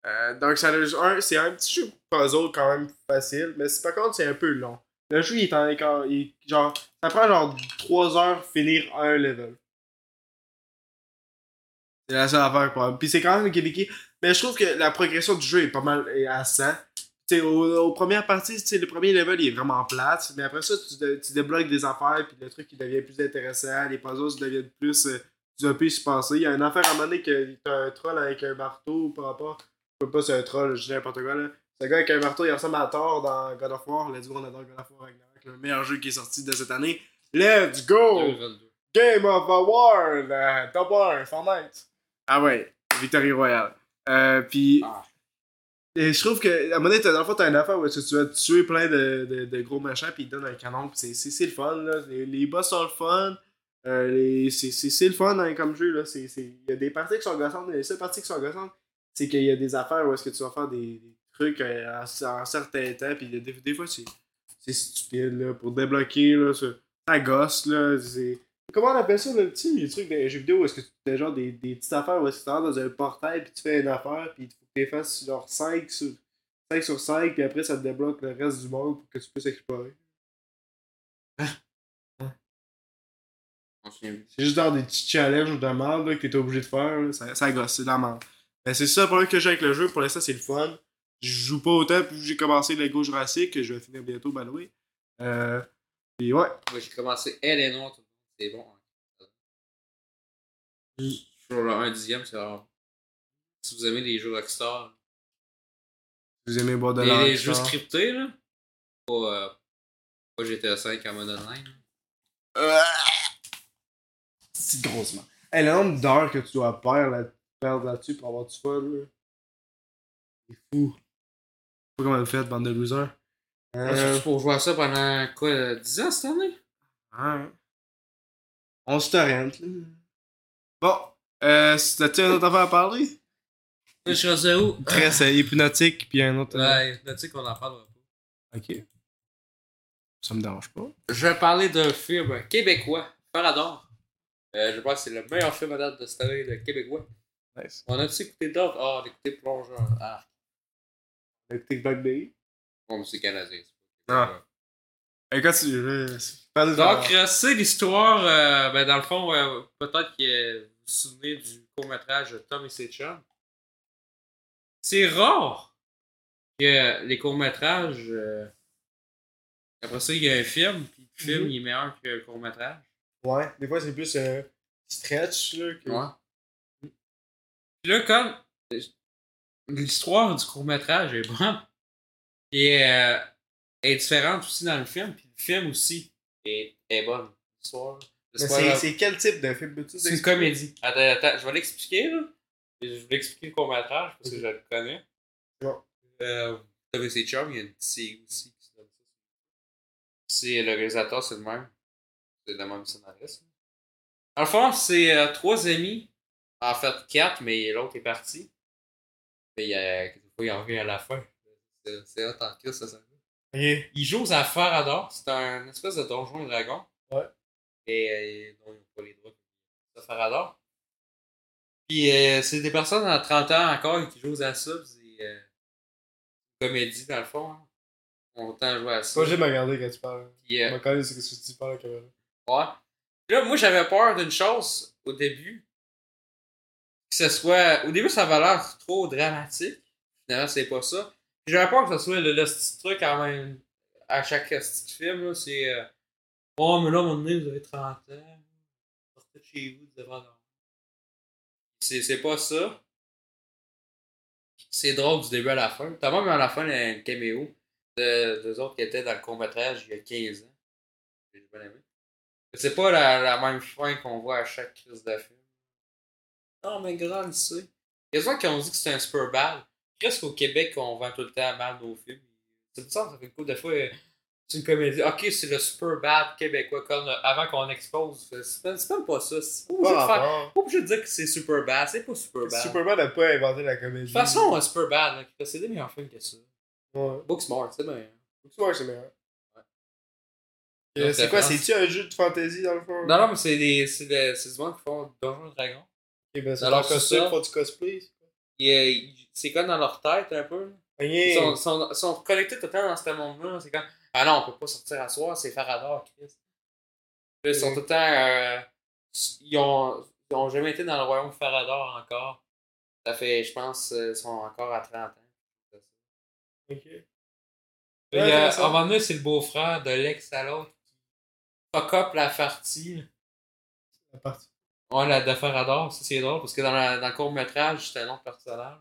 Euh, donc, ça, un, c'est un petit jeu puzzle quand même facile, mais par contre, c'est un peu long. Le jeu, il est en écart. genre, ça prend genre 3 heures finir un level. C'est la seule affaire pour Puis c'est quand même québécois. Mais je trouve que la progression du jeu est pas mal est à 100. Tu sais, aux, aux premières parties, le premier level il est vraiment plate, mais après ça, tu, de- tu débloques des affaires, puis le truc il devient plus intéressant, les puzzles deviennent plus. Euh, tu as pu se passer. Il y a une affaire à un moment donné que t'as un troll avec un marteau par rapport. Je sais pas si c'est un troll, je dis n'importe quoi là. C'est un gars avec un marteau, il ressemble à Thor dans God of War. Let's go, on adore God of War Ragnarok, le meilleur jeu qui est sorti de cette année. Let's go! 2022. Game of the World! euh, top 1, Fortnite. Ah ouais, Victory Royale. Euh, puis, Ah. et je trouve que, à un moment donné, dans le fond, t'as une affaire où tu tu vas tuer plein de, de, de gros machins, puis ils te donnent un canon, puis c'est- c'est c'est le fun, là. Les, les boss sont le fun. Euh, les- c'est c'est- c'est le fun hein, comme jeu, là. C'est- c'est- Il y a des parties qui sont gossantes, mais les seules parties qui sont gossantes, c'est qu'il y a des affaires où est-ce que tu vas faire des, des trucs euh, en, en certain temps, puis des, des fois, c'est c'est stupide, là. Pour débloquer, là, ça gosse, là. C'est. Comment on appelle ça, sais, les trucs des jeux vidéo où est-ce que tu genre des, des petites affaires où est-ce que tu rentres dans un portail puis tu fais une affaire puis il faut que tu fasses genre 5 sur, 5 sur 5 puis après ça te débloque le reste du monde pour que tu puisses explorer. Souvient plus. C'est juste dans des petits challenges de merde là, que t'es obligé de faire, là. Ça, ça gosse, c'est de la merde. Mais c'est ça le problème que j'ai avec le jeu, pour l'instant c'est le fun. Je joue pas autant puis j'ai commencé Lego Jurassic que je vais finir bientôt, by the way. Euh. Puis ouais. Moi, j'ai commencé Elle tout le monde. C'est bon. hein. Sur le 1 dixième, c'est rare. Si vous aimez les jeux Rockstar, Vous aimez boire de les, l'air. les jeux scriptés, là, pas, euh, pas GTA 5 en mode online. C'est grossement. Hey, le nombre d'heures que tu dois perdre, là, perdre là-dessus pour avoir du fun, là. C'est fou. Je sais pas comment vous faites, bande de losers. Euh... Euh, pour jouer à ça pendant quoi, euh, 10 ans cette année? ouais. On se torrent, là. Bon, euh, t'as-tu un autre affaire à parler? Je suis rendu où? Très euh, hypnotique, puis un autre. euh, Ouais, sais qu'on en parlera pas. Ok. Ça me dérange pas. Je vais parler d'un film québécois, Parador. Euh, je pense que c'est le meilleur film à date de cette année de québécois. Nice. On a-tu écouté d'autres? Ah, on a écouté Plongeur. Ah, Avec Tic Back Day. bon, mais c'est canadien. c'est Ah. Parle de Donc, euh, c'est l'histoire, euh, ben, dans le fond, euh, peut-être que vous vous souvenez du court-métrage Tom et ses chums. C'est rare que les courts-métrages. euh, après ça, il y a un film, puis le film Mhm. il est meilleur que le court-métrage. Ouais, des fois c'est plus euh, stretch, là. Que... Ouais. Puis là, comme l'histoire du court-métrage est bonne, et euh, est différente aussi dans le film, puis le film aussi est, est bonne. L'histoire. C'est c'est quel type de film? Peux-tu C'est une comédie. Attends, attends, je vais l'expliquer, là. Je vais expliquer le court-métrage parce que je le connais. Bon. Euh, ses chums, il y a une série aussi qui se donne ça. C'est le réalisateur, c'est le même. C'est le même scénariste. En le fond, c'est euh, trois amis. En fait, quatre, mais l'autre est parti. Mais il y a, quelquefois, il en revient à la fin. C'est hot en crise, ça, ça. Ok. Ils jouent à Farador. C'est un espèce de donjon et dragon. Ouais. Et euh, dont ils n'ont pas les droits de Farador. Puis euh, c'est des personnes à 30 ans encore qui jouent à ça. C'est euh, une comédie dans le fond. Hein. On autant jouer à ça. Moi j'aime regarder quand tu parles. Puis, Je euh, me connais ce que tu parles à la caméra. Ouais. Puis Là, moi, j'avais peur d'une chose au début. Que ce soit. Au début, ça avait l'air trop dramatique. Finalement, c'est pas ça. J'avais peur que ce soit le, le petit truc quand même. À chaque petit film, là, c'est. euh, Oh, mais là, à un moment donné, vous avez 30 ans. Sortez de chez vous devant dormir. C'est c'est pas ça. C'est drôle du début à la fin. T'as même à la fin un caméo de deux autres qui étaient dans le court-métrage il y a 15 ans. J'ai bien aimé. C'est pas la, la même fin qu'on voit à chaque crise de film. Non, mais grand, il sait. Il y a des gens qui ont dit que c'était un super bad. Qu'est-ce qu'au Québec, on vend tout le temps mal nos films? C'est bizarre, ça fait une couple de fois. euh, c'est une comédie. Ok, c'est le super bad québécois comme avant qu'on expose. C'est même pas ça. C'est pas obligé, de faire- obligé dire que c'est super bad. C'est pas super bad. Superman n'a pas inventé la comédie. De toute façon, super bad, c'est des meilleurs films que ça. Ouais. Booksmart, c'est bien. Booksmart, c'est meilleur. Euh, c'est quoi, c'est-tu un jeu de fantasy dans le fond? Non, non, mais c'est des. C'est des- c'est du monde qui font Donjons et Dragons. Ok, ben c'est Alors, leur costume, du cosplay. il- c'est comme dans leur tête un peu. Ils sont, sont, sont connectés tout le temps dans ce monde-là. C'est comme Ah non, on peut pas sortir à soir, c'est Faradar, Chris. Ils sont tout le temps. euh, ils, ont, ils ont jamais été dans le royaume de Faradar encore. Ça fait, je pense, euh, ils sont encore à 30 ans. Ok. Et, Ouais, euh, intéressant. à un moment donné, c'est le beau-frère de l'ex à l'autre qui fuck up la partie. là. La partie. Ouais, la de Faradar, ça c'est drôle parce que dans, la- dans le court-métrage, c'était un autre personnage.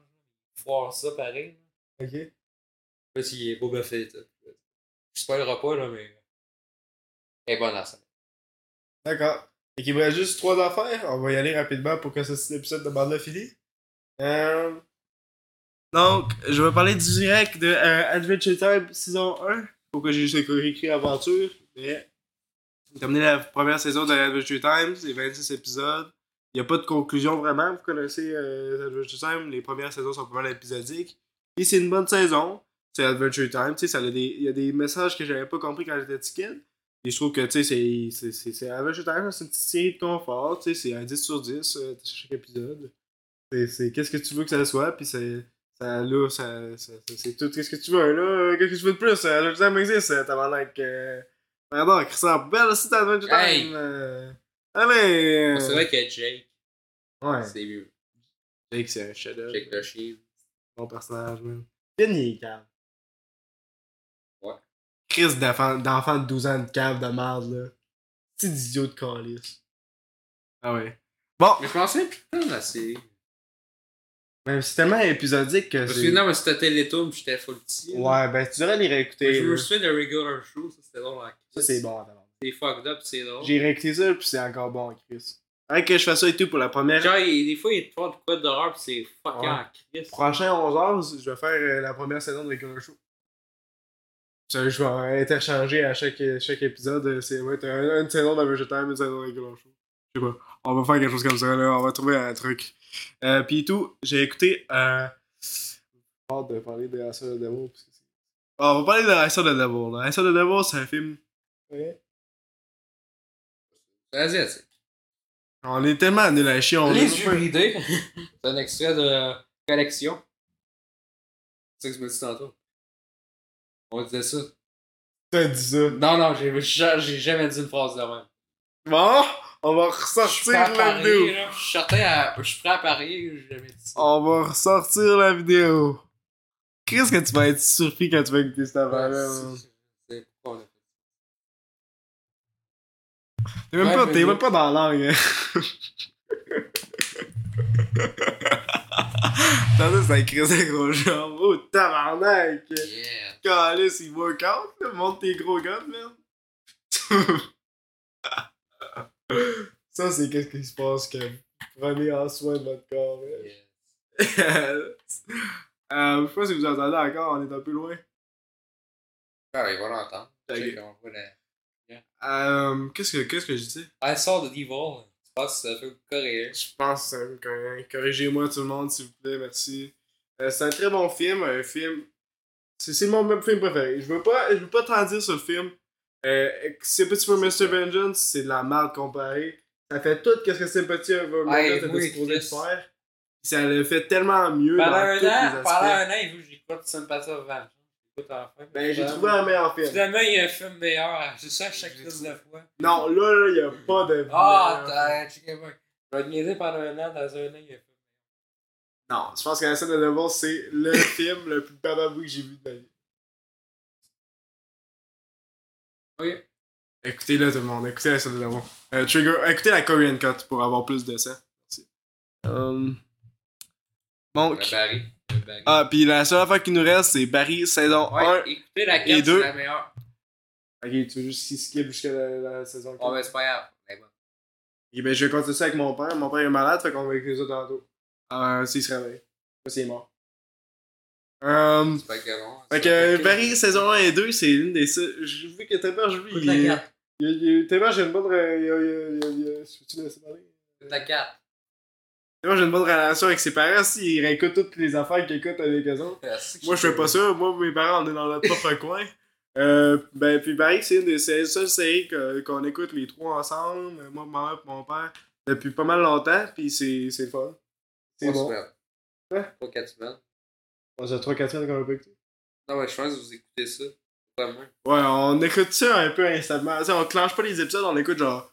Voir ça pareil. là. Ok. Là, il est Boba Fett. Je pas, là, mais. Elle est bonne à ça. D'accord. Et qu'il me reste juste trois affaires. On va y aller rapidement pour que cet épisode de bande-là finisse. Euh... Donc, je vais parler direct de euh, Adventure Time saison 1. Pourquoi j'ai juste écrit Aventure. Mais j'ai terminé la première saison de Adventure Time. C'est 26 épisodes. Il n'y a pas de conclusion vraiment. Vous connaissez euh, Adventure Time. Les premières saisons sont pas mal épisodiques. Et c'est une bonne saison. C'est Adventure Time. Tu sais, ça a des... il y a des messages que j'avais pas compris quand j'étais kid. Et je trouve que, tu sais, c'est- c'est- c'est c'est Adventure Time, c'est une petite série de confort, tu sais, c'est un 10 sur 10 euh, chaque épisode. C'est- C'est qu'est-ce que tu veux que ça soit, puis c'est. Ça, là, ça, ça- c'est tout. Qu'est-ce que tu veux, là? Qu'est-ce que tu veux de plus? Adventure Time existe, t'as l'air. Euh... Pardon, Christophe Belle aussi, t'as Adventure Time. Hey! euh. Allez! euh, C'est vrai que Jake, Ouais. c'est mieux. Jake, c'est un chef-d'œuvre. Jake le chien. Bon personnage, man. Ken, il est calme. Ouais. Chris d'enfant d'enfant de 12 ans de cave de merde, là. C'est idiot de calice. Ah ouais. Bon, Mais je pensais putain de la série. mais c'est tellement épisodique que Parce que non, mais c'était Télétoon j'étais full petit. Ouais, ben tu devrais les Mais réécouter. Je me souviens de Regular Show, ça c'était drôle. hein. Ça, c'est bon, attends. C'est fucked up, c'est drôle. J'ai réécouté ça, puis c'est encore bon, Chris. Avec que je fais ça et tout pour la première. Genre, il- des fois, il te parle de quoi d'horreur pis c'est fucking Ouais. en crise. Prochain 11h, je vais faire euh, la première saison de Regular Show. Ça, je vais interchanger à chaque, chaque épisode. euh, C'est ouais, t'as une saison de Vegetime, une saison de Regular Show. Je sais pas. On va faire quelque chose comme ça, là. On va trouver un truc. Euh, Puis tout, j'ai écouté. Euh... J'ai hâte de parler de Answer the Devil. parce que c'est- Ah, on va parler de Answer the Devil. Là. Answer the Devil, c'est un film. Ouais. Asiatique. On est tellement nul à chier. On Les c'est un extrait de collection. C'est ça que je me dis tantôt. On disait ça. T'as dit ça. Non, non, j'ai j'ai jamais dit une phrase de même. Bon, on va ressortir la parier, vidéo. là. Je suis certain à- je suis prêt à parier, j'ai jamais dit ça. On va ressortir la vidéo. Qu'est-ce que tu vas être surpris quand tu vas écouter cette affaire-là? man? C'est- c'est pourquoi on a fait T'es même, Ouais, mais même pas dans la langue. Hein. Attendez, c'est un crise de gros jambes. Oh, tabarnak! ça. Yeah. Calice, il work out, là? Monte tes gros gars, man. Ça, c'est qu'est-ce qui se passe quand vous prenez en soin de votre corps, man. Yeah. euh, je sais pas si vous entendez encore, on est un peu loin. Ah, il va l'entendre. Ok. Check, on voit la- Euh, qu'est-ce que qu'est-ce que je dis? I saw the devil. Tu penses que c'est un film coréen? Je pense que c'est un film coréen. Corrigez-moi tout le monde, s'il vous plaît, merci. Euh, c'est un très bon film, un film. C'est c'est mon même film préféré. Je veux pas, je veux pas t'en dire sur le film. Euh, Sympathy for Mr. Vengeance, c'est de la merde comparée. Ça fait tout ce que Sympathy for Mr. Vengeance était supposé faire. Ça le fait tellement mieux Pendant dans un tous an, pendant un an, il veut que j'écoute Sympathy of Vengeance. J'écoute en fin. Ben, j'ai trouvé un meilleur film. Finalement, il y a un film meilleur. C'est ça, chaque crise de fois. Non, là, là, y a pas de. Ah, meilleur film. t'as checké moi. Je vais te niaiser pendant un an, dans un an, il y a un film. Non, je pense que la scène de Devil, c'est le film le plus perdant que j'ai vu de ma vie. Ok. Écoutez-le tout le monde, écoutez la scène de Devil. Euh, Trigger, écoutez la Korean Cut pour avoir plus de sang. Merci. Um, Barry. Ah, puis la seule affaire qui nous reste, c'est Barry saison ouais, 1. écoutez la et 4, deux. c'est la meilleure. Ok, tu veux juste skip jusqu'à la, la saison 4. Bon, ben, c'est pas grave. Ben. Et ben, je vais continuer ça avec mon père. Mon père est malade, fait qu'on va écouter ça tantôt. Euh, s'il se réveille. C'est mort. Euh, C'est pas fait que Barry, saison 1 et 2, c'est l'une des seules. J'ai vu que Tamer, je Écoute il la est. 4. il- il- Tamer, j'ai une bonne. il y a- il y a- il y a- il y a- tu laisses parler? Écoute la 4. Tamer, j'ai une bonne relation avec ses parents. S'ils réécoutent toutes les affaires qu'ils écoutent avec eux autres. Moi, je fais pas ça. Moi, mes parents, on est dans notre propre coin. Euh, ben, puis Barry, c'est une des seules séries qu'on écoute les trois ensemble. Moi, ma mère et mon père. Depuis pas mal longtemps. Puis c'est c'est fun. C'est Trois bon. semaines. Quoi? Pas 4 semaines. On a 3-4 semaines qu'on a pas écouté. Non, mais je pense que vous écoutez ça. Vraiment. Ouais, on écoute ça un peu instamment. On clenche pas les épisodes, on écoute genre.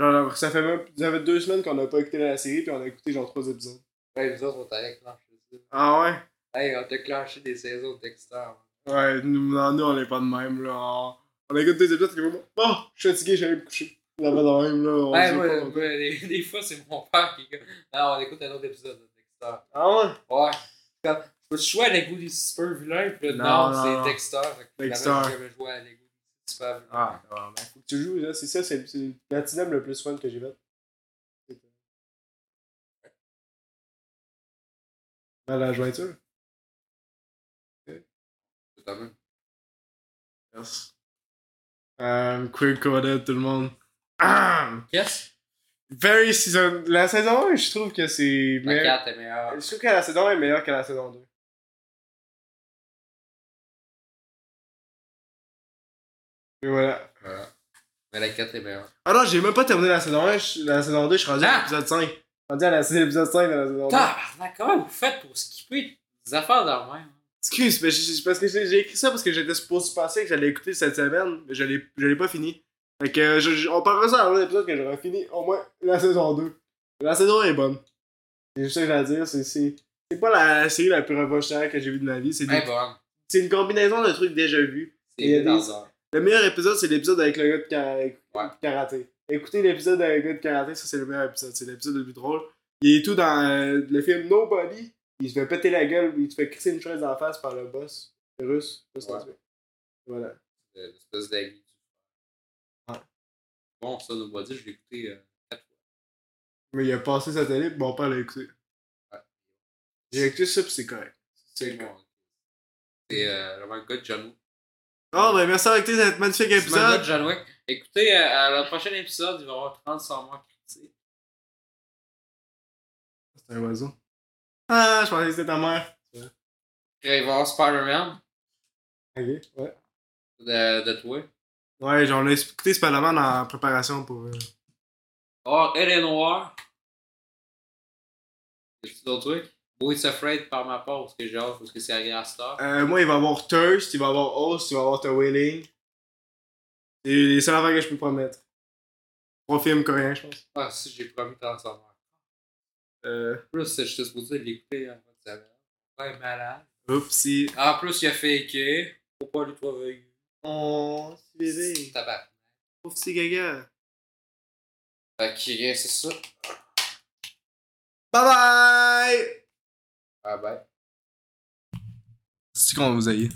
Genre, ça fait même ça fait deux semaines qu'on a pas écouté la série, puis on a écouté genre trois épisodes. Ouais, nous autres, on t'a clenché ça. Ah ouais? Hey, on t'a clenché des saisons de Dexter. Ouais, nous, non, nous on est pas de même, là. On, on écoute deux épisodes, c'est comme. Bon, je suis fatigué, j'allais me coucher. La pas de même, là. On Ouais, moi, pas. moi, des, des fois, c'est mon père qui. Non, on écoute un autre épisode de Dexter. Ah ouais? Ouais. Comme, je peux jouer à Lego des super vilains, puis Non, non, non, c'est. Dexter. Dexter. jamais joué à Lego Ah, ah, ben, faut que tu joues, là. C'est ça, c'est c'est le platinum le plus fun que j'ai fait. Dans la jointure. Totalement. Yes. Um, quick coded, tout le monde. Ah! Qu'est-ce Very season. La saison 1, je trouve que c'est. La meilleur- 4 est meilleure. Je trouve que la saison 1 est meilleure que la saison 2. Et voilà. Voilà. Mais la 4 est meilleure. Ah non, j'ai même pas terminé la saison 1. je- La saison 2, je suis rendu à Ah! l'épisode 5. Je suis rendu à l'épisode 5 de la saison 2. Tabarnak, comment vous faites pour skipper des affaires dans même? Excuse, mais parce que j'ai écrit ça parce que j'étais supposé penser que j'allais écouter cette semaine, mais je l'ai pas fini. Fait que je- je- on parlera ça dans un épisode que j'aurais fini au moins la saison 2. La saison 1 est bonne. C'est juste ça que j'ai à dire, c'est c'est c'est pas la série la plus révolutionnaire que j'ai vue de ma vie, c'est des- Eh bon. c'est une combinaison de trucs déjà vus. C'est des- un. Le meilleur épisode, c'est l'épisode avec le gars de kara- Ouais. karaté. Écoutez l'épisode avec le gars de karaté, ça c'est le meilleur épisode, c'est l'épisode le plus drôle. Il est tout dans euh, le film Nobody, il se fait péter la gueule, il se fait crisser une chaise en face par le boss le russe. Ouais. Voilà. L'espèce d'agui. Ouais. Bon, ça, nous dit, je l'ai écouté euh, 4 fois. Mais il a passé sa télé, mon père l'a écouté. Ouais. J'ai écouté ça, pis c'est correct. C'est bon. C'est euh, vraiment gars de John. Oh, ben merci d'avoir écouté cet magnifique épisode. John Wick. Écoutez, euh, à le prochain épisode, il va y avoir 30 sans morts critiques. C'est un oiseau. Ah, je pensais que c'était ta mère. Il va y avoir Spider-Man Ok, ouais. de, de toi. Ouais, j'en ai écouté Spider-Man en préparation pour. euh, Oh, Elle est noire. Y'a-tu d'autres trucs? Boys Afraid par ma part, parce que j'ai hâte, parce que c'est à Star. Euh, moi, il va y avoir Thirst, il va y avoir Host, il va y avoir The Wailing. C'est les seules affaires que je peux promettre. Trois films coréens, je pense. Ah, si, j'ai promis 30 sans morts. Euh. Plus, j'étais supposé l'écouter en mode semaine. Ouais, malade. Oupsie. En plus, il a faké. Faut pas lui trouver. Oh, c'est bébé. Tabac. Oupsie gaga. Fait que, c'est ça. Bye bye! Ah ben. C'est qu'on vous aille.